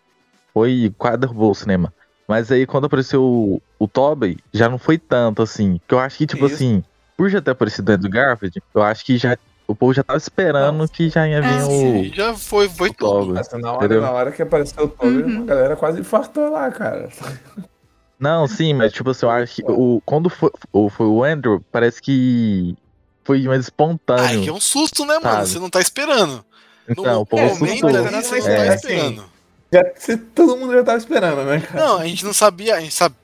[SPEAKER 5] foi quase derrubou o cinema. Mas aí, quando apareceu o, o Tobey, já não foi tanto, assim. Que eu acho que, tipo
[SPEAKER 2] Isso.
[SPEAKER 5] assim, por já ter aparecido o Andrew Garfield, eu acho que já o povo já tava esperando que já ia vir
[SPEAKER 3] É,
[SPEAKER 5] o,
[SPEAKER 1] E já foi, foi
[SPEAKER 5] o
[SPEAKER 1] tudo.
[SPEAKER 5] Tobey.
[SPEAKER 2] Nossa, na hora, na hora que apareceu o Toby,
[SPEAKER 3] Uhum.
[SPEAKER 2] a galera quase infartou lá, cara.
[SPEAKER 5] Não, sim, mas tipo assim, eu acho que o, quando foi, o, foi o Andrew, parece que foi mais espontâneo.
[SPEAKER 1] que é um susto, né, mano?
[SPEAKER 5] Sabe.
[SPEAKER 1] Você não tá esperando.
[SPEAKER 5] Então,
[SPEAKER 1] no
[SPEAKER 5] o povo
[SPEAKER 1] momento você não
[SPEAKER 5] É.
[SPEAKER 1] tá esperando.
[SPEAKER 2] Já, se- todo mundo já tava esperando, né, cara?
[SPEAKER 1] Não, a gente não sabia, a gente sabe,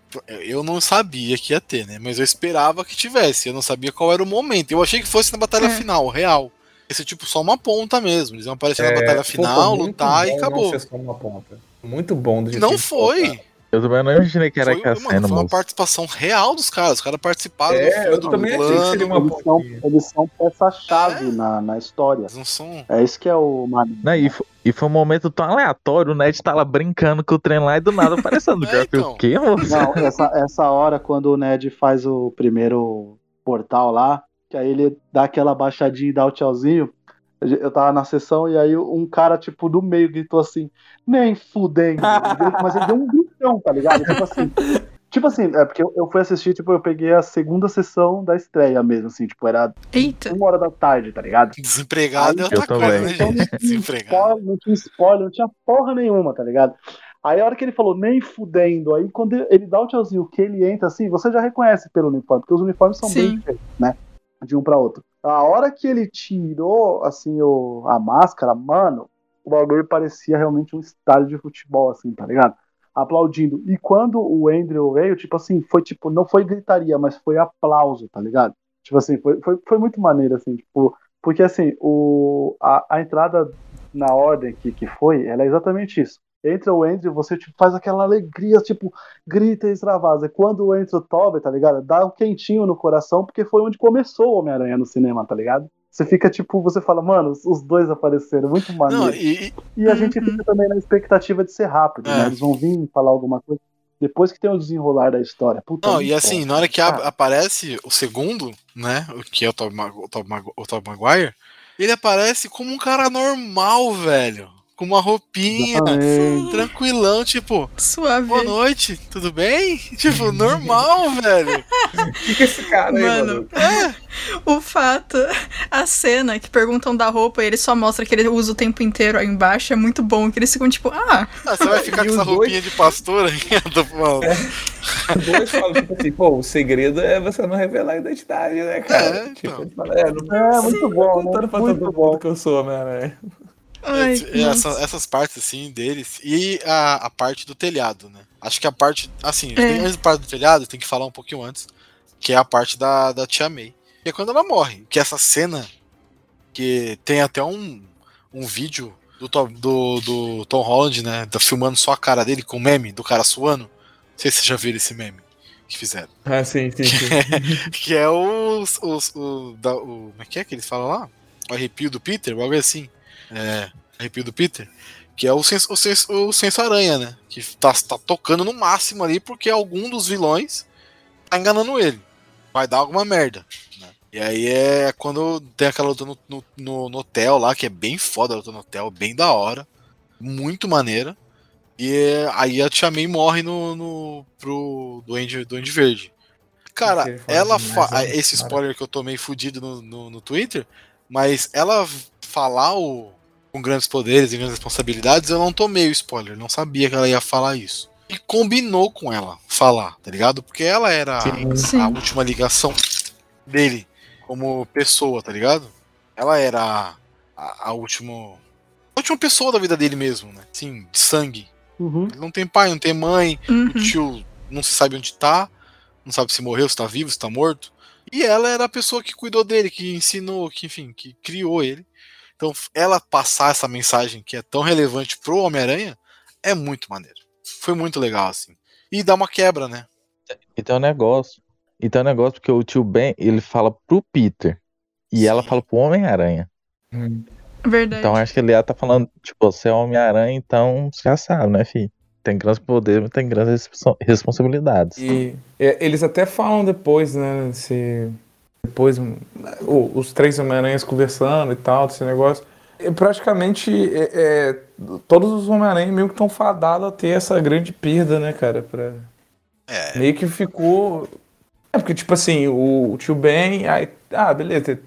[SPEAKER 1] eu não sabia que ia ter, né? Mas eu esperava que tivesse, eu não sabia qual era o momento. Eu achei que fosse na batalha
[SPEAKER 3] É.
[SPEAKER 1] final, real. Esse tipo só uma ponta mesmo. Eles iam aparecer na
[SPEAKER 2] É,
[SPEAKER 1] batalha
[SPEAKER 2] pô,
[SPEAKER 1] final, lutar e
[SPEAKER 2] bom
[SPEAKER 1] acabou.
[SPEAKER 2] Não ser só uma ponta. Muito bom do jeito
[SPEAKER 1] não foi.
[SPEAKER 5] Eu também não imaginei que era
[SPEAKER 1] Foi,
[SPEAKER 5] aquela
[SPEAKER 1] mano, foi uma participação real dos caras. Os caras participaram do
[SPEAKER 2] É,
[SPEAKER 1] filme,
[SPEAKER 2] eu
[SPEAKER 1] do
[SPEAKER 2] também achei que seria uma
[SPEAKER 4] Eles são, eles são peça-chave
[SPEAKER 1] É.
[SPEAKER 4] na, na história.
[SPEAKER 1] Eles não são.
[SPEAKER 4] É isso que é o maneiro.
[SPEAKER 5] Não, e, fo- e foi um momento tão aleatório, o Ned tá lá brincando com o trem lá e do nada aparecendo o
[SPEAKER 1] É, então.
[SPEAKER 5] O quê, moço?
[SPEAKER 4] Não, essa, essa hora quando o Ned faz o primeiro portal lá, que aí ele dá aquela baixadinha e dá o tchauzinho. Eu tava na sessão e aí um cara, tipo, do meio gritou assim, nem fudendo. Mas ele deu um gritão, tá ligado? Tipo assim. Tipo assim, é porque eu, eu fui assistir, tipo, eu peguei a segunda sessão da estreia mesmo, assim, tipo, era
[SPEAKER 3] Eita.
[SPEAKER 4] uma hora da tarde, tá ligado?
[SPEAKER 1] Desempregado é
[SPEAKER 5] Eu
[SPEAKER 1] outra coisa,
[SPEAKER 5] também.
[SPEAKER 1] né,
[SPEAKER 4] Então não
[SPEAKER 1] gente?
[SPEAKER 4] tinha,
[SPEAKER 1] Desempregado.
[SPEAKER 4] spoiler, não tinha spoiler, não tinha porra nenhuma, tá ligado? Aí a hora que ele falou, nem fudendo, aí quando ele dá o tchauzinho, que ele entra assim, você já reconhece pelo uniforme, porque os uniformes são bem
[SPEAKER 3] Sim.
[SPEAKER 4] diferentes, né? De um pra outro. A hora que ele tirou, assim, o, a máscara, mano, o bagulho parecia realmente um estádio de futebol, assim, tá ligado? Aplaudindo. E quando o Andrew veio, tipo assim, foi tipo, não foi gritaria, mas foi aplauso, tá ligado? Tipo assim, foi, foi, foi muito maneiro, assim, tipo, porque assim, o, a, a entrada na ordem que, que foi, ela é exatamente isso. Entra o Andrew, você tipo, faz aquela alegria, tipo, grita e extravasa. Quando entra o Toby, tá ligado? Dá um quentinho no coração, porque foi onde começou o Homem-Aranha no cinema, tá ligado? Você fica tipo, você fala, mano, os- dois apareceram, muito maneiro.
[SPEAKER 1] Não, e,
[SPEAKER 4] E a gente
[SPEAKER 3] Uhum.
[SPEAKER 4] fica também na expectativa de ser rápido,
[SPEAKER 1] É.
[SPEAKER 4] né? Eles vão vir falar alguma coisa depois que tem o desenrolar da história. Puta,
[SPEAKER 1] Não, e assim, na hora que
[SPEAKER 4] Ah,
[SPEAKER 1] aparece o segundo, né? O que é o Tobey Tobey Tobey Maguire, ele aparece como um cara normal, velho. Com uma roupinha,
[SPEAKER 4] exatamente.
[SPEAKER 1] tranquilão, tipo,
[SPEAKER 3] Suave.
[SPEAKER 1] boa noite, tudo bem? Tipo, normal, velho.
[SPEAKER 2] Que é esse cara aí,
[SPEAKER 3] Mano,
[SPEAKER 2] mano?
[SPEAKER 3] o fato, a cena que perguntam da roupa e ele só mostra que ele usa o tempo inteiro aí embaixo é muito bom. Que eles ficam tipo, ah,
[SPEAKER 1] Ah, você vai ficar com essa
[SPEAKER 2] dois?
[SPEAKER 1] roupinha de pastor aí? Tô falando.
[SPEAKER 2] Os dois falam, tipo assim, pô, o segredo é você não revelar a identidade, né, cara?
[SPEAKER 1] É,
[SPEAKER 2] tipo,
[SPEAKER 1] então.
[SPEAKER 2] fala, é, não
[SPEAKER 4] É, muito bom,
[SPEAKER 2] contando
[SPEAKER 4] né?
[SPEAKER 2] pra
[SPEAKER 4] Muito
[SPEAKER 2] todo
[SPEAKER 4] bom.
[SPEAKER 2] mundo que eu sou, né?
[SPEAKER 3] Ai,
[SPEAKER 1] É, essa- essas partes assim deles e a, a parte do telhado, né? Acho que a parte, assim,
[SPEAKER 3] É.
[SPEAKER 1] antes da parte do telhado, tem que falar um pouquinho antes, que é a parte da, da Tia May. Que é quando ela morre. Que é essa cena que tem até um, um vídeo do, Tom- do, do Tom Holland, né? Tá filmando só a cara dele com o meme do cara suando. Não sei se vocês já viram esse meme que fizeram.
[SPEAKER 2] Ah, sim, sim, sim.
[SPEAKER 1] Que é os. os o, da, o, como é que é que eles falam lá? O arrepio do Peter, algo assim. É, arrepio do Peter. Que é o senso, o senso, o senso aranha, né? Que tá, tá tocando no máximo ali porque algum dos vilões tá enganando ele. Vai dar alguma merda. né? E aí é quando tem aquela luta no, no, no- hotel lá, que é bem foda a luta no hotel, bem da hora. Muito maneira. E é- aí a Tia May morre no, no, pro Duende, Duende Verde. Cara, ela
[SPEAKER 2] né?
[SPEAKER 1] esse spoiler que eu tomei fudido no, no, no Twitter, mas ela falar o com grandes poderes e grandes responsabilidades, eu não tomei o spoiler, não sabia que ela ia falar isso. E combinou com ela falar, tá ligado? Porque ela era a-
[SPEAKER 2] Sim.
[SPEAKER 3] Sim.
[SPEAKER 1] a última ligação dele como pessoa, tá ligado? Ela era a, a, a última a última pessoa da vida dele mesmo, né? Sim, de sangue.
[SPEAKER 4] Uhum.
[SPEAKER 1] Ele não tem pai, não tem mãe,
[SPEAKER 3] Uhum.
[SPEAKER 1] o tio não se sabe onde tá, não sabe se morreu, se tá vivo, se tá morto. E ela era a pessoa que cuidou dele, que ensinou, que enfim, que criou ele. Então, ela passar essa mensagem que é tão relevante pro Homem-Aranha, é muito maneiro. Foi muito legal, assim. E dá uma quebra, né?
[SPEAKER 5] E tem um negócio. E tem um negócio porque o tio Ben, ele fala pro Peter. E ela
[SPEAKER 1] Sim.
[SPEAKER 5] fala pro Homem-Aranha.
[SPEAKER 3] Verdade.
[SPEAKER 5] Então acho que ele ia tá falando, tipo, você é Homem-Aranha, então você já sabe, né, filho? Tem grandes poderes, mas tem grandes responsa- responsabilidades.
[SPEAKER 2] E é, eles até falam depois, né? Se, depois o- os três Homem-Aranhas conversando e tal, desse negócio. E praticamente é, é, todos os Homem-Aranha meio que estão fadados a ter essa grande perda, né, cara? Pra,
[SPEAKER 1] É.
[SPEAKER 2] meio que ficou. É porque, tipo assim, o, o tio Ben. Aí, ah, beleza.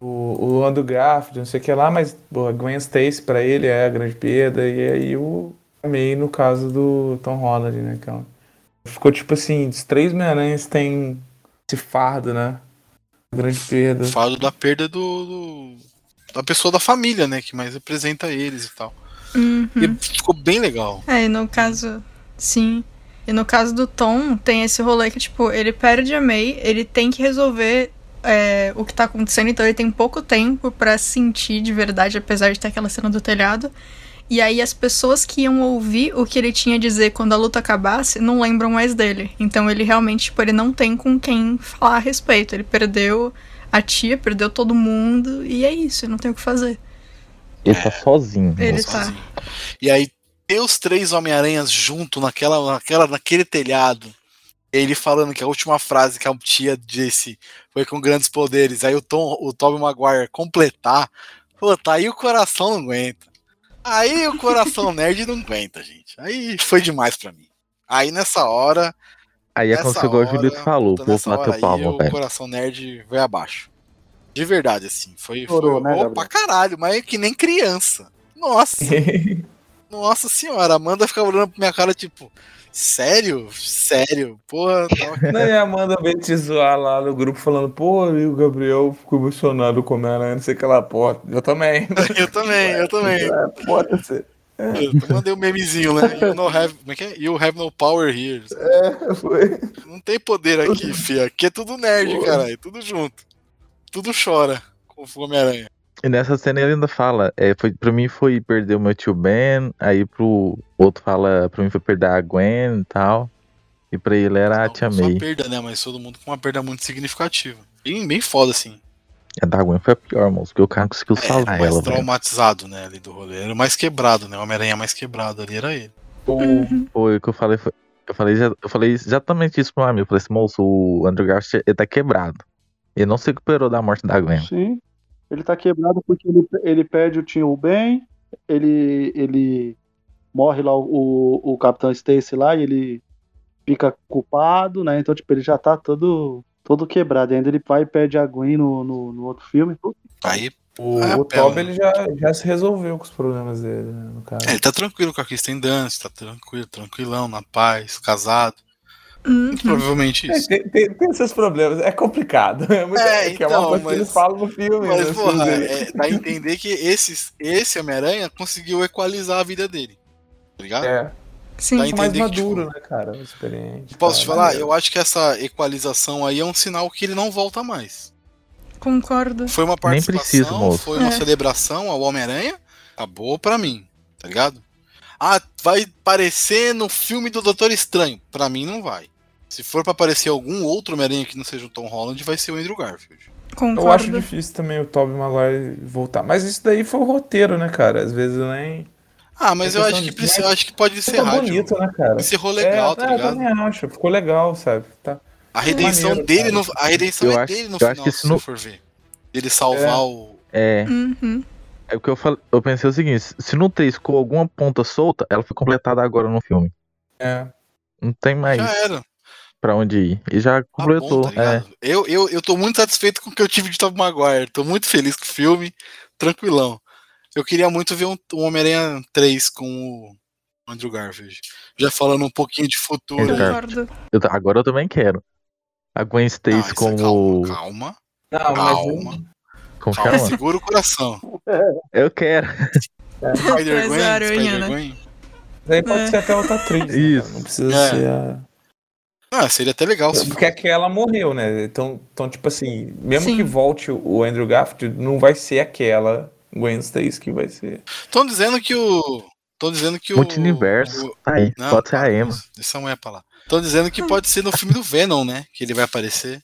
[SPEAKER 2] O, o Andrew Garfield, não sei o que lá, mas pô, a Gwen Stacy pra ele é a grande perda. E aí o May no caso do Tom Holland, né? Que é Ficou tipo assim: os três Homem-Aranhas têm esse fardo, né? Grande perda.
[SPEAKER 1] Falo da perda do, do- da pessoa da família, né? Que mais representa eles e tal.
[SPEAKER 3] Uhum.
[SPEAKER 1] E ficou bem legal.
[SPEAKER 3] É, e no caso, sim. E no caso do Tom, tem esse rolê que, tipo, ele perde a May, ele tem que resolver é, o que tá acontecendo, então ele tem pouco tempo pra sentir de verdade, apesar de ter aquela cena do telhado. E aí as pessoas que iam ouvir o que ele tinha a dizer quando a luta acabasse não lembram mais dele. Então ele realmente, tipo, ele não tem com quem falar a respeito. Ele perdeu a tia, perdeu todo mundo, e é isso, não tem o que fazer.
[SPEAKER 5] Ele tá sozinho.
[SPEAKER 3] Ele tá.
[SPEAKER 1] sozinho. E aí, ter os três Homem-Aranhas junto naquela, naquela, naquele telhado. Ele falando que a última frase que a tia disse foi com grandes poderes. Aí o Tom, o Tobey Maguire completar. Pô, tá aí o coração não aguenta. Aí o coração nerd não aguenta, gente. Aí foi demais pra mim. Aí nessa hora.
[SPEAKER 5] Aí é como igual o Julito falou, o povo bateu palma,
[SPEAKER 1] O
[SPEAKER 5] velho.
[SPEAKER 1] coração nerd veio abaixo. De verdade, assim. Foi, foi
[SPEAKER 4] Chorou, né,
[SPEAKER 1] oh,
[SPEAKER 4] Gabriel?
[SPEAKER 1] pra caralho, mas é que nem criança. Nossa. Nossa senhora, a Amanda ficava olhando pra minha cara, tipo, sério? Sério? Porra.
[SPEAKER 2] Não, e a Amanda veio te zoar lá no grupo falando, pô, ali o Gabriel ficou emocionado com o Homem-Aranha, não sei o que lá, pô, eu também.
[SPEAKER 1] eu também, eu também.
[SPEAKER 2] É, pode ser.
[SPEAKER 1] Eu mandei um memezinho, né? You, no have, como é que é? you have no power here.
[SPEAKER 2] É, foi.
[SPEAKER 1] Não tem poder aqui, fia. Aqui é tudo nerd, caralho. Tudo junto. Tudo chora com o Homem-Aranha.
[SPEAKER 5] E nessa cena ele ainda fala, é, foi, pra mim foi perder o meu tio Ben, aí pro outro fala, pra mim foi perder a Gwen e tal. E pra ele era a tia
[SPEAKER 1] Não só
[SPEAKER 5] May.
[SPEAKER 1] perda, né? Mas todo mundo com uma perda muito significativa. Bem, bem foda, assim.
[SPEAKER 5] A da Gwen foi a pior, moço, porque o cara conseguiu
[SPEAKER 1] É,
[SPEAKER 5] salvar
[SPEAKER 1] mais
[SPEAKER 5] ela, velho.
[SPEAKER 1] traumatizado, né? Ali do rolê. Era o mais quebrado, né? O Homem-Aranha mais quebrado ali era ele.
[SPEAKER 3] Uhum.
[SPEAKER 5] Foi o que eu falei, foi, eu falei, eu falei exatamente isso pro meu amigo. Eu falei assim, moço, o Andrew Garfield ele tá quebrado. Ele não se recuperou da morte da Gwen.
[SPEAKER 4] Sim. Ele tá quebrado porque ele, ele perde o tio Ben, ele, ele morre lá o, o Capitão Stacy lá e ele fica culpado, né? Então, tipo, ele já tá todo, todo quebrado. E ainda ele vai e perde a Gwen no, no, no outro filme.
[SPEAKER 1] Aí,
[SPEAKER 2] O,
[SPEAKER 1] Ah,
[SPEAKER 2] o Toby ele já, já se resolveu com os problemas dele, né, no caso.
[SPEAKER 1] é, ele tá tranquilo com a Kristen Dunst, tá tranquilo, tranquilão, na paz, casado.
[SPEAKER 3] Uhum.
[SPEAKER 1] Muito provavelmente
[SPEAKER 2] É,
[SPEAKER 1] isso.
[SPEAKER 2] tem, tem, tem esses problemas, é complicado. É, muito,
[SPEAKER 1] É,
[SPEAKER 2] que é
[SPEAKER 1] então,
[SPEAKER 2] uma coisa
[SPEAKER 1] mas-
[SPEAKER 2] que eles falam no filme. né,
[SPEAKER 1] Mas,
[SPEAKER 2] assim,
[SPEAKER 1] porra, é, dá a entender que esses, esse Homem-Aranha conseguiu equalizar a vida dele. Tá ligado?
[SPEAKER 2] é,
[SPEAKER 3] Sim.
[SPEAKER 2] É mais
[SPEAKER 1] entender que,
[SPEAKER 2] maduro,
[SPEAKER 1] tipo,
[SPEAKER 2] né, cara? Experiente.
[SPEAKER 1] Posso te falar? Eu acho que essa equalização aí é um sinal que ele não volta mais.
[SPEAKER 3] Concordo.
[SPEAKER 1] Foi uma participação,
[SPEAKER 5] preciso,
[SPEAKER 1] foi uma
[SPEAKER 3] É.
[SPEAKER 1] celebração ao Homem-Aranha, acabou pra mim, tá ligado? Ah, vai aparecer no filme do Doutor Estranho. Pra mim não vai. Se for pra aparecer algum outro Homem-Aranha que não seja o Tom Holland, vai ser o Andrew Garfield.
[SPEAKER 3] Concordo.
[SPEAKER 2] Eu acho difícil também o Tobey Maguire voltar. Mas isso daí foi o roteiro, né, cara? Às vezes nem.
[SPEAKER 1] Ah, mas
[SPEAKER 2] É
[SPEAKER 1] eu acho que
[SPEAKER 2] de-
[SPEAKER 1] precisa, eu acho que pode
[SPEAKER 2] Ficou
[SPEAKER 1] rádio.
[SPEAKER 2] bonito, né, cara?
[SPEAKER 1] Encerrou legal,
[SPEAKER 2] é,
[SPEAKER 1] tá
[SPEAKER 2] é, eu
[SPEAKER 1] ligado?
[SPEAKER 2] também acho. Ficou legal, sabe? Tá.
[SPEAKER 1] A redenção
[SPEAKER 2] maneiro,
[SPEAKER 1] dele,
[SPEAKER 2] cara.
[SPEAKER 1] no, a redenção
[SPEAKER 5] Eu
[SPEAKER 1] é
[SPEAKER 5] acho-
[SPEAKER 1] dele no
[SPEAKER 5] eu acho
[SPEAKER 1] final,
[SPEAKER 5] que
[SPEAKER 1] se
[SPEAKER 5] não-
[SPEAKER 1] for ver. Ele salvar
[SPEAKER 2] É.
[SPEAKER 1] o.
[SPEAKER 5] É,
[SPEAKER 3] Uhum.
[SPEAKER 5] é o que eu falei. Eu pensei o seguinte: se no 3 ficou alguma ponta solta, ela foi completada agora no filme.
[SPEAKER 2] É.
[SPEAKER 5] Não tem mais
[SPEAKER 1] Já era.
[SPEAKER 5] Pra onde ir. E já
[SPEAKER 1] Tá
[SPEAKER 5] completou.
[SPEAKER 1] bom, tá
[SPEAKER 5] é.
[SPEAKER 1] eu, eu, eu tô muito satisfeito com o que eu tive de Tobey Maguire. Tô muito feliz com o filme, tranquilão. Eu queria muito ver um, um Homem-Aranha 3 com o Andrew Garfield. Já falando um pouquinho de futuro.
[SPEAKER 5] Eu ta- agora eu também quero. A Gwen
[SPEAKER 1] Não,
[SPEAKER 5] Stacy
[SPEAKER 1] isso é
[SPEAKER 5] como.
[SPEAKER 1] calma, calma,
[SPEAKER 2] Não,
[SPEAKER 1] calma,
[SPEAKER 5] Como
[SPEAKER 1] calma, segura o coração.
[SPEAKER 5] Eu quero.
[SPEAKER 1] Spider-Gwen,
[SPEAKER 3] né?
[SPEAKER 1] Spider-Gwen.
[SPEAKER 2] mas aí pode
[SPEAKER 3] É.
[SPEAKER 2] ser até outra atriz. né,
[SPEAKER 5] Isso.
[SPEAKER 2] cara? Não precisa
[SPEAKER 1] É.
[SPEAKER 2] ser a.
[SPEAKER 1] Ah, seria até legal se
[SPEAKER 2] Porque aquela morreu, né? Então, então tipo assim, mesmo
[SPEAKER 3] Sim.
[SPEAKER 2] que volte o- Andrew Garfield, não vai ser aquela Gwen Stacy que vai ser.
[SPEAKER 1] Estão dizendo que o. Estão dizendo que o.
[SPEAKER 5] Multiverso.
[SPEAKER 1] o-
[SPEAKER 5] Tá aí,
[SPEAKER 1] Não,
[SPEAKER 5] pode ser a
[SPEAKER 1] com
[SPEAKER 5] Emma.
[SPEAKER 1] isso. Deixa a mulher pra lá. Estão dizendo que pode ser no filme do Venom, né? Que ele vai aparecer.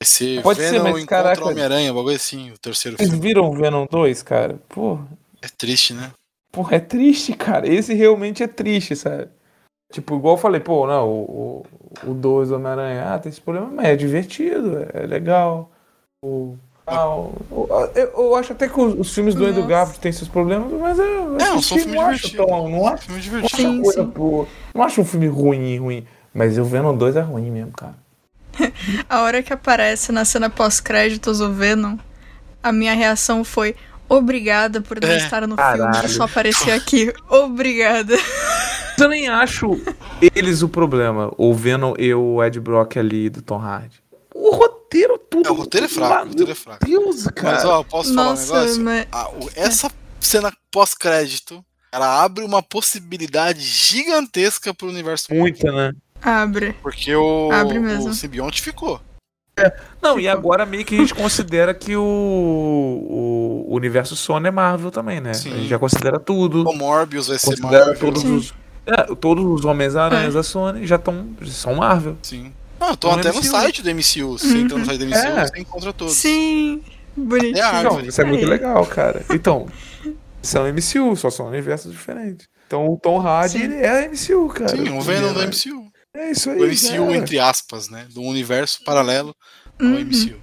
[SPEAKER 1] Vai ser
[SPEAKER 2] Pode ser,
[SPEAKER 1] Venom
[SPEAKER 2] mas,
[SPEAKER 1] encontra Homem-Aranha, bagulho assim, o terceiro
[SPEAKER 2] Vocês
[SPEAKER 1] filme.
[SPEAKER 2] viram o Venom 2, cara? Pô,
[SPEAKER 1] É triste, né?
[SPEAKER 2] Porra, é triste, cara. Esse realmente é triste, sabe? Tipo, igual eu falei, pô, não, o, o, o 2 Homem-Aranha, ah, tem esse problema, mas é divertido, é, é legal. O, ah, o- o- eu, eu acho até que os, os filmes do Andrew. Garfield têm seus problemas, mas eu
[SPEAKER 1] Não,
[SPEAKER 2] assisti,
[SPEAKER 1] são filmes
[SPEAKER 2] não acho
[SPEAKER 1] divertidos.
[SPEAKER 2] tão, não acho,
[SPEAKER 1] Filme
[SPEAKER 2] não
[SPEAKER 1] divertido.
[SPEAKER 2] acho
[SPEAKER 3] Sim,
[SPEAKER 2] coisa
[SPEAKER 3] sim.
[SPEAKER 2] boa. Não acho um filme ruim, ruim. Mas o Venom 2 é ruim mesmo, cara.
[SPEAKER 3] A hora que aparece na cena pós-créditos o Venom, a minha reação foi obrigada por não
[SPEAKER 1] É.
[SPEAKER 3] estar no
[SPEAKER 2] Caralho.
[SPEAKER 3] filme e só aparecer aqui. Obrigada.
[SPEAKER 2] Mas eu nem acho eles o problema, o Venom e o Ed Brock ali do Tom Hardy. O roteiro tudo.
[SPEAKER 1] É, o roteiro é fraco, o roteiro é fraco.
[SPEAKER 2] Deus, cara.
[SPEAKER 1] Mas ó, posso falar um
[SPEAKER 3] Nossa,
[SPEAKER 1] negócio?
[SPEAKER 3] mas
[SPEAKER 1] Ah, o- essa cena pós-crédito, ela abre uma possibilidade gigantesca pro universo.
[SPEAKER 2] Muita, né?
[SPEAKER 3] abre.
[SPEAKER 1] Porque o,
[SPEAKER 3] Abre mesmo.
[SPEAKER 1] o simbionte ficou.
[SPEAKER 2] Não, e agora meio que a gente considera que o, o universo Sony é Marvel também, né?
[SPEAKER 1] Sim.
[SPEAKER 2] A gente já considera tudo.
[SPEAKER 1] O Morbius vai ser
[SPEAKER 2] Considera
[SPEAKER 1] Marvel.
[SPEAKER 2] todos
[SPEAKER 3] Sim.
[SPEAKER 2] os. É, todos os Homens-Aranhas
[SPEAKER 3] É.
[SPEAKER 2] da Sony já estão. são Marvel.
[SPEAKER 1] Sim. Tô
[SPEAKER 2] No
[SPEAKER 1] até no
[SPEAKER 2] MCU.
[SPEAKER 1] site do MCU. Você entra no site do MCU,
[SPEAKER 2] É.
[SPEAKER 1] você encontra todos.
[SPEAKER 3] Sim. Bonitinho.
[SPEAKER 1] É a
[SPEAKER 2] Não,
[SPEAKER 1] árvore.
[SPEAKER 2] isso é muito legal, cara. Então, são MCU, só são universos diferentes. Então o Tom Hardy,
[SPEAKER 3] Sim.
[SPEAKER 2] ele é MCU, cara.
[SPEAKER 1] Sim, o Venom do
[SPEAKER 2] É,
[SPEAKER 1] MCU.
[SPEAKER 2] É isso aí.
[SPEAKER 1] O MCU,
[SPEAKER 2] cara.
[SPEAKER 1] entre aspas, né? Do universo paralelo ao
[SPEAKER 3] Uhum.
[SPEAKER 1] MCU.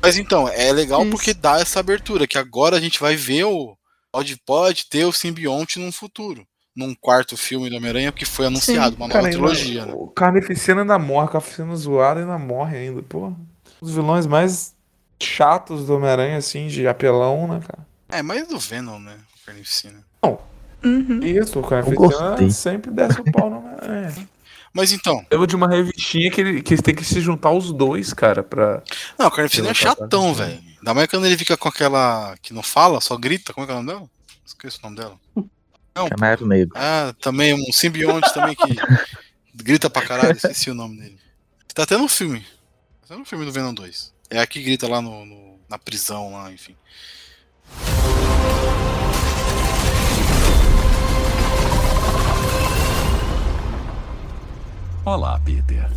[SPEAKER 1] Mas então, é legal
[SPEAKER 3] Isso.
[SPEAKER 1] porque dá essa abertura, que agora a gente vai ver o. Pode, pode ter o simbionte num futuro. Num quarto filme do Homem-Aranha que foi anunciado, uma nova
[SPEAKER 2] Cara, ainda-
[SPEAKER 1] trilogia, né?
[SPEAKER 2] O Carnificina ainda morre, o Carnificina zoado ainda morre ainda, pô. Os vilões mais chatos do Homem-Aranha, assim, de apelão, né, cara?
[SPEAKER 1] É, mais do Venom, né? Carnificina.
[SPEAKER 3] Uhum.
[SPEAKER 2] Isso, o. Carnificina sempre desce o pau no Homem-Aranha.
[SPEAKER 1] Mas então,
[SPEAKER 2] Lembro de uma revistinha que, ele, que tem que se juntar os dois, cara, pra.
[SPEAKER 1] não, o Carnificina é chatão, velho. Ainda mais quando ele fica com aquela que não fala, só grita. Como é que é o nome dela? Esqueci o nome dela.
[SPEAKER 5] Canário Negro.
[SPEAKER 1] Ah, também um simbionte também que grita pra caralho, esqueci o nome dele. Tá até no filme. Tá até no filme do Venom 2. É a que grita lá no, no- na prisão lá, enfim.
[SPEAKER 8] Olá, Peter.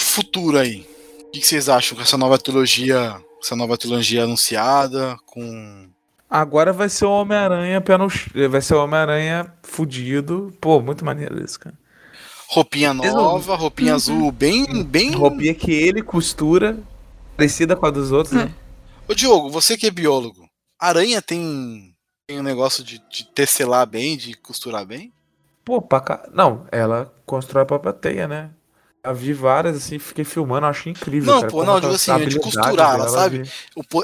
[SPEAKER 1] Futuro aí. O que vocês acham com essa nova trilogia? Essa nova trilogia anunciada, com.
[SPEAKER 2] Agora vai ser o Homem-Aranha pé no Vai ser o Homem-Aranha fudido. Pô, muito maneiro isso, cara.
[SPEAKER 1] Roupinha nova, roupinha
[SPEAKER 3] Uhum.
[SPEAKER 1] azul, bem. bem...
[SPEAKER 2] Roupinha que ele costura, parecida com a dos outros, né?
[SPEAKER 1] Ô Diogo, você que é biólogo, aranha tem, tem um negócio de, de tecelar bem, de costurar bem?
[SPEAKER 2] Pô, pra cá. Não, ela constrói a própria teia, né? Eu vi várias assim, fiquei filmando, achei incrível.
[SPEAKER 1] Não,
[SPEAKER 2] cara,
[SPEAKER 1] pô, não, digo assim, é de costurar, ela
[SPEAKER 2] dela
[SPEAKER 1] sabe?
[SPEAKER 2] de-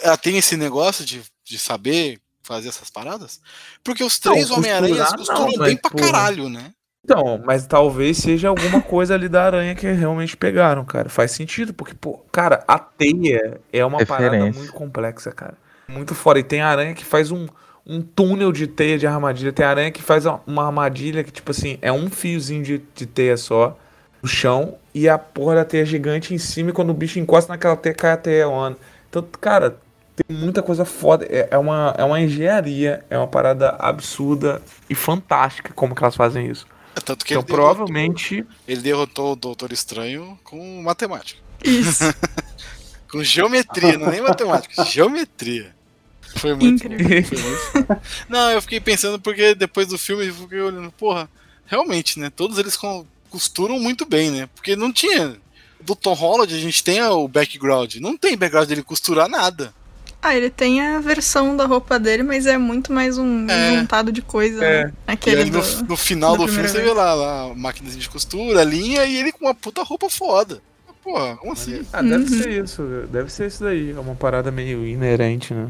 [SPEAKER 1] ela tem esse negócio de, de saber fazer essas paradas? Porque os três Homem-Aranhas costuram
[SPEAKER 2] não,
[SPEAKER 1] bem
[SPEAKER 2] mas,
[SPEAKER 1] pra
[SPEAKER 2] porra.
[SPEAKER 1] caralho, né?
[SPEAKER 2] Então, mas talvez seja alguma coisa ali da aranha que realmente pegaram, cara. Faz sentido, porque, pô, cara, a teia é uma parada
[SPEAKER 5] Referência.
[SPEAKER 2] muito complexa, cara. Muito fora. E tem aranha que faz um, um túnel de teia de armadilha. Tem aranha que faz uma armadilha que, tipo assim, é um fiozinho de, de teia só no chão e a porra da teia gigante em cima. E quando o bicho encosta naquela teia, cai a teia on. Então, cara, tem muita coisa foda. É, é uma, é uma engenharia, é uma parada absurda e fantástica como que elas fazem isso.
[SPEAKER 1] É Tanto que
[SPEAKER 2] Então,
[SPEAKER 1] ele, derrotou,
[SPEAKER 2] provavelmente.
[SPEAKER 1] ele derrotou o Doutor Estranho com matemática.
[SPEAKER 3] Isso.
[SPEAKER 1] Com geometria, não é nem matemática, geometria. Foi muito bom,
[SPEAKER 3] Incrível.
[SPEAKER 1] foi muito. Não, eu fiquei pensando porque depois do filme eu fiquei olhando, porra, realmente, né? Todos eles co- costuram muito bem, né? Porque não tinha. Do Tom Holland a gente tem o background. Não tem background dele costurar nada.
[SPEAKER 3] Ah, ele tem a versão da roupa dele, mas é muito mais um
[SPEAKER 1] É.
[SPEAKER 3] juntado de coisa,
[SPEAKER 2] É.
[SPEAKER 3] né?
[SPEAKER 1] E
[SPEAKER 3] Aquele
[SPEAKER 1] aí no,
[SPEAKER 3] do...
[SPEAKER 1] no final
[SPEAKER 3] da
[SPEAKER 1] do filme
[SPEAKER 3] primeira
[SPEAKER 1] você
[SPEAKER 3] vez.
[SPEAKER 1] vê lá, lá a máquina de costura, a linha e ele com uma puta roupa foda. Porra, como assim?
[SPEAKER 2] Ah, deve
[SPEAKER 3] Uhum.
[SPEAKER 2] ser isso. Deve ser isso daí. É uma parada meio inerente, né?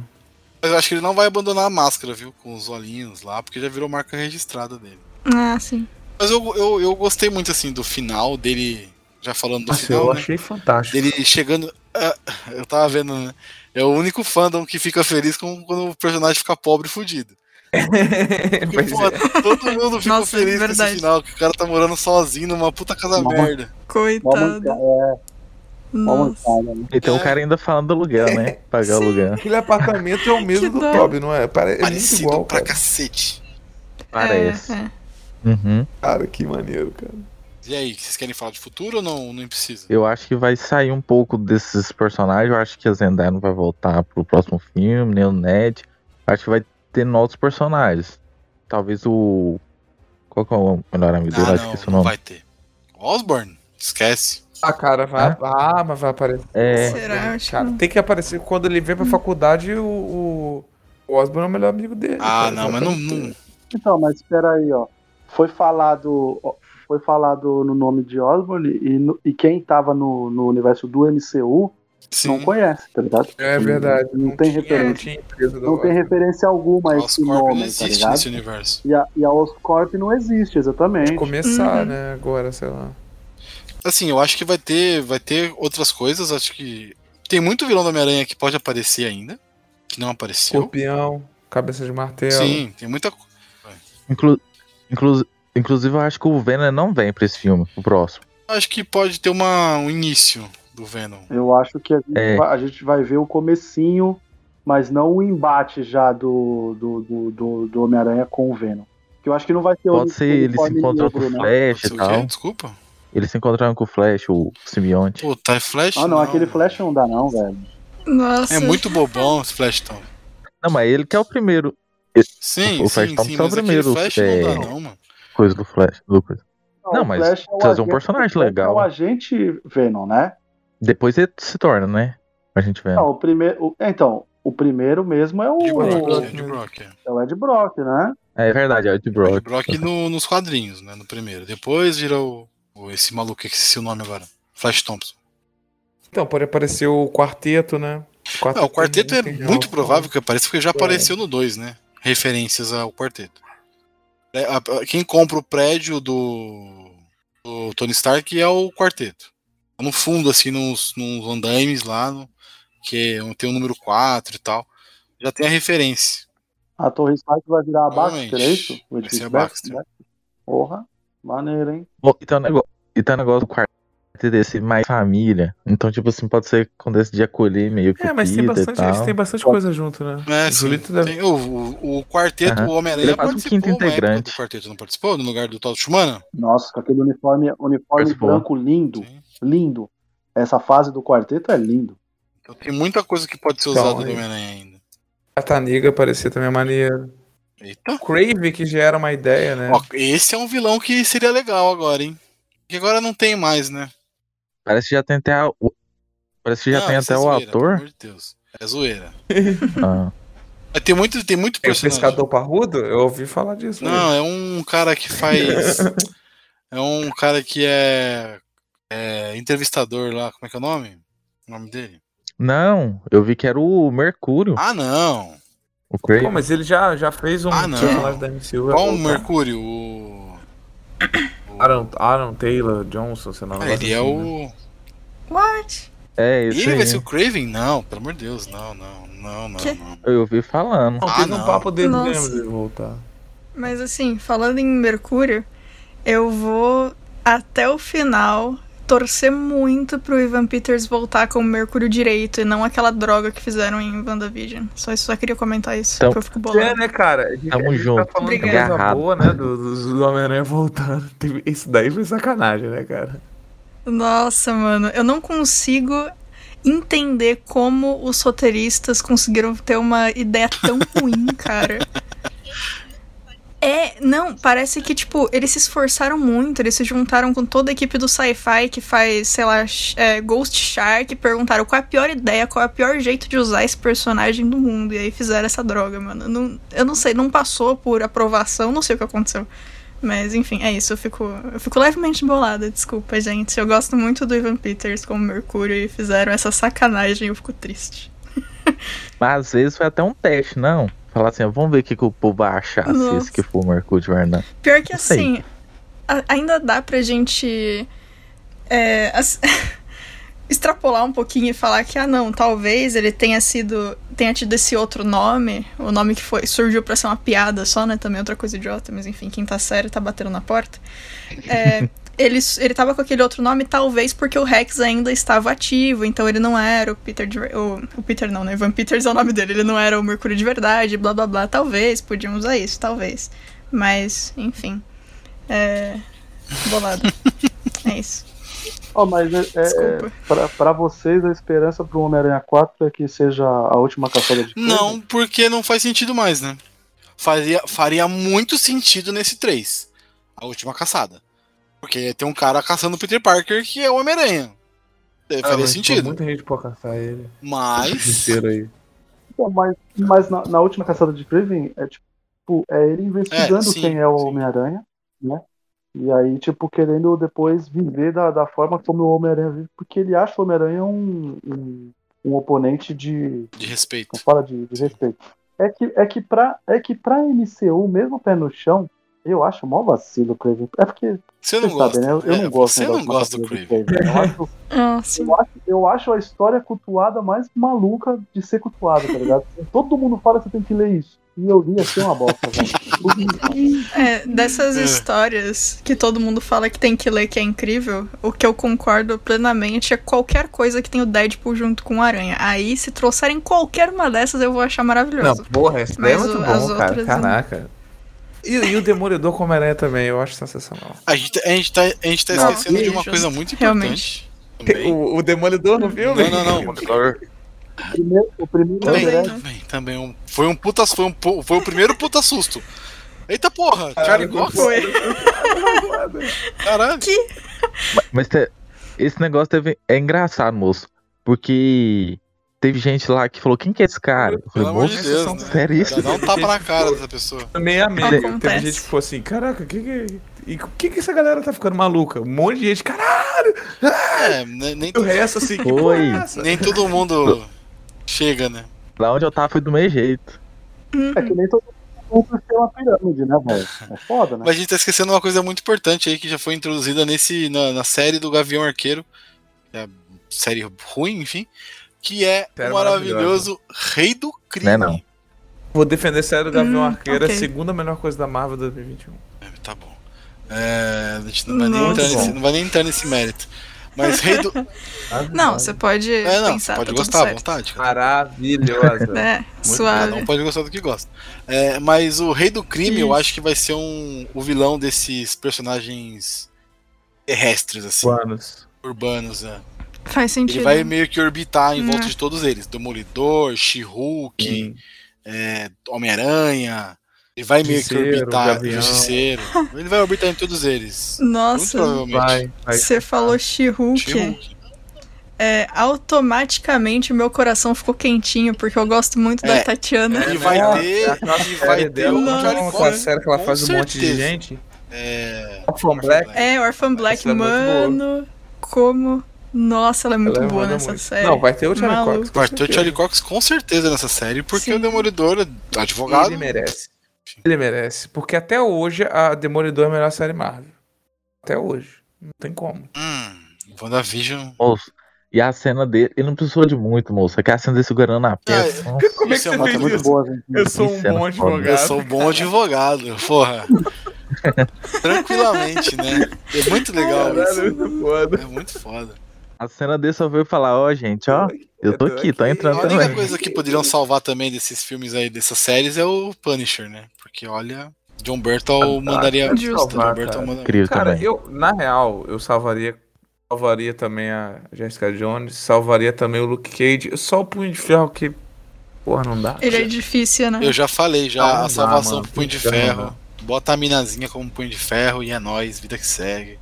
[SPEAKER 1] Mas eu acho que ele não vai abandonar a máscara, viu? Com os olhinhos lá, porque já virou marca registrada dele.
[SPEAKER 3] Ah, sim.
[SPEAKER 1] Mas eu, eu, eu gostei muito, assim, do final dele. Já falando do
[SPEAKER 2] Nossa,
[SPEAKER 1] final,
[SPEAKER 2] eu
[SPEAKER 1] né?
[SPEAKER 2] achei fantástico.
[SPEAKER 1] Dele chegando. Eu tava vendo, né? É o único fandom que fica feliz com, quando o personagem fica pobre e fudido. Porque, pô,
[SPEAKER 2] é.
[SPEAKER 1] todo mundo ficou
[SPEAKER 3] Nossa,
[SPEAKER 1] feliz com esse
[SPEAKER 3] verdade.
[SPEAKER 1] final, que o cara tá morando sozinho numa puta casa
[SPEAKER 4] Nossa.
[SPEAKER 1] merda.
[SPEAKER 3] Coitado.
[SPEAKER 4] é,
[SPEAKER 3] Nossa.
[SPEAKER 4] né?
[SPEAKER 5] E tem o cara ainda falando do aluguel, né? Pagar o
[SPEAKER 3] Sim.
[SPEAKER 5] aluguel.
[SPEAKER 2] Aquele apartamento é o mesmo do. Toby, não é? Pare- É
[SPEAKER 1] Parecido
[SPEAKER 2] igual,
[SPEAKER 1] pra
[SPEAKER 2] cara.
[SPEAKER 1] cacete.
[SPEAKER 5] Parece.
[SPEAKER 3] É, é.
[SPEAKER 5] Uhum.
[SPEAKER 2] Cara, que maneiro, cara.
[SPEAKER 1] E aí, vocês querem falar de futuro ou não? Não precisa?
[SPEAKER 5] Eu acho que vai sair um pouco desses personagens. Eu acho que a Zendaya não vai voltar pro próximo filme, nem o Ned. Acho que vai ter novos personagens. Talvez o. Qual que é o melhor amigo dele?
[SPEAKER 1] Ah,
[SPEAKER 5] acho
[SPEAKER 1] não,
[SPEAKER 5] que esse é o
[SPEAKER 1] não
[SPEAKER 5] nome.
[SPEAKER 1] vai ter. Osborne? Esquece.
[SPEAKER 2] Ah, cara, vai.
[SPEAKER 5] Hã?
[SPEAKER 2] Ah, mas vai aparecer.
[SPEAKER 5] É.
[SPEAKER 3] Será?
[SPEAKER 2] Cara, tem que aparecer quando ele vem pra faculdade o. O, o Osborn é o melhor amigo dele.
[SPEAKER 1] Ah,
[SPEAKER 2] cara,
[SPEAKER 1] não, mas não, não.
[SPEAKER 4] Então, mas espera aí, ó. Foi falado, foi falado no nome de Osborne e, no- e quem tava no, no universo do MCU
[SPEAKER 1] Sim.
[SPEAKER 4] não conhece, tá ligado?
[SPEAKER 2] É verdade.
[SPEAKER 4] Não, tem
[SPEAKER 2] tinha,
[SPEAKER 4] referência.
[SPEAKER 2] Não
[SPEAKER 4] Não tem referência alguma a esse
[SPEAKER 1] Oscorp não
[SPEAKER 4] nome, tá
[SPEAKER 1] existe
[SPEAKER 4] ligado?
[SPEAKER 1] nesse universo.
[SPEAKER 4] E a, e a Oscorp não existe, exatamente.
[SPEAKER 2] Começar,
[SPEAKER 3] Uhum.
[SPEAKER 2] né? Agora, sei lá.
[SPEAKER 1] Assim, eu acho que vai ter, vai ter outras coisas. Acho que tem muito vilão do Homem-Aranha que pode aparecer ainda, que não apareceu.
[SPEAKER 2] Escorpião, cabeça de martelo.
[SPEAKER 1] Sim, tem muita coisa.
[SPEAKER 5] Inclu... Inclu... Inclusive, eu acho que o Venom não vem pra esse filme, o próximo.
[SPEAKER 1] Acho que pode ter uma, um início do Venom.
[SPEAKER 4] Eu acho que a gente,
[SPEAKER 5] É.
[SPEAKER 4] vai, a gente vai ver o comecinho, mas não o embate já do, do, do, do, do Homem-Aranha com o Venom. Que eu acho que não vai ter o
[SPEAKER 5] Pode ser ele se encontrando com o
[SPEAKER 4] né?
[SPEAKER 5] Flash e tal.
[SPEAKER 1] Desculpa.
[SPEAKER 5] Ele se encontrando com o Flash, o simbionte.
[SPEAKER 1] Pô, tá Flash?
[SPEAKER 4] Ah, não, aquele Flash não dá não, velho.
[SPEAKER 3] Nossa.
[SPEAKER 1] É muito bobão esse Flash Tom.
[SPEAKER 5] Não, mas ele que é o primeiro
[SPEAKER 1] Sim,
[SPEAKER 5] O
[SPEAKER 1] sim,
[SPEAKER 5] Flash
[SPEAKER 1] sim,
[SPEAKER 5] Thompson é o primeiro,
[SPEAKER 1] Flash
[SPEAKER 5] é,
[SPEAKER 1] não dá não, mano.
[SPEAKER 5] Coisa do Flash. Do coisa. Não,
[SPEAKER 4] o
[SPEAKER 5] mas
[SPEAKER 4] Flash é o
[SPEAKER 5] trazer um personagem
[SPEAKER 4] o
[SPEAKER 5] legal.
[SPEAKER 4] É o agente Venom, né?
[SPEAKER 5] Depois ele se torna, né? A gente vê.
[SPEAKER 4] Não, o primeiro. o- então, o primeiro mesmo é o,
[SPEAKER 1] De Brock, é, de Brock, é.
[SPEAKER 4] é o Ed Brock, né?
[SPEAKER 5] É verdade, é o de
[SPEAKER 1] Ed
[SPEAKER 5] Brock.
[SPEAKER 1] Brock no- nos quadrinhos, né? No primeiro. Depois vira o, o- esse maluco que esqueci o nome agora. Flash Thompson.
[SPEAKER 2] Então, pode aparecer o quarteto, né?
[SPEAKER 1] Ah, o quarteto é muito provável que apareça porque já
[SPEAKER 2] É.
[SPEAKER 1] apareceu no 2, né? Referências ao quarteto. É, Quem compra o prédio do, do Tony Stark é o quarteto. No fundo, assim, nos, nos andaimes lá, no- que é- tem o número 4 e tal. Já tem a referência.
[SPEAKER 4] A Torre Stark vai virar a Baxter, é isso? O
[SPEAKER 1] Vai ser a
[SPEAKER 4] Baxter,
[SPEAKER 1] Baxter.
[SPEAKER 4] né? Porra, maneiro, hein?
[SPEAKER 5] Bom, e um negócio, e um negócio do quarteto desse mais família. Então, tipo assim, pode ser quando esse de acolher meio que
[SPEAKER 2] É,
[SPEAKER 5] o
[SPEAKER 2] mas tem
[SPEAKER 5] e
[SPEAKER 2] bastante,
[SPEAKER 5] tal.
[SPEAKER 2] eles têm bastante coisa junto, né?
[SPEAKER 1] É,
[SPEAKER 2] O
[SPEAKER 1] sim.
[SPEAKER 2] Deve-
[SPEAKER 1] Tem o, o, o quarteto,
[SPEAKER 5] Aham.
[SPEAKER 1] o Homem-Aranha
[SPEAKER 5] Ele é um
[SPEAKER 1] participou
[SPEAKER 5] quinto integrante.
[SPEAKER 1] do quarteto, não participou? No lugar do Todd Schumann?
[SPEAKER 4] Nossa, com aquele uniforme, uniforme
[SPEAKER 5] Participou.
[SPEAKER 4] branco lindo,
[SPEAKER 1] Sim.
[SPEAKER 4] lindo. Essa fase do quarteto é lindo.
[SPEAKER 1] Então tem muita coisa que pode ser
[SPEAKER 2] Então,
[SPEAKER 1] usada do
[SPEAKER 2] aí-
[SPEAKER 1] Homem-Aranha ainda.
[SPEAKER 2] A Taniga parecia também maneiro.
[SPEAKER 1] Eita.
[SPEAKER 2] O Crave, que já era uma ideia, né?
[SPEAKER 1] Ó, esse é um vilão que seria legal agora, hein? Que agora não tem mais, né?
[SPEAKER 5] Parece que já tem até a- o... Parece que já
[SPEAKER 1] Não,
[SPEAKER 5] tem
[SPEAKER 1] isso
[SPEAKER 5] até
[SPEAKER 1] é
[SPEAKER 5] o
[SPEAKER 1] zoeira, Pelo
[SPEAKER 5] ator.
[SPEAKER 1] amor de Deus. É zoeira.
[SPEAKER 5] Ah,
[SPEAKER 1] Mas tem muito, tem muito personagem.
[SPEAKER 2] pescador parrudo? Eu ouvi falar disso.
[SPEAKER 1] Não, é um cara que faz. é um cara que é, é entrevistador lá. Como é que é o nome? O nome dele?
[SPEAKER 5] Não, eu vi que era o Mercúrio.
[SPEAKER 1] Ah, não.
[SPEAKER 5] O Craig.
[SPEAKER 2] Pô, mas ele já, já fez um
[SPEAKER 1] Ah, não.
[SPEAKER 2] personagem da MCU. vai
[SPEAKER 1] Qual o. Mercúrio? O.
[SPEAKER 2] Aaron, Aaron Taylor Johnson, sei lá.
[SPEAKER 1] Ah, ele é
[SPEAKER 2] assim, né?
[SPEAKER 1] o.
[SPEAKER 3] What?
[SPEAKER 5] É, esse
[SPEAKER 1] Ele
[SPEAKER 5] aí.
[SPEAKER 1] vai ser o Craven? Não, pelo amor de Deus, não, não, não, não,
[SPEAKER 3] Que?
[SPEAKER 1] não.
[SPEAKER 5] Eu ouvi falando.
[SPEAKER 2] Não,
[SPEAKER 1] Ah,
[SPEAKER 2] teve
[SPEAKER 1] não.
[SPEAKER 2] um papo dele
[SPEAKER 3] Nossa.
[SPEAKER 2] mesmo de voltar.
[SPEAKER 3] Mas assim, falando em Mercúrio, eu vou até o final torcer muito pro Ivan Peters voltar com o Mercúrio direito e não aquela droga que fizeram em WandaVision. Só, só queria comentar isso,
[SPEAKER 5] Então-
[SPEAKER 3] porque eu fico
[SPEAKER 2] É,
[SPEAKER 3] bolado.
[SPEAKER 2] né, cara? Gente,
[SPEAKER 5] Tamo
[SPEAKER 2] a gente
[SPEAKER 5] junto.
[SPEAKER 2] Tá falando coisa boa, né? Do, do, do Homem-Aranha voltando. Isso daí foi sacanagem, né, cara?
[SPEAKER 3] Nossa, mano, eu não consigo entender como os roteiristas conseguiram ter uma ideia tão ruim, cara. É, não, parece que, tipo, eles se esforçaram muito, eles se juntaram com toda a equipe do sci-fi que faz, sei lá, é, Ghost Shark, perguntaram qual é a pior ideia, qual é o pior jeito de usar esse personagem do mundo, e aí fizeram essa droga, mano. Não, eu não sei, não passou por aprovação, não sei o que aconteceu. Mas enfim, é isso, eu fico, eu fico levemente bolada, desculpa, gente. Eu gosto muito do Ivan Peters como Mercúrio e fizeram essa sacanagem, eu fico triste.
[SPEAKER 5] Mas às vezes foi até um teste, não. Falar assim, ó, vamos ver o que, que o povo vai achar se
[SPEAKER 3] Nossa.
[SPEAKER 5] esse que for o Mercúrio verdade.
[SPEAKER 3] Pior que assim, a- ainda dá pra gente é, as- extrapolar um pouquinho e falar que, ah, não, talvez ele tenha sido. tenha tido esse outro nome, o nome que foi surgiu pra ser uma piada só, né? Também outra coisa idiota, mas enfim, quem tá sério tá batendo na porta. É, ele, ele tava com aquele outro nome, talvez porque o Rex ainda estava ativo, então ele não era o Peter de, o, o Peter não, né? Evan Peters é o nome dele, ele não era o Mercúrio de verdade, blá blá blá. Talvez, podiam usar isso, talvez. Mas, enfim. É. Bolado. é isso.
[SPEAKER 4] Ó, mas é, é,
[SPEAKER 3] Desculpa.
[SPEAKER 4] pra, pra vocês, a esperança pro Homem-Aranha 4 é que seja a última caçada de
[SPEAKER 1] Não, porque não faz sentido mais, né? Faria, faria muito sentido nesse 3. A última caçada. Porque tem um cara caçando o Peter Parker que é o Homem-Aranha.
[SPEAKER 2] Ah,
[SPEAKER 1] Faria sentido.
[SPEAKER 2] Muita gente pode caçar ele.
[SPEAKER 1] Mas.
[SPEAKER 2] Inteiro aí.
[SPEAKER 4] Então, mas mas na, na última caçada de Craven, é tipo, é ele investigando
[SPEAKER 1] É, sim,
[SPEAKER 4] quem é o. Homem-Aranha, né? E aí, tipo, querendo depois viver da, da forma como o Homem-Aranha vive, porque ele acha o Homem-Aranha um, um, um oponente de.
[SPEAKER 1] De respeito.
[SPEAKER 4] Não fala de, de respeito. É que, é, que pra, é que pra MCU, mesmo pé no chão, eu acho mó vacilo o Craven. É porque,
[SPEAKER 1] Você não gosta.
[SPEAKER 4] sabem, né? Eu,
[SPEAKER 1] É,
[SPEAKER 4] não gosto
[SPEAKER 1] Você
[SPEAKER 4] do
[SPEAKER 1] não gosta do Craven.
[SPEAKER 4] Craven. Eu acho,
[SPEAKER 3] Ah,
[SPEAKER 4] eu, acho, eu acho a história cultuada mais maluca de ser cultuada, tá ligado? Todo mundo fala que você tem que ler isso. E eu li assim uma bosta, velho.
[SPEAKER 3] É, dessas
[SPEAKER 1] É.
[SPEAKER 3] histórias que todo mundo fala que tem que ler que é incrível, o que eu concordo plenamente é qualquer coisa que tem o Deadpool junto com o Aranha. Aí, se trouxerem qualquer uma dessas, eu vou achar
[SPEAKER 2] Não,
[SPEAKER 3] maravilhoso.
[SPEAKER 2] porra, esse daí é
[SPEAKER 3] Mas
[SPEAKER 2] muito
[SPEAKER 3] o-
[SPEAKER 2] bom, cara.
[SPEAKER 3] outras,
[SPEAKER 2] Caraca. E, e o Demolidor com Homem-Aranha também, eu acho sensacional.
[SPEAKER 1] A gente, a gente tá, a gente tá
[SPEAKER 3] Não,
[SPEAKER 1] esquecendo de uma coisa muito
[SPEAKER 3] realmente.
[SPEAKER 1] importante. Também.
[SPEAKER 2] O, o Demolidor no filme?
[SPEAKER 1] Não, não, não.
[SPEAKER 4] O primeiro, o primeiro
[SPEAKER 1] Também, também, também. Um, foi um puta. Foi, um, foi o primeiro puta susto. Eita porra, Charlie Cox.
[SPEAKER 3] Foi.
[SPEAKER 1] Caralho.
[SPEAKER 5] Mas te- esse negócio teve- é engraçado, moço. Porque teve gente lá que falou, quem que é esse cara? Eu
[SPEAKER 1] Pelo
[SPEAKER 5] falei,
[SPEAKER 1] amor de Deus, né?
[SPEAKER 5] sério isso?
[SPEAKER 1] Dá um tapa na cara dessa pessoa.
[SPEAKER 2] Também amei. Teve gente que falou assim, caraca, que que... E o que que essa galera tá ficando maluca? Um monte de gente, caralho!
[SPEAKER 1] É, ne- nem,
[SPEAKER 2] E o resto assim, que
[SPEAKER 5] Foi.
[SPEAKER 2] é
[SPEAKER 1] nem todo mundo chega, né?
[SPEAKER 5] Lá onde eu tava foi do meu jeito.
[SPEAKER 4] É que nem todo mundo tem uma pirâmide, né, velho? É foda, né?
[SPEAKER 1] Mas a gente tá esquecendo uma coisa muito importante aí que já foi introduzida nesse, na, na série do Gavião Arqueiro. que é série ruim, enfim. Que é
[SPEAKER 2] Série
[SPEAKER 1] o maravilhoso Rei do Crime.
[SPEAKER 5] Né, não?
[SPEAKER 2] Vou defender a série do Gavião
[SPEAKER 3] Hum,
[SPEAKER 2] Arqueiro, é
[SPEAKER 3] ok.
[SPEAKER 2] a segunda melhor coisa da Marvel 2021.
[SPEAKER 1] É, tá bom. É, a gente não vai, nem
[SPEAKER 3] Nossa.
[SPEAKER 1] entrar nesse, não vai nem entrar nesse mérito. Mas Rei do.
[SPEAKER 3] Não, você pode
[SPEAKER 1] É, não,
[SPEAKER 3] pensar,
[SPEAKER 1] você pode
[SPEAKER 3] tá
[SPEAKER 1] gostar à vontade. cara.
[SPEAKER 2] Maravilhosa.
[SPEAKER 3] É, suave.
[SPEAKER 1] um pode gostar do que gosta. É, mas o Rei do Crime, eu
[SPEAKER 3] Isso.
[SPEAKER 1] acho que vai ser um, o vilão desses personagens terrestres, assim,
[SPEAKER 2] Anos.
[SPEAKER 1] urbanos. né?
[SPEAKER 3] Faz sentido.
[SPEAKER 1] Ele vai meio que orbitar em volta
[SPEAKER 3] Hum.
[SPEAKER 1] de todos eles: Demolidor, She-Hulk, é, Homem-Aranha. Ele vai meio que orbitar. Justiceiro. Ele vai orbitar em todos eles.
[SPEAKER 3] Nossa, você falou She-Hulk. É, automaticamente o meu coração ficou quentinho, porque eu gosto muito
[SPEAKER 1] É,
[SPEAKER 3] da Tatiana.
[SPEAKER 1] E vai
[SPEAKER 2] Nossa,
[SPEAKER 1] ter. E vai ter. Charlie
[SPEAKER 2] aquela série que ela
[SPEAKER 1] Com
[SPEAKER 2] faz um monte de
[SPEAKER 1] certeza.
[SPEAKER 2] gente.
[SPEAKER 1] É.
[SPEAKER 2] Orphan Black.
[SPEAKER 3] É, Orphan Black,
[SPEAKER 2] é
[SPEAKER 3] mano. Como. Nossa, ela é muito
[SPEAKER 2] Ela
[SPEAKER 3] boa
[SPEAKER 2] manda
[SPEAKER 3] nessa
[SPEAKER 2] muito.
[SPEAKER 3] série.
[SPEAKER 2] Não, vai ter o Charlie
[SPEAKER 3] Maluco.
[SPEAKER 2] Cox.
[SPEAKER 1] Vai ter o. Charlie Cox com certeza nessa série, porque
[SPEAKER 3] Sim.
[SPEAKER 1] o Demolidor é advogado.
[SPEAKER 2] Ele merece. Ele merece. Porque até hoje a Demolidor é a melhor série Marvel. Até hoje. Não tem como.
[SPEAKER 1] Hum, WandaVision.
[SPEAKER 5] Moço. E a cena dele, ele não precisou de muito, moço. É que a cena dele segurando a peça. nossa.
[SPEAKER 2] Como é que
[SPEAKER 1] é
[SPEAKER 2] você
[SPEAKER 1] uma
[SPEAKER 2] fez
[SPEAKER 4] É muito
[SPEAKER 2] isso?
[SPEAKER 4] boa, gente.
[SPEAKER 2] Eu sou um
[SPEAKER 5] é
[SPEAKER 2] bom advogado.
[SPEAKER 1] Eu sou um bom advogado, porra. Tranquilamente, né? É muito legal
[SPEAKER 2] Caralho,
[SPEAKER 1] isso.
[SPEAKER 2] muito foda.
[SPEAKER 1] É muito foda.
[SPEAKER 5] A cena dele só veio falar, ó, gente, ó, eu tô aqui, tô entrando
[SPEAKER 1] A única
[SPEAKER 5] também.
[SPEAKER 1] coisa que poderiam salvar também desses filmes aí, dessas séries, é o Punisher, né? Porque olha, John Bertal mandaria.
[SPEAKER 3] Justo.
[SPEAKER 1] John
[SPEAKER 2] Salvar,
[SPEAKER 1] Bertal
[SPEAKER 2] cara.
[SPEAKER 1] mandaria.
[SPEAKER 2] Cara,
[SPEAKER 5] também.
[SPEAKER 2] eu, na real, eu salvaria. Salvaria também a Jessica Jones, salvaria também o Luke Cage. Só o Punho de Ferro que. Porra, não dá.
[SPEAKER 3] Ele é difícil, né?
[SPEAKER 1] Eu já falei, já
[SPEAKER 2] não
[SPEAKER 1] a
[SPEAKER 2] dá,
[SPEAKER 1] salvação
[SPEAKER 2] mano.
[SPEAKER 1] pro Punho de
[SPEAKER 2] dá.
[SPEAKER 1] Ferro. Bota a minazinha como Punho de Ferro e é nóis, vida que segue.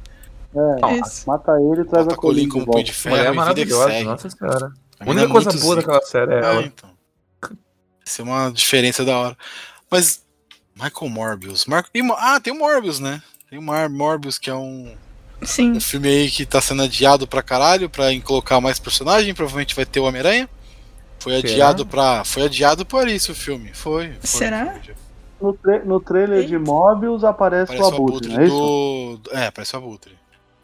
[SPEAKER 4] É,
[SPEAKER 3] Isso.
[SPEAKER 4] mata ele e traz
[SPEAKER 1] Bota
[SPEAKER 4] a
[SPEAKER 1] a Colin como Punho de
[SPEAKER 2] Mulher é
[SPEAKER 1] Ferro vida que
[SPEAKER 2] maravilhosa, nossa senhora.
[SPEAKER 1] A
[SPEAKER 2] única
[SPEAKER 1] é
[SPEAKER 2] coisa boa
[SPEAKER 1] zica.
[SPEAKER 2] daquela série é
[SPEAKER 1] É,
[SPEAKER 2] ela.
[SPEAKER 1] então. Isso é uma diferença da hora. Mas. Michael Morbius. Mar... e Ah, tem o Morbius, né? Tem o Mar Morbius, que é um,
[SPEAKER 3] Sim.
[SPEAKER 1] um filme aí que tá sendo adiado pra caralho pra colocar mais personagem. Provavelmente vai ter o Homem-Aranha. Foi
[SPEAKER 2] Será?
[SPEAKER 1] adiado pra. Foi adiado por isso o filme. Foi. foi
[SPEAKER 3] Será?
[SPEAKER 1] foi.
[SPEAKER 4] No, tra- no trailer de Mobius aparece
[SPEAKER 1] Parece
[SPEAKER 4] o
[SPEAKER 1] o
[SPEAKER 4] Abutre,
[SPEAKER 1] Abutre
[SPEAKER 4] não é isso?
[SPEAKER 1] do. É, parece o Abutre.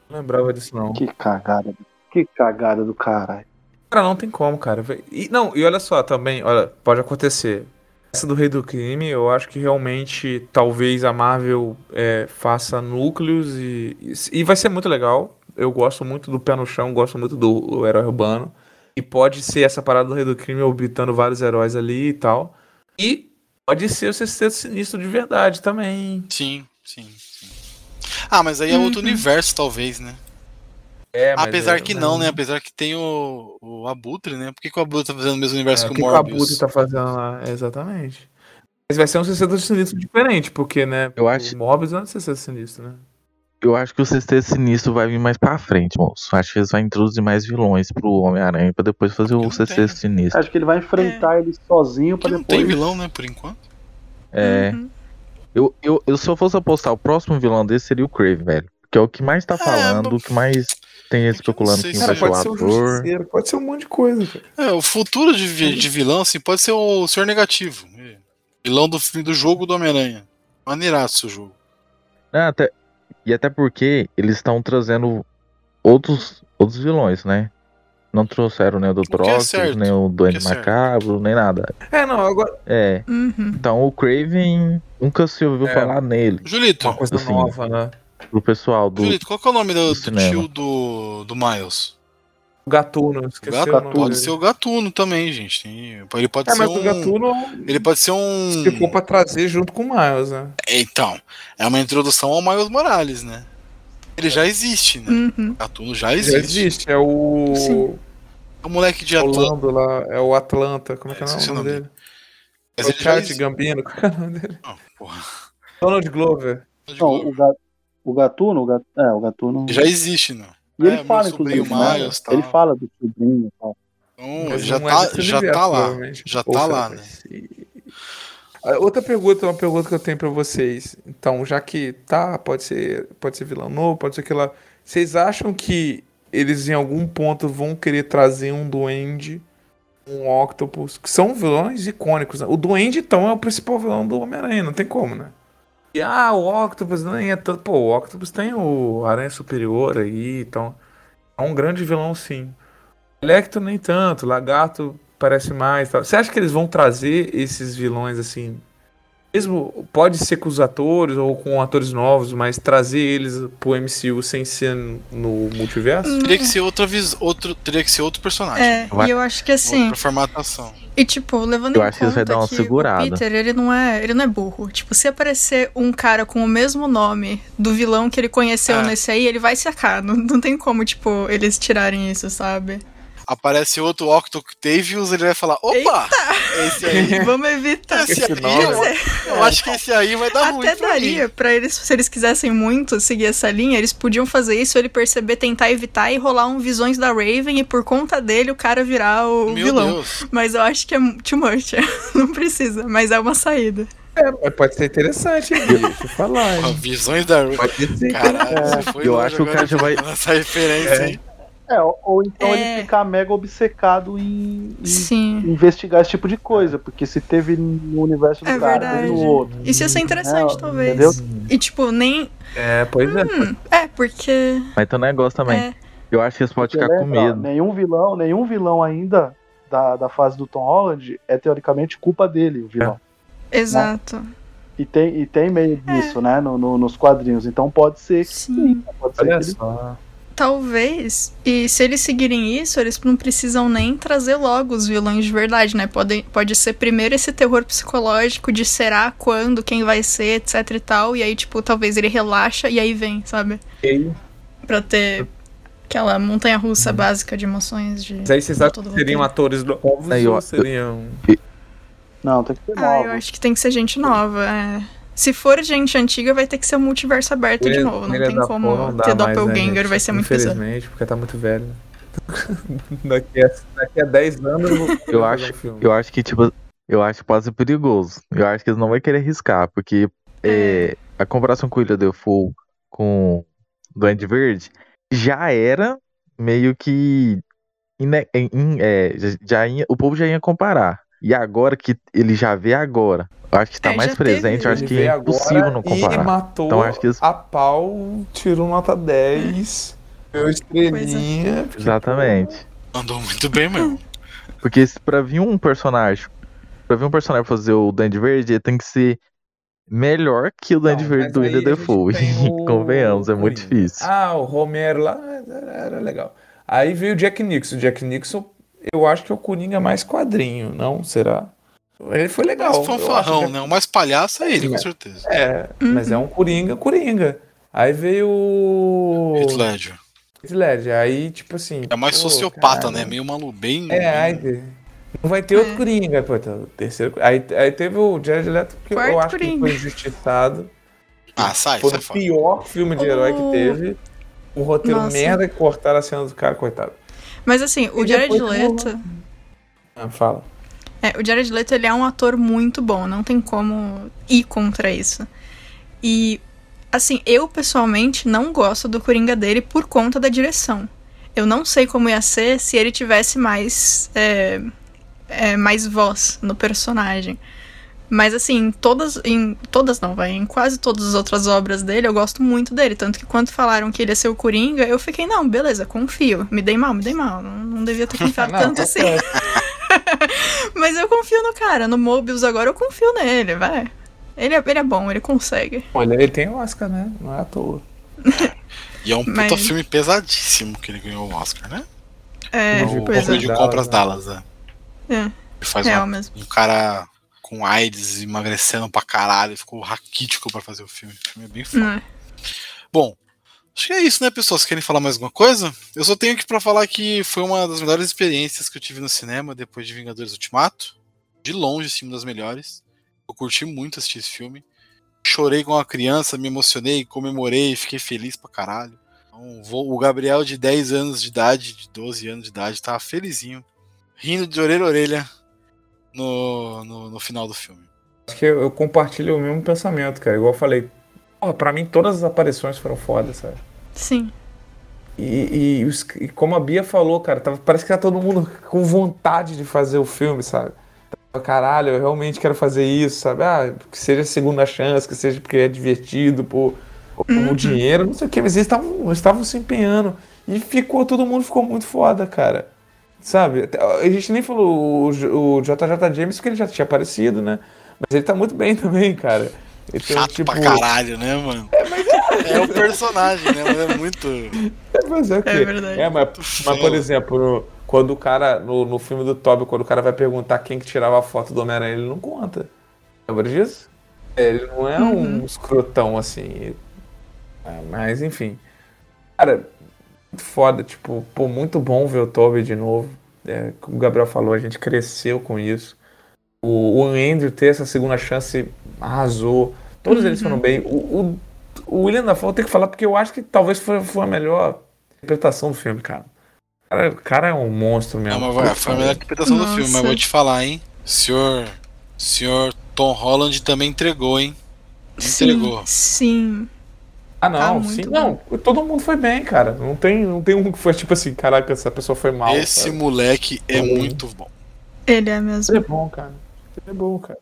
[SPEAKER 2] Não lembrava disso, não.
[SPEAKER 4] Que cagada. Que cagada do caralho.
[SPEAKER 2] Cara, não tem como, cara. E, não, e olha só também, olha, pode acontecer. Essa do Rei do Crime, eu acho que realmente talvez a Marvel é, faça núcleos e, e vai ser muito legal. Eu gosto muito do pé no chão, gosto muito do, do herói urbano. E pode ser essa parada do Rei do Crime orbitando vários heróis ali e tal. E pode ser o Sexteto Sinistro de verdade também.
[SPEAKER 1] Sim, sim. Ah, mas aí é outro
[SPEAKER 3] Uhum.
[SPEAKER 1] universo, talvez, né?
[SPEAKER 2] É, mas
[SPEAKER 1] Apesar
[SPEAKER 2] é-
[SPEAKER 1] que não, né? Apesar que tem o, o Abutre, né? Por que, que o Abutre tá fazendo o mesmo universo
[SPEAKER 2] É,
[SPEAKER 1] que
[SPEAKER 2] o
[SPEAKER 1] o
[SPEAKER 2] que o
[SPEAKER 1] Morbius?
[SPEAKER 2] Abutre tá fazendo lá? Exatamente. Mas vai ser um Sexteto Sinistro diferente, porque, né?
[SPEAKER 5] Eu acho-
[SPEAKER 2] O Morbius não é um Sexteto Sinistro, né?
[SPEAKER 5] Eu acho que o Sexteto Sinistro vai vir mais pra frente, moço. Acho que eles vão introduzir mais vilões pro Homem-Aranha pra depois fazer
[SPEAKER 1] Porque
[SPEAKER 5] o Sexteto
[SPEAKER 1] né?
[SPEAKER 5] Sinistro.
[SPEAKER 4] Acho que ele vai enfrentar ele sozinho pra
[SPEAKER 1] não tem
[SPEAKER 4] depois.
[SPEAKER 1] vilão, né? Por enquanto.
[SPEAKER 5] É.
[SPEAKER 3] Uhum.
[SPEAKER 5] Eu, eu, eu, se eu fosse apostar, o próximo vilão desse seria o Crave, velho. Que é o que mais tá falando, o que mais tem
[SPEAKER 1] É que
[SPEAKER 5] especulando
[SPEAKER 1] é.
[SPEAKER 5] ser o
[SPEAKER 2] pode ser um pode ser um monte de coisa, cara.
[SPEAKER 1] É, o futuro de, de vilão, assim, pode ser o Senhor Negativo. É. Vilão do, do jogo do Homem-Aranha. Maneiraço o jogo.
[SPEAKER 5] Não, até, e até porque eles estão trazendo outros, outros vilões, né? Não trouxeram nem o Dr.
[SPEAKER 1] que é
[SPEAKER 5] nem o Duende
[SPEAKER 1] é.
[SPEAKER 5] Macabro, nem nada.
[SPEAKER 2] É, não, agora.
[SPEAKER 5] É.
[SPEAKER 3] Uhum.
[SPEAKER 5] Então o Craven nunca se ouviu
[SPEAKER 2] É.
[SPEAKER 5] falar nele.
[SPEAKER 1] Julito,
[SPEAKER 2] Uma coisa
[SPEAKER 5] Assim,
[SPEAKER 2] nova, né?
[SPEAKER 5] Pro pessoal do.
[SPEAKER 1] Julito, qual que é o nome do,
[SPEAKER 5] do
[SPEAKER 1] do tio do, do Miles?
[SPEAKER 2] O Gatuno, esqueci
[SPEAKER 1] Gato-
[SPEAKER 2] o nome
[SPEAKER 1] pode
[SPEAKER 2] dele.
[SPEAKER 1] ser o Gatuno também, gente. Tem- Ele pode
[SPEAKER 2] É,
[SPEAKER 1] ser
[SPEAKER 2] mas
[SPEAKER 1] um.
[SPEAKER 2] o Gatuno
[SPEAKER 1] Ele pode ser um.
[SPEAKER 2] ficou pra trazer junto com o Miles, né?
[SPEAKER 1] Então, é uma introdução ao Miles Morales, né? Ele já existe, né?
[SPEAKER 3] Uhum.
[SPEAKER 1] Gatuno já
[SPEAKER 2] Já
[SPEAKER 1] existe.
[SPEAKER 2] existe, é o.
[SPEAKER 3] Sim.
[SPEAKER 1] É o moleque de Atlanta.
[SPEAKER 2] Lá, é o Atlanta, como é que é,
[SPEAKER 1] É,
[SPEAKER 2] o nome dele? É o
[SPEAKER 1] já existe.
[SPEAKER 2] Gambino, qual é o nome dele?
[SPEAKER 1] Não, porra.
[SPEAKER 2] Donald Glover.
[SPEAKER 4] Não, o, ga- o Gatuno, o, Gat- é, o Gatuno.
[SPEAKER 1] Já existe, não.
[SPEAKER 4] E ele
[SPEAKER 1] É,
[SPEAKER 4] fala, inclusive, né?
[SPEAKER 1] Miles, tal.
[SPEAKER 4] ele fala do sobrinho e tal.
[SPEAKER 1] Então, já
[SPEAKER 2] é
[SPEAKER 1] tá,
[SPEAKER 2] desse
[SPEAKER 1] já
[SPEAKER 2] universo,
[SPEAKER 1] tá lá.
[SPEAKER 2] provavelmente.
[SPEAKER 1] Já
[SPEAKER 2] Ou
[SPEAKER 1] tá lá, né?
[SPEAKER 2] Ah, Outra pergunta, uma pergunta que eu tenho pra vocês. Então, já que tá, pode ser, pode ser vilão novo, pode ser que lá. Vocês acham que eles em algum ponto vão querer trazer um duende, um octopus, que são vilões icônicos, né? O duende então é o principal vilão do Homem-Aranha, não tem como, né? E ah, o octopus nem é tanto, pô, o octopus tem o Aranha Superior aí, então é um grande vilão sim. Electro nem tanto, Lagarto parece mais. Tal. Você acha que eles vão trazer esses vilões assim? Mesmo pode ser com os atores ou com atores novos, mas trazer eles pro MCU sem ser no multiverso?
[SPEAKER 1] Teria que ser outra vis... outro, teria que ser outro personagem.
[SPEAKER 3] É, e eu acho que assim.
[SPEAKER 1] Outra formatação.
[SPEAKER 3] E tipo, levando
[SPEAKER 5] Eu
[SPEAKER 3] em
[SPEAKER 5] acho que
[SPEAKER 3] conta
[SPEAKER 5] dar uma
[SPEAKER 3] que
[SPEAKER 5] segurada.
[SPEAKER 3] o Peter, ele não é, ele não é burro. Tipo, se aparecer um cara com o mesmo nome do vilão que ele conheceu
[SPEAKER 1] É.
[SPEAKER 3] nesse aí, ele vai sacar. Não, não tem como, tipo, eles tirarem isso, sabe?
[SPEAKER 1] Aparece outro Octavius, ele vai falar: opa! Esse aí.
[SPEAKER 3] Vamos evitar.
[SPEAKER 1] Esse
[SPEAKER 2] Esse
[SPEAKER 1] aí,
[SPEAKER 2] nome-
[SPEAKER 1] eu, eu acho que esse aí vai dar ruim.
[SPEAKER 3] Até daria
[SPEAKER 1] mim.
[SPEAKER 3] pra eles, se eles quisessem muito seguir essa linha, eles podiam fazer isso, ele perceber, tentar evitar e rolar um Visões da Raven e por conta dele o cara virar o
[SPEAKER 1] Meu
[SPEAKER 3] vilão.
[SPEAKER 1] Deus.
[SPEAKER 3] Mas eu acho que é too much. não precisa, mas é uma saída.
[SPEAKER 2] É, pode ser interessante, hein, deixa eu falar. Hein?
[SPEAKER 1] Visões da Raven.
[SPEAKER 2] Pode ser
[SPEAKER 1] Caralho, foi
[SPEAKER 5] eu acho que o cara já vai-
[SPEAKER 1] Essa referência, hein?
[SPEAKER 4] É, ou- então
[SPEAKER 3] É.
[SPEAKER 4] ele ficar mega obcecado em, em
[SPEAKER 3] Sim.
[SPEAKER 4] investigar esse tipo de coisa, porque se teve no universo do
[SPEAKER 3] É
[SPEAKER 4] cara,
[SPEAKER 3] verdade.
[SPEAKER 4] teve no outro.
[SPEAKER 3] Isso ia ser interessante,
[SPEAKER 4] É,
[SPEAKER 3] talvez.
[SPEAKER 4] entendeu?
[SPEAKER 3] E tipo, nem.
[SPEAKER 2] É, pois é.
[SPEAKER 3] Hum, é, porque.
[SPEAKER 5] Mas tem um negócio também.
[SPEAKER 3] É,
[SPEAKER 5] Eu acho que eles podem
[SPEAKER 4] Porque
[SPEAKER 5] ficar com
[SPEAKER 4] lembra, ó,
[SPEAKER 5] medo.
[SPEAKER 4] Nenhum vilão, nenhum vilão ainda da, da fase do Tom Holland é teoricamente culpa dele, o vilão.
[SPEAKER 3] exato.
[SPEAKER 4] E, tem, e tem meio
[SPEAKER 3] É.
[SPEAKER 4] disso, né, no, no- nos quadrinhos. Então pode ser que
[SPEAKER 3] Sim.
[SPEAKER 4] pode ser
[SPEAKER 2] Olha
[SPEAKER 4] que ele
[SPEAKER 2] só.
[SPEAKER 3] Talvez. E se eles seguirem isso, eles não precisam nem trazer logo os vilões de verdade, né? Pode, pode ser primeiro esse terror psicológico de será, quando, quem vai ser, etc e tal. E aí, tipo, talvez ele relaxa e aí vem, sabe?
[SPEAKER 2] Ok.
[SPEAKER 3] Pra ter aquela montanha russa básica de emoções de.
[SPEAKER 2] Mas aí vocês acham
[SPEAKER 3] todo
[SPEAKER 2] que seriam atores novos
[SPEAKER 5] Aí,
[SPEAKER 2] ou seriam.
[SPEAKER 4] Não, tem que ser
[SPEAKER 3] Ah, eu acho que tem que ser gente nova. é. Se for gente antiga, vai ter que ser um multiverso aberto de novo. Não
[SPEAKER 2] Ilha
[SPEAKER 3] tem como
[SPEAKER 2] Porra não
[SPEAKER 3] ter
[SPEAKER 2] mais, né,
[SPEAKER 3] doppelganger,
[SPEAKER 2] gente?
[SPEAKER 3] vai ser muito bizarro.
[SPEAKER 2] Infelizmente, porque tá muito velho. daqui, a, daqui a 10 anos eu, vou
[SPEAKER 5] Eu
[SPEAKER 2] fazer
[SPEAKER 5] acho,
[SPEAKER 2] um
[SPEAKER 5] eu acho que, tipo, eu acho que pode ser perigoso. Eu acho que eles não vão querer arriscar, porque é, a comparação com o Ilha Defoe com o Duende Verde já era meio que. ine- em- é, já- já ia- o povo já ia comparar. E agora que ele já vê agora, acho que tá
[SPEAKER 3] É,
[SPEAKER 5] mais
[SPEAKER 3] teve.
[SPEAKER 5] presente, eu acho que é impossível não
[SPEAKER 2] E
[SPEAKER 5] comparar.
[SPEAKER 2] matou
[SPEAKER 5] Então acho que eles-
[SPEAKER 2] a pau, tirou nota 10. Meu estrelinha.
[SPEAKER 5] Exatamente.
[SPEAKER 1] Andou muito bem mesmo.
[SPEAKER 5] Porque se pra vir um personagem, pra vir um personagem fazer o Duende Verde, ele tem que ser melhor que o
[SPEAKER 2] Não,
[SPEAKER 5] Verde do
[SPEAKER 2] aí
[SPEAKER 5] William
[SPEAKER 2] a gente
[SPEAKER 5] Defoe.
[SPEAKER 2] o
[SPEAKER 5] Convenhamos, é muito
[SPEAKER 2] Coringa.
[SPEAKER 5] difícil.
[SPEAKER 2] Ah, o Romero lá era, era legal. Aí veio o Jack Nixon. O Jack Nixon, eu acho que é o Coringa mais quadrinho, não? Será? Ele foi legal.
[SPEAKER 1] Mais
[SPEAKER 2] eu acho
[SPEAKER 1] fanfarrão,
[SPEAKER 2] que-
[SPEAKER 1] né? O mais palhaço é ele, com
[SPEAKER 2] É.
[SPEAKER 1] certeza.
[SPEAKER 2] É, mas é um Coringa, Coringa. Aí veio o.
[SPEAKER 1] Heath Ledger.
[SPEAKER 2] Heath Ledger. Aí, tipo assim.
[SPEAKER 1] É mais
[SPEAKER 2] pô,
[SPEAKER 1] sociopata,
[SPEAKER 2] cara,
[SPEAKER 1] né? Meio maluco, bem.
[SPEAKER 2] É, aí não vai ter outro
[SPEAKER 3] É.
[SPEAKER 2] Coringa, pô, tá, o terceiro. Aí, aí teve o Jared Leto, que eu
[SPEAKER 3] Quarto
[SPEAKER 2] acho que
[SPEAKER 3] Coringa.
[SPEAKER 2] foi injustiçado.
[SPEAKER 1] Ah, sai,
[SPEAKER 2] Foi
[SPEAKER 1] sai
[SPEAKER 2] o
[SPEAKER 1] fora.
[SPEAKER 2] pior filme de herói que teve. O roteiro
[SPEAKER 3] Nossa.
[SPEAKER 2] merda que cortaram a cena do cara, coitado.
[SPEAKER 3] Mas assim, o
[SPEAKER 2] E
[SPEAKER 3] Jared Leto.
[SPEAKER 2] Ah, fala.
[SPEAKER 3] É, o Jared Leto ele é um ator muito bom, não tem como ir contra isso. E assim, eu pessoalmente não gosto do Coringa dele por conta da direção. Eu não sei como ia ser se ele tivesse mais é, é, mais voz no personagem. Mas assim, em todas, em todas não, vai, em quase todas as outras obras dele, eu gosto muito dele. Tanto que quando falaram que ele ia ser o Coringa, eu fiquei, não, beleza, confio. Me dei mal, me dei mal. Não, não devia ter confiado tanto assim. Mas eu confio no cara. No Mobius agora eu confio nele, vai. Ele é, ele é bom, ele consegue.
[SPEAKER 2] Olha, ele tem Oscar, né? Não é à toa.
[SPEAKER 1] E é um puta
[SPEAKER 3] Mas-
[SPEAKER 1] filme pesadíssimo que ele ganhou o Oscar, né?
[SPEAKER 3] É,
[SPEAKER 1] o
[SPEAKER 3] pois é.
[SPEAKER 1] de
[SPEAKER 2] Dallas,
[SPEAKER 1] Compras
[SPEAKER 2] né?
[SPEAKER 1] Dallas, né?
[SPEAKER 3] é.
[SPEAKER 1] Ele faz
[SPEAKER 3] Real
[SPEAKER 1] uma-
[SPEAKER 3] mesmo.
[SPEAKER 1] um cara com AIDS emagrecendo pra caralho, e ficou raquítico pra fazer o filme. O filme é bem foda.
[SPEAKER 3] É.
[SPEAKER 1] Bom, acho que é isso, né, pessoal? Vocês querem falar mais alguma coisa? Eu só tenho que pra falar que foi uma das melhores experiências que eu tive no cinema depois de Vingadores Ultimato. De longe, esse filme das melhores. Eu curti muito assistir esse filme. Chorei com uma criança, me emocionei, comemorei, fiquei feliz pra caralho. Então, vou- o Gabriel de 10 anos de idade, de 12 anos de idade, tava felizinho, rindo de orelha a orelha no, no, no final do filme.
[SPEAKER 2] Acho que eu, eu compartilho o mesmo pensamento, cara. Igual eu falei. Porra, pra mim todas as aparições foram fodas, sabe?
[SPEAKER 3] Sim.
[SPEAKER 2] E, e e como a Bia falou, cara, tava- parece que tá todo mundo com vontade de fazer o filme, sabe? Tava, Caralho, eu realmente quero fazer isso, sabe? Ah, que seja segunda chance, que seja porque é divertido, por, por
[SPEAKER 3] Uhum.
[SPEAKER 2] dinheiro, não sei o que, mas eles estavam eles estavam se empenhando. E ficou, todo mundo ficou muito foda, cara. Sabe? A gente nem falou o, o JJ James porque ele já tinha aparecido, né? Mas ele tá muito bem também, cara. Então,
[SPEAKER 1] Chato
[SPEAKER 2] tipo,
[SPEAKER 1] pra caralho, né, mano? É, o personagem, né? Mas é muito.
[SPEAKER 2] É, mas é o quê?
[SPEAKER 3] É verdade.
[SPEAKER 2] É, mas, mas, por exemplo, quando o cara, no, no filme do Toby, quando o cara vai perguntar quem que tirava a foto do Homem-Aranha, ele não conta. Lembra disso? É, Ele não é um escrotão assim. É, mas, enfim. Cara, muito foda. Tipo, pô, muito bom ver o Toby de novo. É, como o Gabriel falou, a gente cresceu com isso. O, o Andrew ter essa segunda chance arrasou. Todos eles foram bem. O, o, o William Dafoe tem que falar porque eu acho que talvez foi, foi a melhor interpretação do filme, cara. O cara, o cara é um monstro mesmo.
[SPEAKER 1] Mas vai, foi a melhor interpretação do
[SPEAKER 3] Nossa.
[SPEAKER 1] filme, mas vou te falar, hein? Senhor. Senhor Tom Holland também entregou, hein? Entregou.
[SPEAKER 3] Sim.
[SPEAKER 2] Ah, não,
[SPEAKER 3] Tá
[SPEAKER 2] sim.
[SPEAKER 3] bom.
[SPEAKER 2] Não, todo mundo foi bem, cara. Não tem, não tem um que foi tipo assim, caraca, essa pessoa foi mal.
[SPEAKER 1] Esse
[SPEAKER 2] sabe?
[SPEAKER 1] moleque é
[SPEAKER 2] Sim.
[SPEAKER 1] muito bom.
[SPEAKER 3] Ele é mesmo.
[SPEAKER 2] Ele é bom, cara. É bom, cara.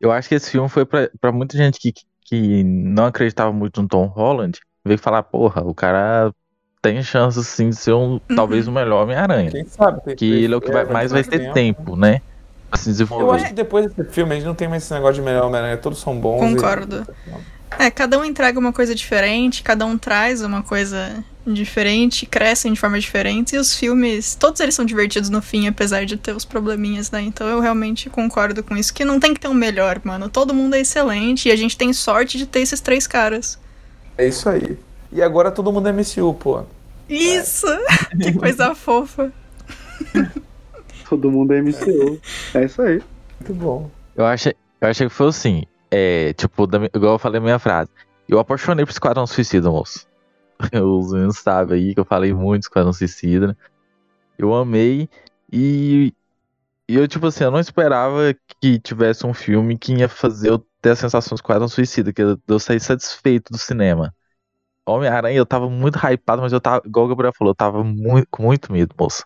[SPEAKER 5] Eu acho que esse filme foi pra, pra muita gente que, que não acreditava muito no Tom Holland, veio falar, porra, o cara tem chance sim de ser um, talvez o melhor Homem-Aranha.
[SPEAKER 2] Quem sabe?
[SPEAKER 5] Que ele é o que vai, mais vai ter tempo, né? Pra se
[SPEAKER 2] Eu acho que depois desse filme a gente não tem mais esse negócio de melhor Homem-Aranha. Todos são bons. e-
[SPEAKER 3] Concordo. É, cada um entrega uma coisa diferente, cada um traz uma coisa diferente, crescem de forma diferente, e os filmes, todos eles são divertidos no fim, apesar de ter os probleminhas, né? Então eu realmente concordo com isso, que não tem que ter um melhor, mano. Todo mundo é excelente e a gente tem sorte de ter esses três caras.
[SPEAKER 2] É isso aí. E agora todo mundo é MCU, pô.
[SPEAKER 3] Isso! que coisa fofa.
[SPEAKER 4] Todo mundo é MCU. É isso aí.
[SPEAKER 2] Muito bom.
[SPEAKER 5] Eu acho, eu achei que foi assim. É, tipo, da igual eu falei a minha frase. Eu apaixonei por Esquadrão Suicida, moço. Os meninos sabem aí que eu falei muito Esquadrão Suicida. né? Eu amei e, e eu, tipo assim, eu não esperava que tivesse um filme que ia fazer eu ter a sensação de Esquadrão Suicida, que eu, eu saí satisfeito do cinema. Homem-Aranha, eu tava muito hypado, mas eu tava, igual o Gabriel falou, eu tava muito, com muito medo, moço.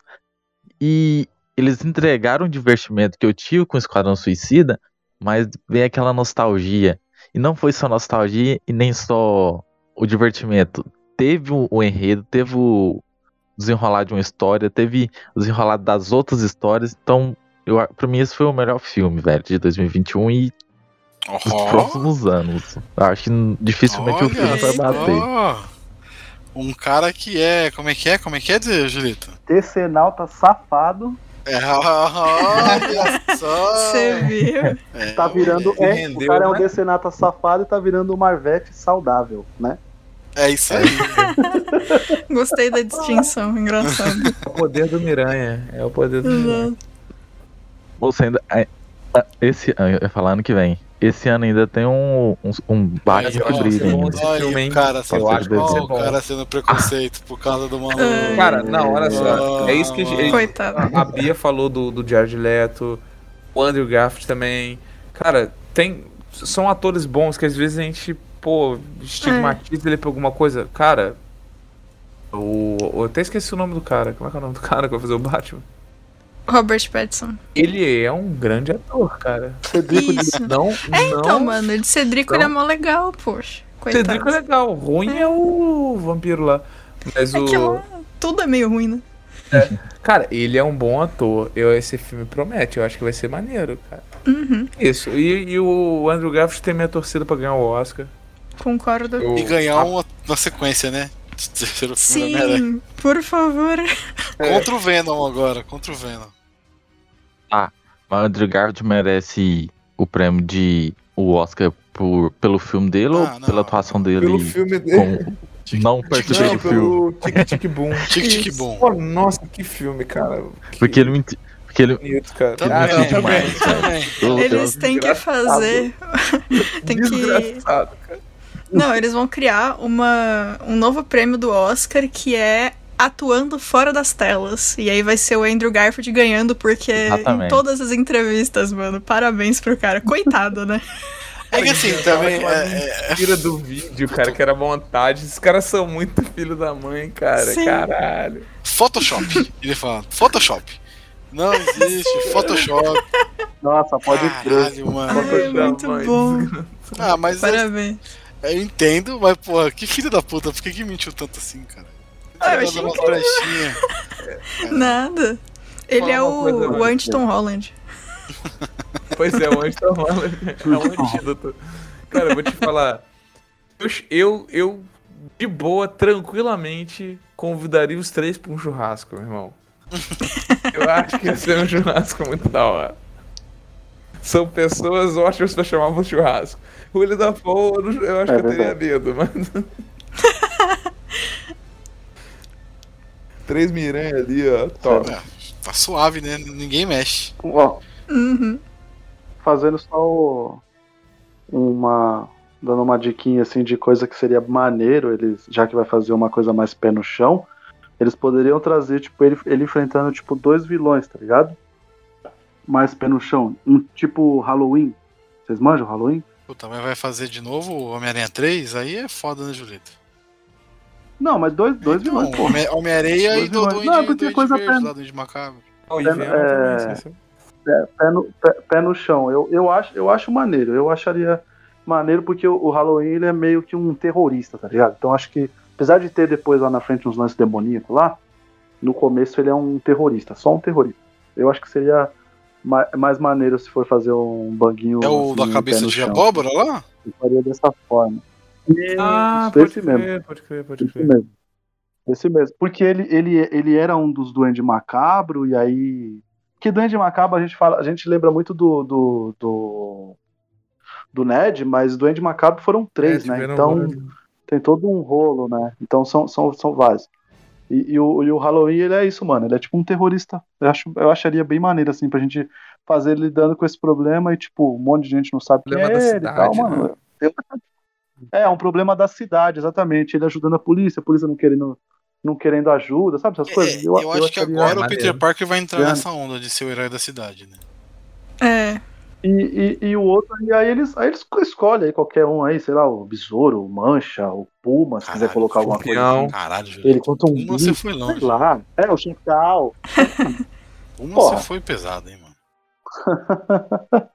[SPEAKER 5] E eles entregaram o divertimento que eu tive com Esquadrão Suicida, mas vem aquela nostalgia. E não foi só nostalgia e nem só o divertimento. Teve o, o enredo, teve o desenrolar de uma história, teve o desenrolar das outras histórias. Então, eu, pra mim, esse foi o melhor filme, velho, de 2021 e dos
[SPEAKER 1] Ó,
[SPEAKER 5] próximos anos. Eu acho que dificilmente o
[SPEAKER 1] olha
[SPEAKER 5] filme vai bater.
[SPEAKER 1] só. Um cara que é. Como é que é? Como é que é, Julito?
[SPEAKER 4] Decenalta safado
[SPEAKER 1] É, olha só.
[SPEAKER 3] Você viu?
[SPEAKER 1] É,
[SPEAKER 4] tá virando. É, o cara é um
[SPEAKER 2] né?
[SPEAKER 4] decenata safado e tá virando um Marvete saudável, né?
[SPEAKER 1] É isso aí.
[SPEAKER 3] Gostei da distinção, engraçado.
[SPEAKER 2] É o poder do Miranha. É o poder do Miranha.
[SPEAKER 5] Você ainda. é, é, Esse ano, eu ia falar ano que vem. Esse ano ainda tem um, um, um Batman que brilha
[SPEAKER 1] Olha
[SPEAKER 2] filme,
[SPEAKER 1] o cara sendo,
[SPEAKER 5] Eu acho que vai
[SPEAKER 1] ó, o cara sendo preconceito por causa do maluco.
[SPEAKER 3] Ai.
[SPEAKER 2] Cara, não, olha só. É isso que a, a Bia falou do, do Jared Leto, o Andrew Garfield também. Cara, tem. São atores bons que às vezes a gente, pô, estigmatiza ele por alguma coisa. Cara. O, eu até esqueci o nome do cara. Como é que é o nome do cara que vai fazer o Batman?
[SPEAKER 3] Robert Pattinson.
[SPEAKER 2] Ele é um grande ator, cara.
[SPEAKER 4] Cedrico de
[SPEAKER 3] Isso.
[SPEAKER 2] Não,
[SPEAKER 3] É,
[SPEAKER 2] não.
[SPEAKER 3] então, mano, de Cedrico ele é mó legal, poxa. Coitado.
[SPEAKER 2] Cedrico é legal. Ruim é o vampiro lá. Mas
[SPEAKER 3] É
[SPEAKER 2] o.
[SPEAKER 3] que lá tudo é meio ruim, né?
[SPEAKER 2] Cara, ele é um bom ator. Eu, esse filme promete. Eu acho que vai ser maneiro, cara.
[SPEAKER 3] Uhum,
[SPEAKER 2] Isso. E, e o Andrew Garfield tem minha torcida pra ganhar o Oscar.
[SPEAKER 3] Concordo.
[SPEAKER 2] Eu-
[SPEAKER 1] E ganhar uma, uma sequência, né? De terceiro filme.
[SPEAKER 3] Sim, por favor.
[SPEAKER 1] Contra o Venom agora, contra o Venom.
[SPEAKER 5] Mas o Andrew Garfield merece o prêmio de o Oscar por, pelo filme dele
[SPEAKER 1] Ah,
[SPEAKER 5] ou
[SPEAKER 1] não.
[SPEAKER 5] pela atuação dele
[SPEAKER 2] Pelo filme dele.
[SPEAKER 5] como não participante
[SPEAKER 2] Não,
[SPEAKER 5] do filme?
[SPEAKER 2] Tic Tic Boom.
[SPEAKER 1] Tic Tic. Boom.
[SPEAKER 2] Pô, nossa, que filme, cara. Que
[SPEAKER 5] Porque ele me. Porque ele.
[SPEAKER 2] bonito, cara.
[SPEAKER 1] Também,
[SPEAKER 2] Ah,
[SPEAKER 5] também, demais.
[SPEAKER 1] também.
[SPEAKER 5] eu-
[SPEAKER 3] Eles têm que fazer. Tem que.
[SPEAKER 2] Desgraçado, cara.
[SPEAKER 3] Não, eles vão criar uma, um novo prêmio do Oscar que é atuando fora das telas. E aí vai ser o Andrew Garfield ganhando, porque em
[SPEAKER 5] Exatamente.
[SPEAKER 3] todas as entrevistas, mano, parabéns pro cara. Coitado, né?
[SPEAKER 1] É que assim, também. É, é-
[SPEAKER 2] Tira do vídeo, cara, que era montagem. Esses caras são muito filho da mãe, cara.
[SPEAKER 3] Sim.
[SPEAKER 2] Caralho.
[SPEAKER 1] Photoshop. Ele fala, Photoshop. Não existe, Photoshop.
[SPEAKER 4] Nossa, pode crer.
[SPEAKER 1] Caralho, mano.
[SPEAKER 3] Ai, muito
[SPEAKER 2] mãe.
[SPEAKER 3] bom.
[SPEAKER 1] Ah, mas eu,
[SPEAKER 3] Parabéns.
[SPEAKER 1] Eu entendo, mas, porra, que filho da puta, por que, que mentiu tanto assim, cara?
[SPEAKER 3] Ah, eu achei
[SPEAKER 1] brechinhas.
[SPEAKER 3] Nada. Ele
[SPEAKER 2] Fala
[SPEAKER 3] é
[SPEAKER 2] uma coisa,
[SPEAKER 3] o, o anti-Tom Holland.
[SPEAKER 2] Pois é, o Anton Holland é um antídoto. Cara, eu vou te falar. Eu, eu, eu, de boa, tranquilamente, convidaria os três pra um churrasco, meu irmão. Eu acho que ia ser um churrasco muito da hora. São pessoas ótimas pra chamar um churrasco. O William da Paul, eu, acho
[SPEAKER 4] É
[SPEAKER 2] que eu teria medo, mas. Três miranha ali, ó. Top.
[SPEAKER 1] É, tá suave, né? Ninguém mexe.
[SPEAKER 4] Ó,
[SPEAKER 3] Uhum.
[SPEAKER 4] fazendo só o- uma. dando uma diquinha assim de coisa que seria maneiro, eles, já que vai fazer uma coisa mais pé no chão, eles poderiam trazer, tipo, ele, ele enfrentando, tipo, dois vilões, tá ligado? Mais pé no chão. Um tipo Halloween. Vocês manjam Halloween?
[SPEAKER 1] Puta, mas vai fazer de novo o Homem-Aranha 3? Aí é foda, né, Julito?
[SPEAKER 4] Não, mas dois, dois
[SPEAKER 1] Então,
[SPEAKER 4] vilões, pô.
[SPEAKER 1] Homem- Homem-Areia
[SPEAKER 4] Dois
[SPEAKER 1] e do. Duende,
[SPEAKER 4] Não, é porque
[SPEAKER 1] Duende
[SPEAKER 4] coisa
[SPEAKER 1] Verde,
[SPEAKER 4] pena.
[SPEAKER 1] lá do Macabro.
[SPEAKER 4] É, é,
[SPEAKER 2] assim,
[SPEAKER 4] pé no, pé, pé no chão. Eu, eu, acho, eu acho maneiro. Eu acharia maneiro porque o, o Halloween ele é meio que um terrorista, tá ligado? Então acho que, apesar de ter depois lá na frente uns lances demoníacos lá, no começo ele é um terrorista, só um terrorista. Eu acho que seria ma- mais maneiro se for fazer um banguinho.
[SPEAKER 1] É o
[SPEAKER 4] assim,
[SPEAKER 1] da cabeça de
[SPEAKER 4] chão.
[SPEAKER 1] abóbora lá?
[SPEAKER 4] Eu faria dessa forma. E
[SPEAKER 2] Ah,
[SPEAKER 4] isso,
[SPEAKER 2] pode
[SPEAKER 4] esse mesmo.
[SPEAKER 2] crer, pode crer, pode
[SPEAKER 4] Esse
[SPEAKER 2] crer.
[SPEAKER 4] mesmo. Esse mesmo. Porque ele, ele, ele era um dos Duende Macabro, e aí. Que Duende Macabro a gente fala, a gente lembra muito do. do, do, do Ned, mas Duende Macabro foram três,
[SPEAKER 2] É,
[SPEAKER 4] né? Então tem todo um rolo, né? Então são, são, são vários. E, e o, e o Halloween, ele é isso, mano. Ele é tipo um terrorista. Eu, acho, eu acharia bem maneiro, assim, pra gente fazer ele lidando com esse problema e, tipo, um monte de gente não sabe quem
[SPEAKER 2] Problema
[SPEAKER 4] é
[SPEAKER 2] da
[SPEAKER 4] ele e tal,
[SPEAKER 2] cidade,
[SPEAKER 4] mano.
[SPEAKER 2] né?
[SPEAKER 4] Eu- É, um problema da cidade, exatamente. Ele ajudando a polícia, a polícia não querendo, não querendo ajuda, sabe essas coisas?
[SPEAKER 1] É, eu, acho que
[SPEAKER 4] acharia-
[SPEAKER 1] agora o. Peter Parker vai entrar
[SPEAKER 4] Grande.
[SPEAKER 1] nessa onda de ser o herói da cidade, né?
[SPEAKER 3] É.
[SPEAKER 4] E, e, e o outro, e aí eles, aí eles escolhem aí qualquer um aí, sei lá, o Besouro, o Mancha, o Puma, se quiser
[SPEAKER 1] Caralho,
[SPEAKER 4] colocar alguma coisa
[SPEAKER 2] Escorpião.
[SPEAKER 4] assim.
[SPEAKER 1] Caralho, Julito.
[SPEAKER 4] Ele conta um
[SPEAKER 1] Uma você foi
[SPEAKER 4] sei
[SPEAKER 1] longe.
[SPEAKER 4] lá. É, o Chacal.
[SPEAKER 1] Uma
[SPEAKER 4] Porra.
[SPEAKER 1] você foi pesado, hein, mano.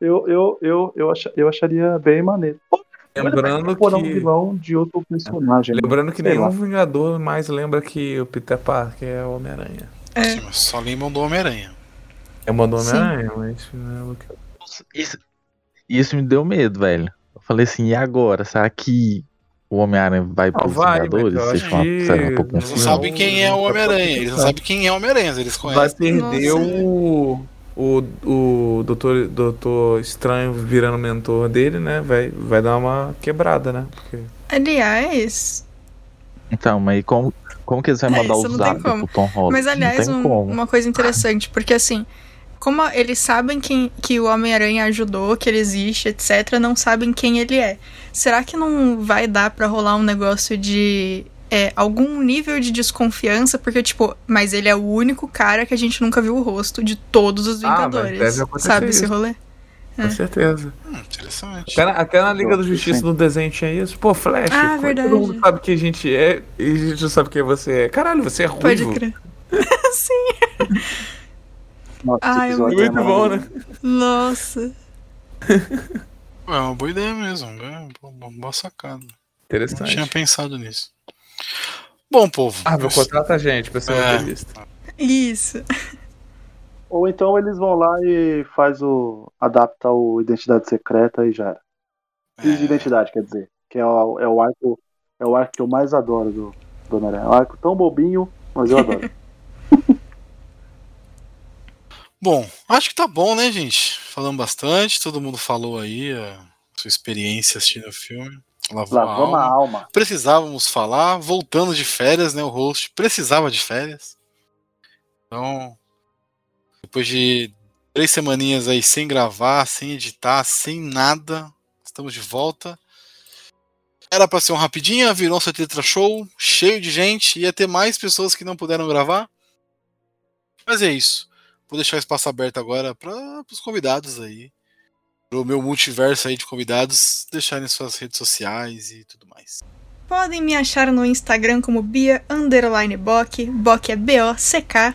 [SPEAKER 4] eu, eu, eu, eu, acha- eu acharia bem maneiro. Pô,
[SPEAKER 2] Lembrando
[SPEAKER 4] Pô, não, um
[SPEAKER 2] que,
[SPEAKER 4] vilão de outro personagem. né?
[SPEAKER 2] lembrando que
[SPEAKER 4] Sei
[SPEAKER 2] nenhum
[SPEAKER 4] lá.
[SPEAKER 2] Vingador mais lembra que o Peter Parker é o Homem-Aranha.
[SPEAKER 3] É,
[SPEAKER 1] Sim, mas só lembram do Homem-Aranha.
[SPEAKER 2] É
[SPEAKER 3] Sim.
[SPEAKER 2] Homem-Aranha, mas não é o que
[SPEAKER 5] Isso, isso me deu medo, velho. Eu falei assim, e agora? Será que o Homem-Aranha vai pros
[SPEAKER 2] vai,
[SPEAKER 5] Vingadores? Vocês
[SPEAKER 2] acho
[SPEAKER 5] falam,
[SPEAKER 2] que-
[SPEAKER 5] será um pouco
[SPEAKER 2] Não,
[SPEAKER 1] Eles não
[SPEAKER 5] assim?
[SPEAKER 1] sabem quem é o Homem-Aranha. Eles não sabem quem é o Homem-Aranha, eles
[SPEAKER 2] vai
[SPEAKER 1] conhecem.
[SPEAKER 2] perder
[SPEAKER 3] Nossa.
[SPEAKER 2] o, o, o doutor, doutor Estranho virando mentor dele, né? Vai, vai dar uma quebrada, né? Porque
[SPEAKER 3] aliás,
[SPEAKER 5] Então, mas como, como que eles vão
[SPEAKER 3] É,
[SPEAKER 5] mandar
[SPEAKER 3] isso
[SPEAKER 5] o
[SPEAKER 3] não tem
[SPEAKER 5] zap
[SPEAKER 3] como.
[SPEAKER 5] pro Tom Holland?
[SPEAKER 3] mas aliás,
[SPEAKER 5] não
[SPEAKER 3] um- uma coisa interessante, porque assim, como eles sabem quem, que o Homem-Aranha ajudou, que ele existe, etc., não sabem quem ele é. Será que não vai dar pra rolar um negócio de é, algum nível de desconfiança? Porque, tipo, mas ele é o único cara que a gente nunca viu o rosto de todos os
[SPEAKER 2] Ah, mas
[SPEAKER 3] Vingadores.
[SPEAKER 2] deve acontecer
[SPEAKER 3] sabe esse
[SPEAKER 2] isso.
[SPEAKER 3] rolê?
[SPEAKER 2] com certeza.
[SPEAKER 1] Hum, interessante.
[SPEAKER 2] Até na, até na Liga da Justiça no desenho tinha isso. Pô, Flash,
[SPEAKER 3] Ah, verdade.
[SPEAKER 2] todo mundo sabe quem a gente é e a gente não sabe quem você é. Caralho, você é ruivo.
[SPEAKER 3] Pode crer. Sim.
[SPEAKER 4] Nossa, esse
[SPEAKER 3] Ai, é
[SPEAKER 2] Muito bom,
[SPEAKER 4] maravilhoso.
[SPEAKER 2] né?
[SPEAKER 3] Nossa.
[SPEAKER 1] É uma boa ideia mesmo. É uma boa- sacada. Não
[SPEAKER 2] Interessante.
[SPEAKER 1] tinha pensado nisso. Bom, povo.
[SPEAKER 2] Ah, vou contratar a gente pra ser
[SPEAKER 1] É.
[SPEAKER 2] roteirista.
[SPEAKER 3] Isso.
[SPEAKER 4] Ou então eles vão lá e faz o. adapta o Identidade Secreta e já era. Crise de
[SPEAKER 1] É,
[SPEAKER 4] Identidade, quer dizer. Que é o, é o arco. É o arco que eu mais adoro do, do Homem-Aranha. É um arco tão bobinho, mas eu adoro.
[SPEAKER 1] Bom, acho que tá bom, né, gente? Falamos bastante, todo mundo falou aí a sua experiência assistindo o filme. Lavou a
[SPEAKER 4] Lavamos a
[SPEAKER 1] alma.
[SPEAKER 4] alma.
[SPEAKER 1] Precisávamos falar, voltando de férias, né? O host precisava de férias. Então, depois de três semaninhas aí sem gravar, sem editar, sem nada, estamos de volta. Era pra ser um rapidinho, virou um tetra show, cheio de gente, ia ter mais pessoas que não puderam gravar. Mas é isso. Vou deixar o espaço aberto agora para os convidados aí. Pro meu multiverso aí de convidados deixarem suas redes sociais e tudo mais.
[SPEAKER 3] Podem me achar no Instagram como Bia Underline Bock, é B-O-C-K.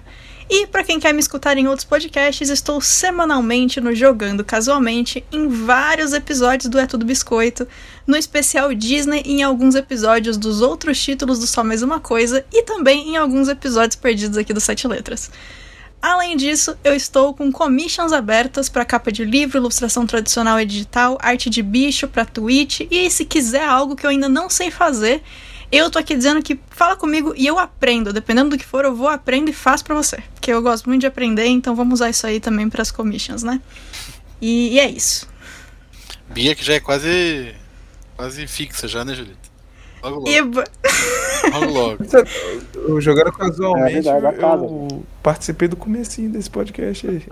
[SPEAKER 3] E para quem quer me escutar em outros podcasts, estou semanalmente no Jogando Casualmente em vários episódios do É Tudo Biscoito, no especial Disney em alguns episódios dos outros títulos do Só Mais Uma Coisa e também em alguns episódios perdidos aqui do Sete Letras. Além disso, eu estou com commissions abertas para capa de livro, ilustração tradicional e digital, arte de bicho para Twitch e se quiser algo que eu ainda não sei fazer, eu tô aqui dizendo que fala comigo e eu aprendo. Dependendo do que for, eu vou aprendo e faço para você, porque eu gosto muito de aprender, então vamos usar isso aí também para as commissions, né? E, e é isso.
[SPEAKER 1] Bia que já é quase quase fixa já, né, Julita? Logo logo.
[SPEAKER 3] Eba.
[SPEAKER 1] Logo logo.
[SPEAKER 2] Eu jogando casualmente,
[SPEAKER 4] É, verdade, da casa.
[SPEAKER 2] eu participei do comecinho desse podcast aí.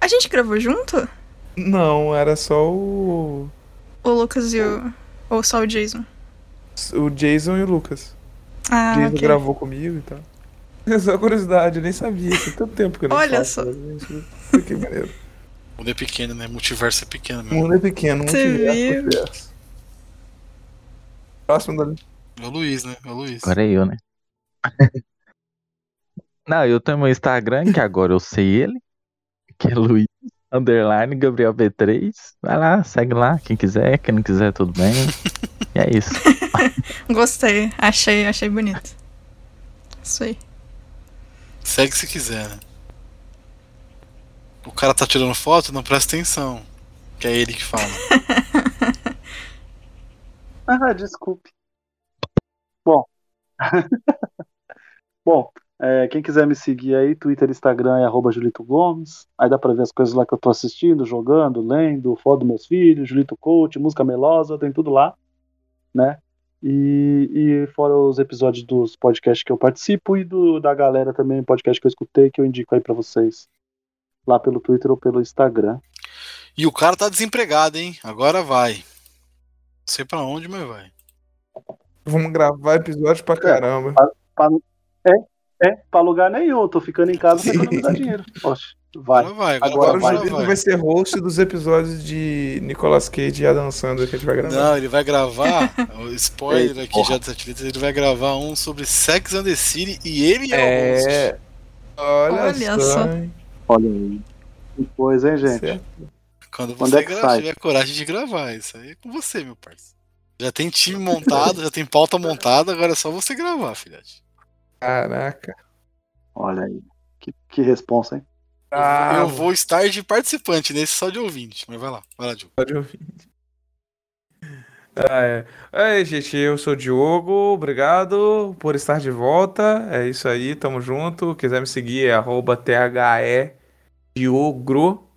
[SPEAKER 3] A gente gravou junto?
[SPEAKER 2] Não, era só o,
[SPEAKER 3] O Lucas e o. Ou só o Jason?
[SPEAKER 2] o Jason e o Lucas.
[SPEAKER 3] Ah,
[SPEAKER 2] o Jason
[SPEAKER 3] ok.
[SPEAKER 2] gravou comigo e tal. É só curiosidade, eu nem sabia. Tem tanto tempo que eu não
[SPEAKER 3] Olha
[SPEAKER 2] faço,
[SPEAKER 3] só.
[SPEAKER 2] Que maneiro.
[SPEAKER 1] O mundo é pequeno, né? Multiverso é pequeno
[SPEAKER 2] O
[SPEAKER 1] mesmo.
[SPEAKER 2] mundo é pequeno,
[SPEAKER 3] Você
[SPEAKER 2] multiverso,
[SPEAKER 3] viu?
[SPEAKER 2] Próximo da
[SPEAKER 1] É o Luiz, né? É o Luiz.
[SPEAKER 5] Agora é eu, né? Não, eu tenho meu Instagram, que agora eu sei ele, que é Luiz, underline, Gabriel B3. Vai lá, segue lá, quem quiser, quem não quiser, tudo bem. E é isso.
[SPEAKER 3] Gostei. Achei, achei bonito. Isso aí.
[SPEAKER 1] Segue se quiser, né? O cara tá tirando foto, não presta atenção. Que é ele que fala.
[SPEAKER 4] Ah, desculpe. Bom. Bom, é, quem quiser me seguir aí, Twitter, Instagram é arroba Julito Gomes. Aí dá pra ver as coisas lá que eu tô assistindo, jogando, lendo, foto dos meus filhos, Julito Coach, música melosa, tem tudo lá, né? E, e fora os episódios dos podcasts que eu participo e do, da galera também, podcast que eu escutei, que eu indico aí pra vocês. Lá pelo Twitter ou pelo Instagram.
[SPEAKER 1] E o cara tá desempregado, hein? Agora vai. Não sei pra onde, mas vai.
[SPEAKER 2] Vamos gravar episódio pra caramba.
[SPEAKER 4] É, pra lugar nenhum, eu tô ficando em casa pra economizar dinheiro. Oxe, vai.
[SPEAKER 1] Agora vai, agora,
[SPEAKER 2] Agora o
[SPEAKER 1] vai.
[SPEAKER 2] vai ser host dos episódios de Nicolas Cage e Adam Sandler que a gente vai gravar.
[SPEAKER 1] Não, ele vai gravar. o spoiler
[SPEAKER 4] Ei,
[SPEAKER 1] aqui
[SPEAKER 4] porra.
[SPEAKER 1] já do Sete Letras, ele vai gravar um sobre Sex and the City e ele é, o host.
[SPEAKER 2] É. Olha,
[SPEAKER 3] Olha
[SPEAKER 2] só.
[SPEAKER 3] só.
[SPEAKER 4] Olha aí. Que coisa, hein, gente?
[SPEAKER 2] Certo.
[SPEAKER 1] Quando você
[SPEAKER 4] é
[SPEAKER 1] tiver coragem de gravar, isso aí é com você, meu parceiro. Já tem time montado, já tem pauta montada, agora é só você gravar, filhote.
[SPEAKER 2] Caraca.
[SPEAKER 4] Olha aí. Que, que responsa, hein?
[SPEAKER 2] Ah,
[SPEAKER 1] eu vou estar de participante nesse só de ouvinte, mas vai lá, vai lá, Diogo.
[SPEAKER 2] Pode ouvir. Ah, é. Aí, gente, eu sou o Diogo, obrigado por estar de volta. É isso aí, tamo junto. Quiser me seguir, é arroba THE Diogro.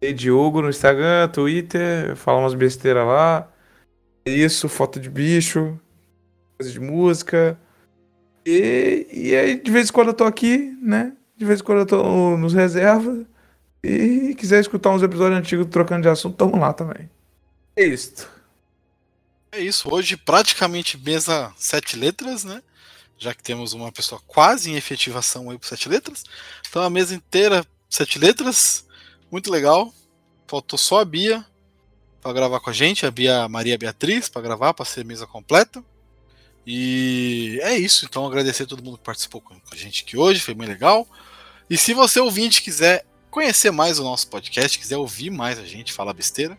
[SPEAKER 2] E Diogo no Instagram, Twitter, fala umas besteiras lá. Isso, foto de bicho, coisa de música. E, e aí, de vez em quando eu tô aqui, né? De vez em quando eu tô nos reservas. E quiser escutar uns episódios antigos trocando de assunto, tamo lá também. É isso.
[SPEAKER 1] É isso, hoje praticamente mesa sete letras, né? Já que temos uma pessoa quase em efetivação aí por sete letras. Então a mesa inteira, sete letras. Muito legal. Faltou só a Bia para gravar com a gente, a Bia Maria Beatriz para gravar, para ser mesa completa. E é isso, então agradecer a todo mundo que participou com a gente aqui hoje, foi muito legal. E se você ouvinte quiser conhecer mais o nosso podcast, quiser ouvir mais a gente falar besteira,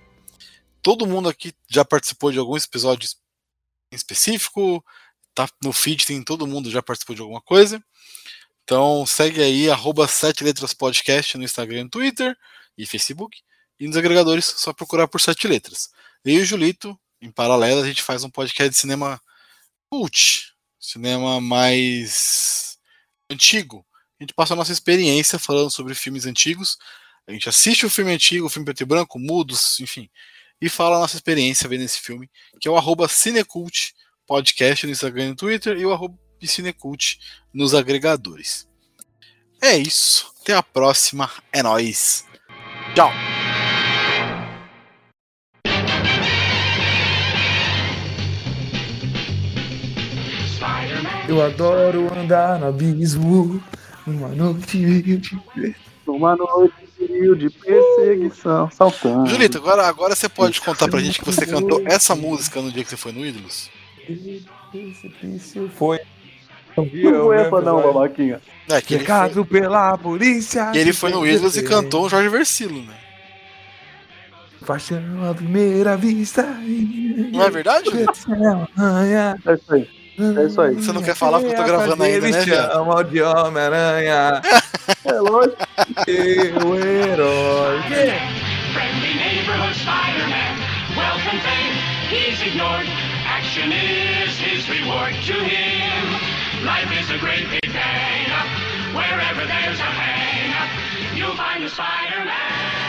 [SPEAKER 1] todo mundo aqui já participou de alguns episódios em específico, tá no feed tem todo mundo já participou de alguma coisa. Então segue aí arroba 7 letras podcast no Instagram, Twitter e Facebook. E nos agregadores só procurar por sete letras. Eu e o Julito, em paralelo, a gente faz um podcast de cinema cult, cinema mais antigo. A gente passa a nossa experiência falando sobre filmes antigos. A gente assiste o filme antigo, o filme preto e branco, mudos, enfim, e fala a nossa experiência vendo esse filme, que é o arroba Cinecult podcast no Instagram e no Twitter e o arroba Cinecult nos agregadores. É isso. Até a próxima. É nóis. Tchau.
[SPEAKER 2] Eu adoro andar no abismo. Numa noite de.
[SPEAKER 4] Numa noite frio de perseguição, saltando.
[SPEAKER 1] Julito, agora, agora você pode contar pra gente que você cantou essa música no dia que você foi no Ídolos?
[SPEAKER 2] Foi.
[SPEAKER 4] Não essa não, babaquinha.
[SPEAKER 1] É, que ele
[SPEAKER 2] Recado
[SPEAKER 1] foi,
[SPEAKER 2] pela polícia.
[SPEAKER 1] e ele foi no Ídolos e cantou o Jorge Versilo, né?
[SPEAKER 2] Paixão à primeira vista.
[SPEAKER 1] Não é verdade?
[SPEAKER 4] É isso aí. É isso aí.
[SPEAKER 1] Você não quer falar porque eu tô gravando ainda, né?
[SPEAKER 2] Chama de Homem-Aranha.
[SPEAKER 4] É lógico.
[SPEAKER 2] o herói.
[SPEAKER 8] Friendly neighborhood Spider-Man, wealth and fame, he's ignored. Action is his reward to him. Life is a great big hang up. Wherever there's a hang you'll find a Spider-Man.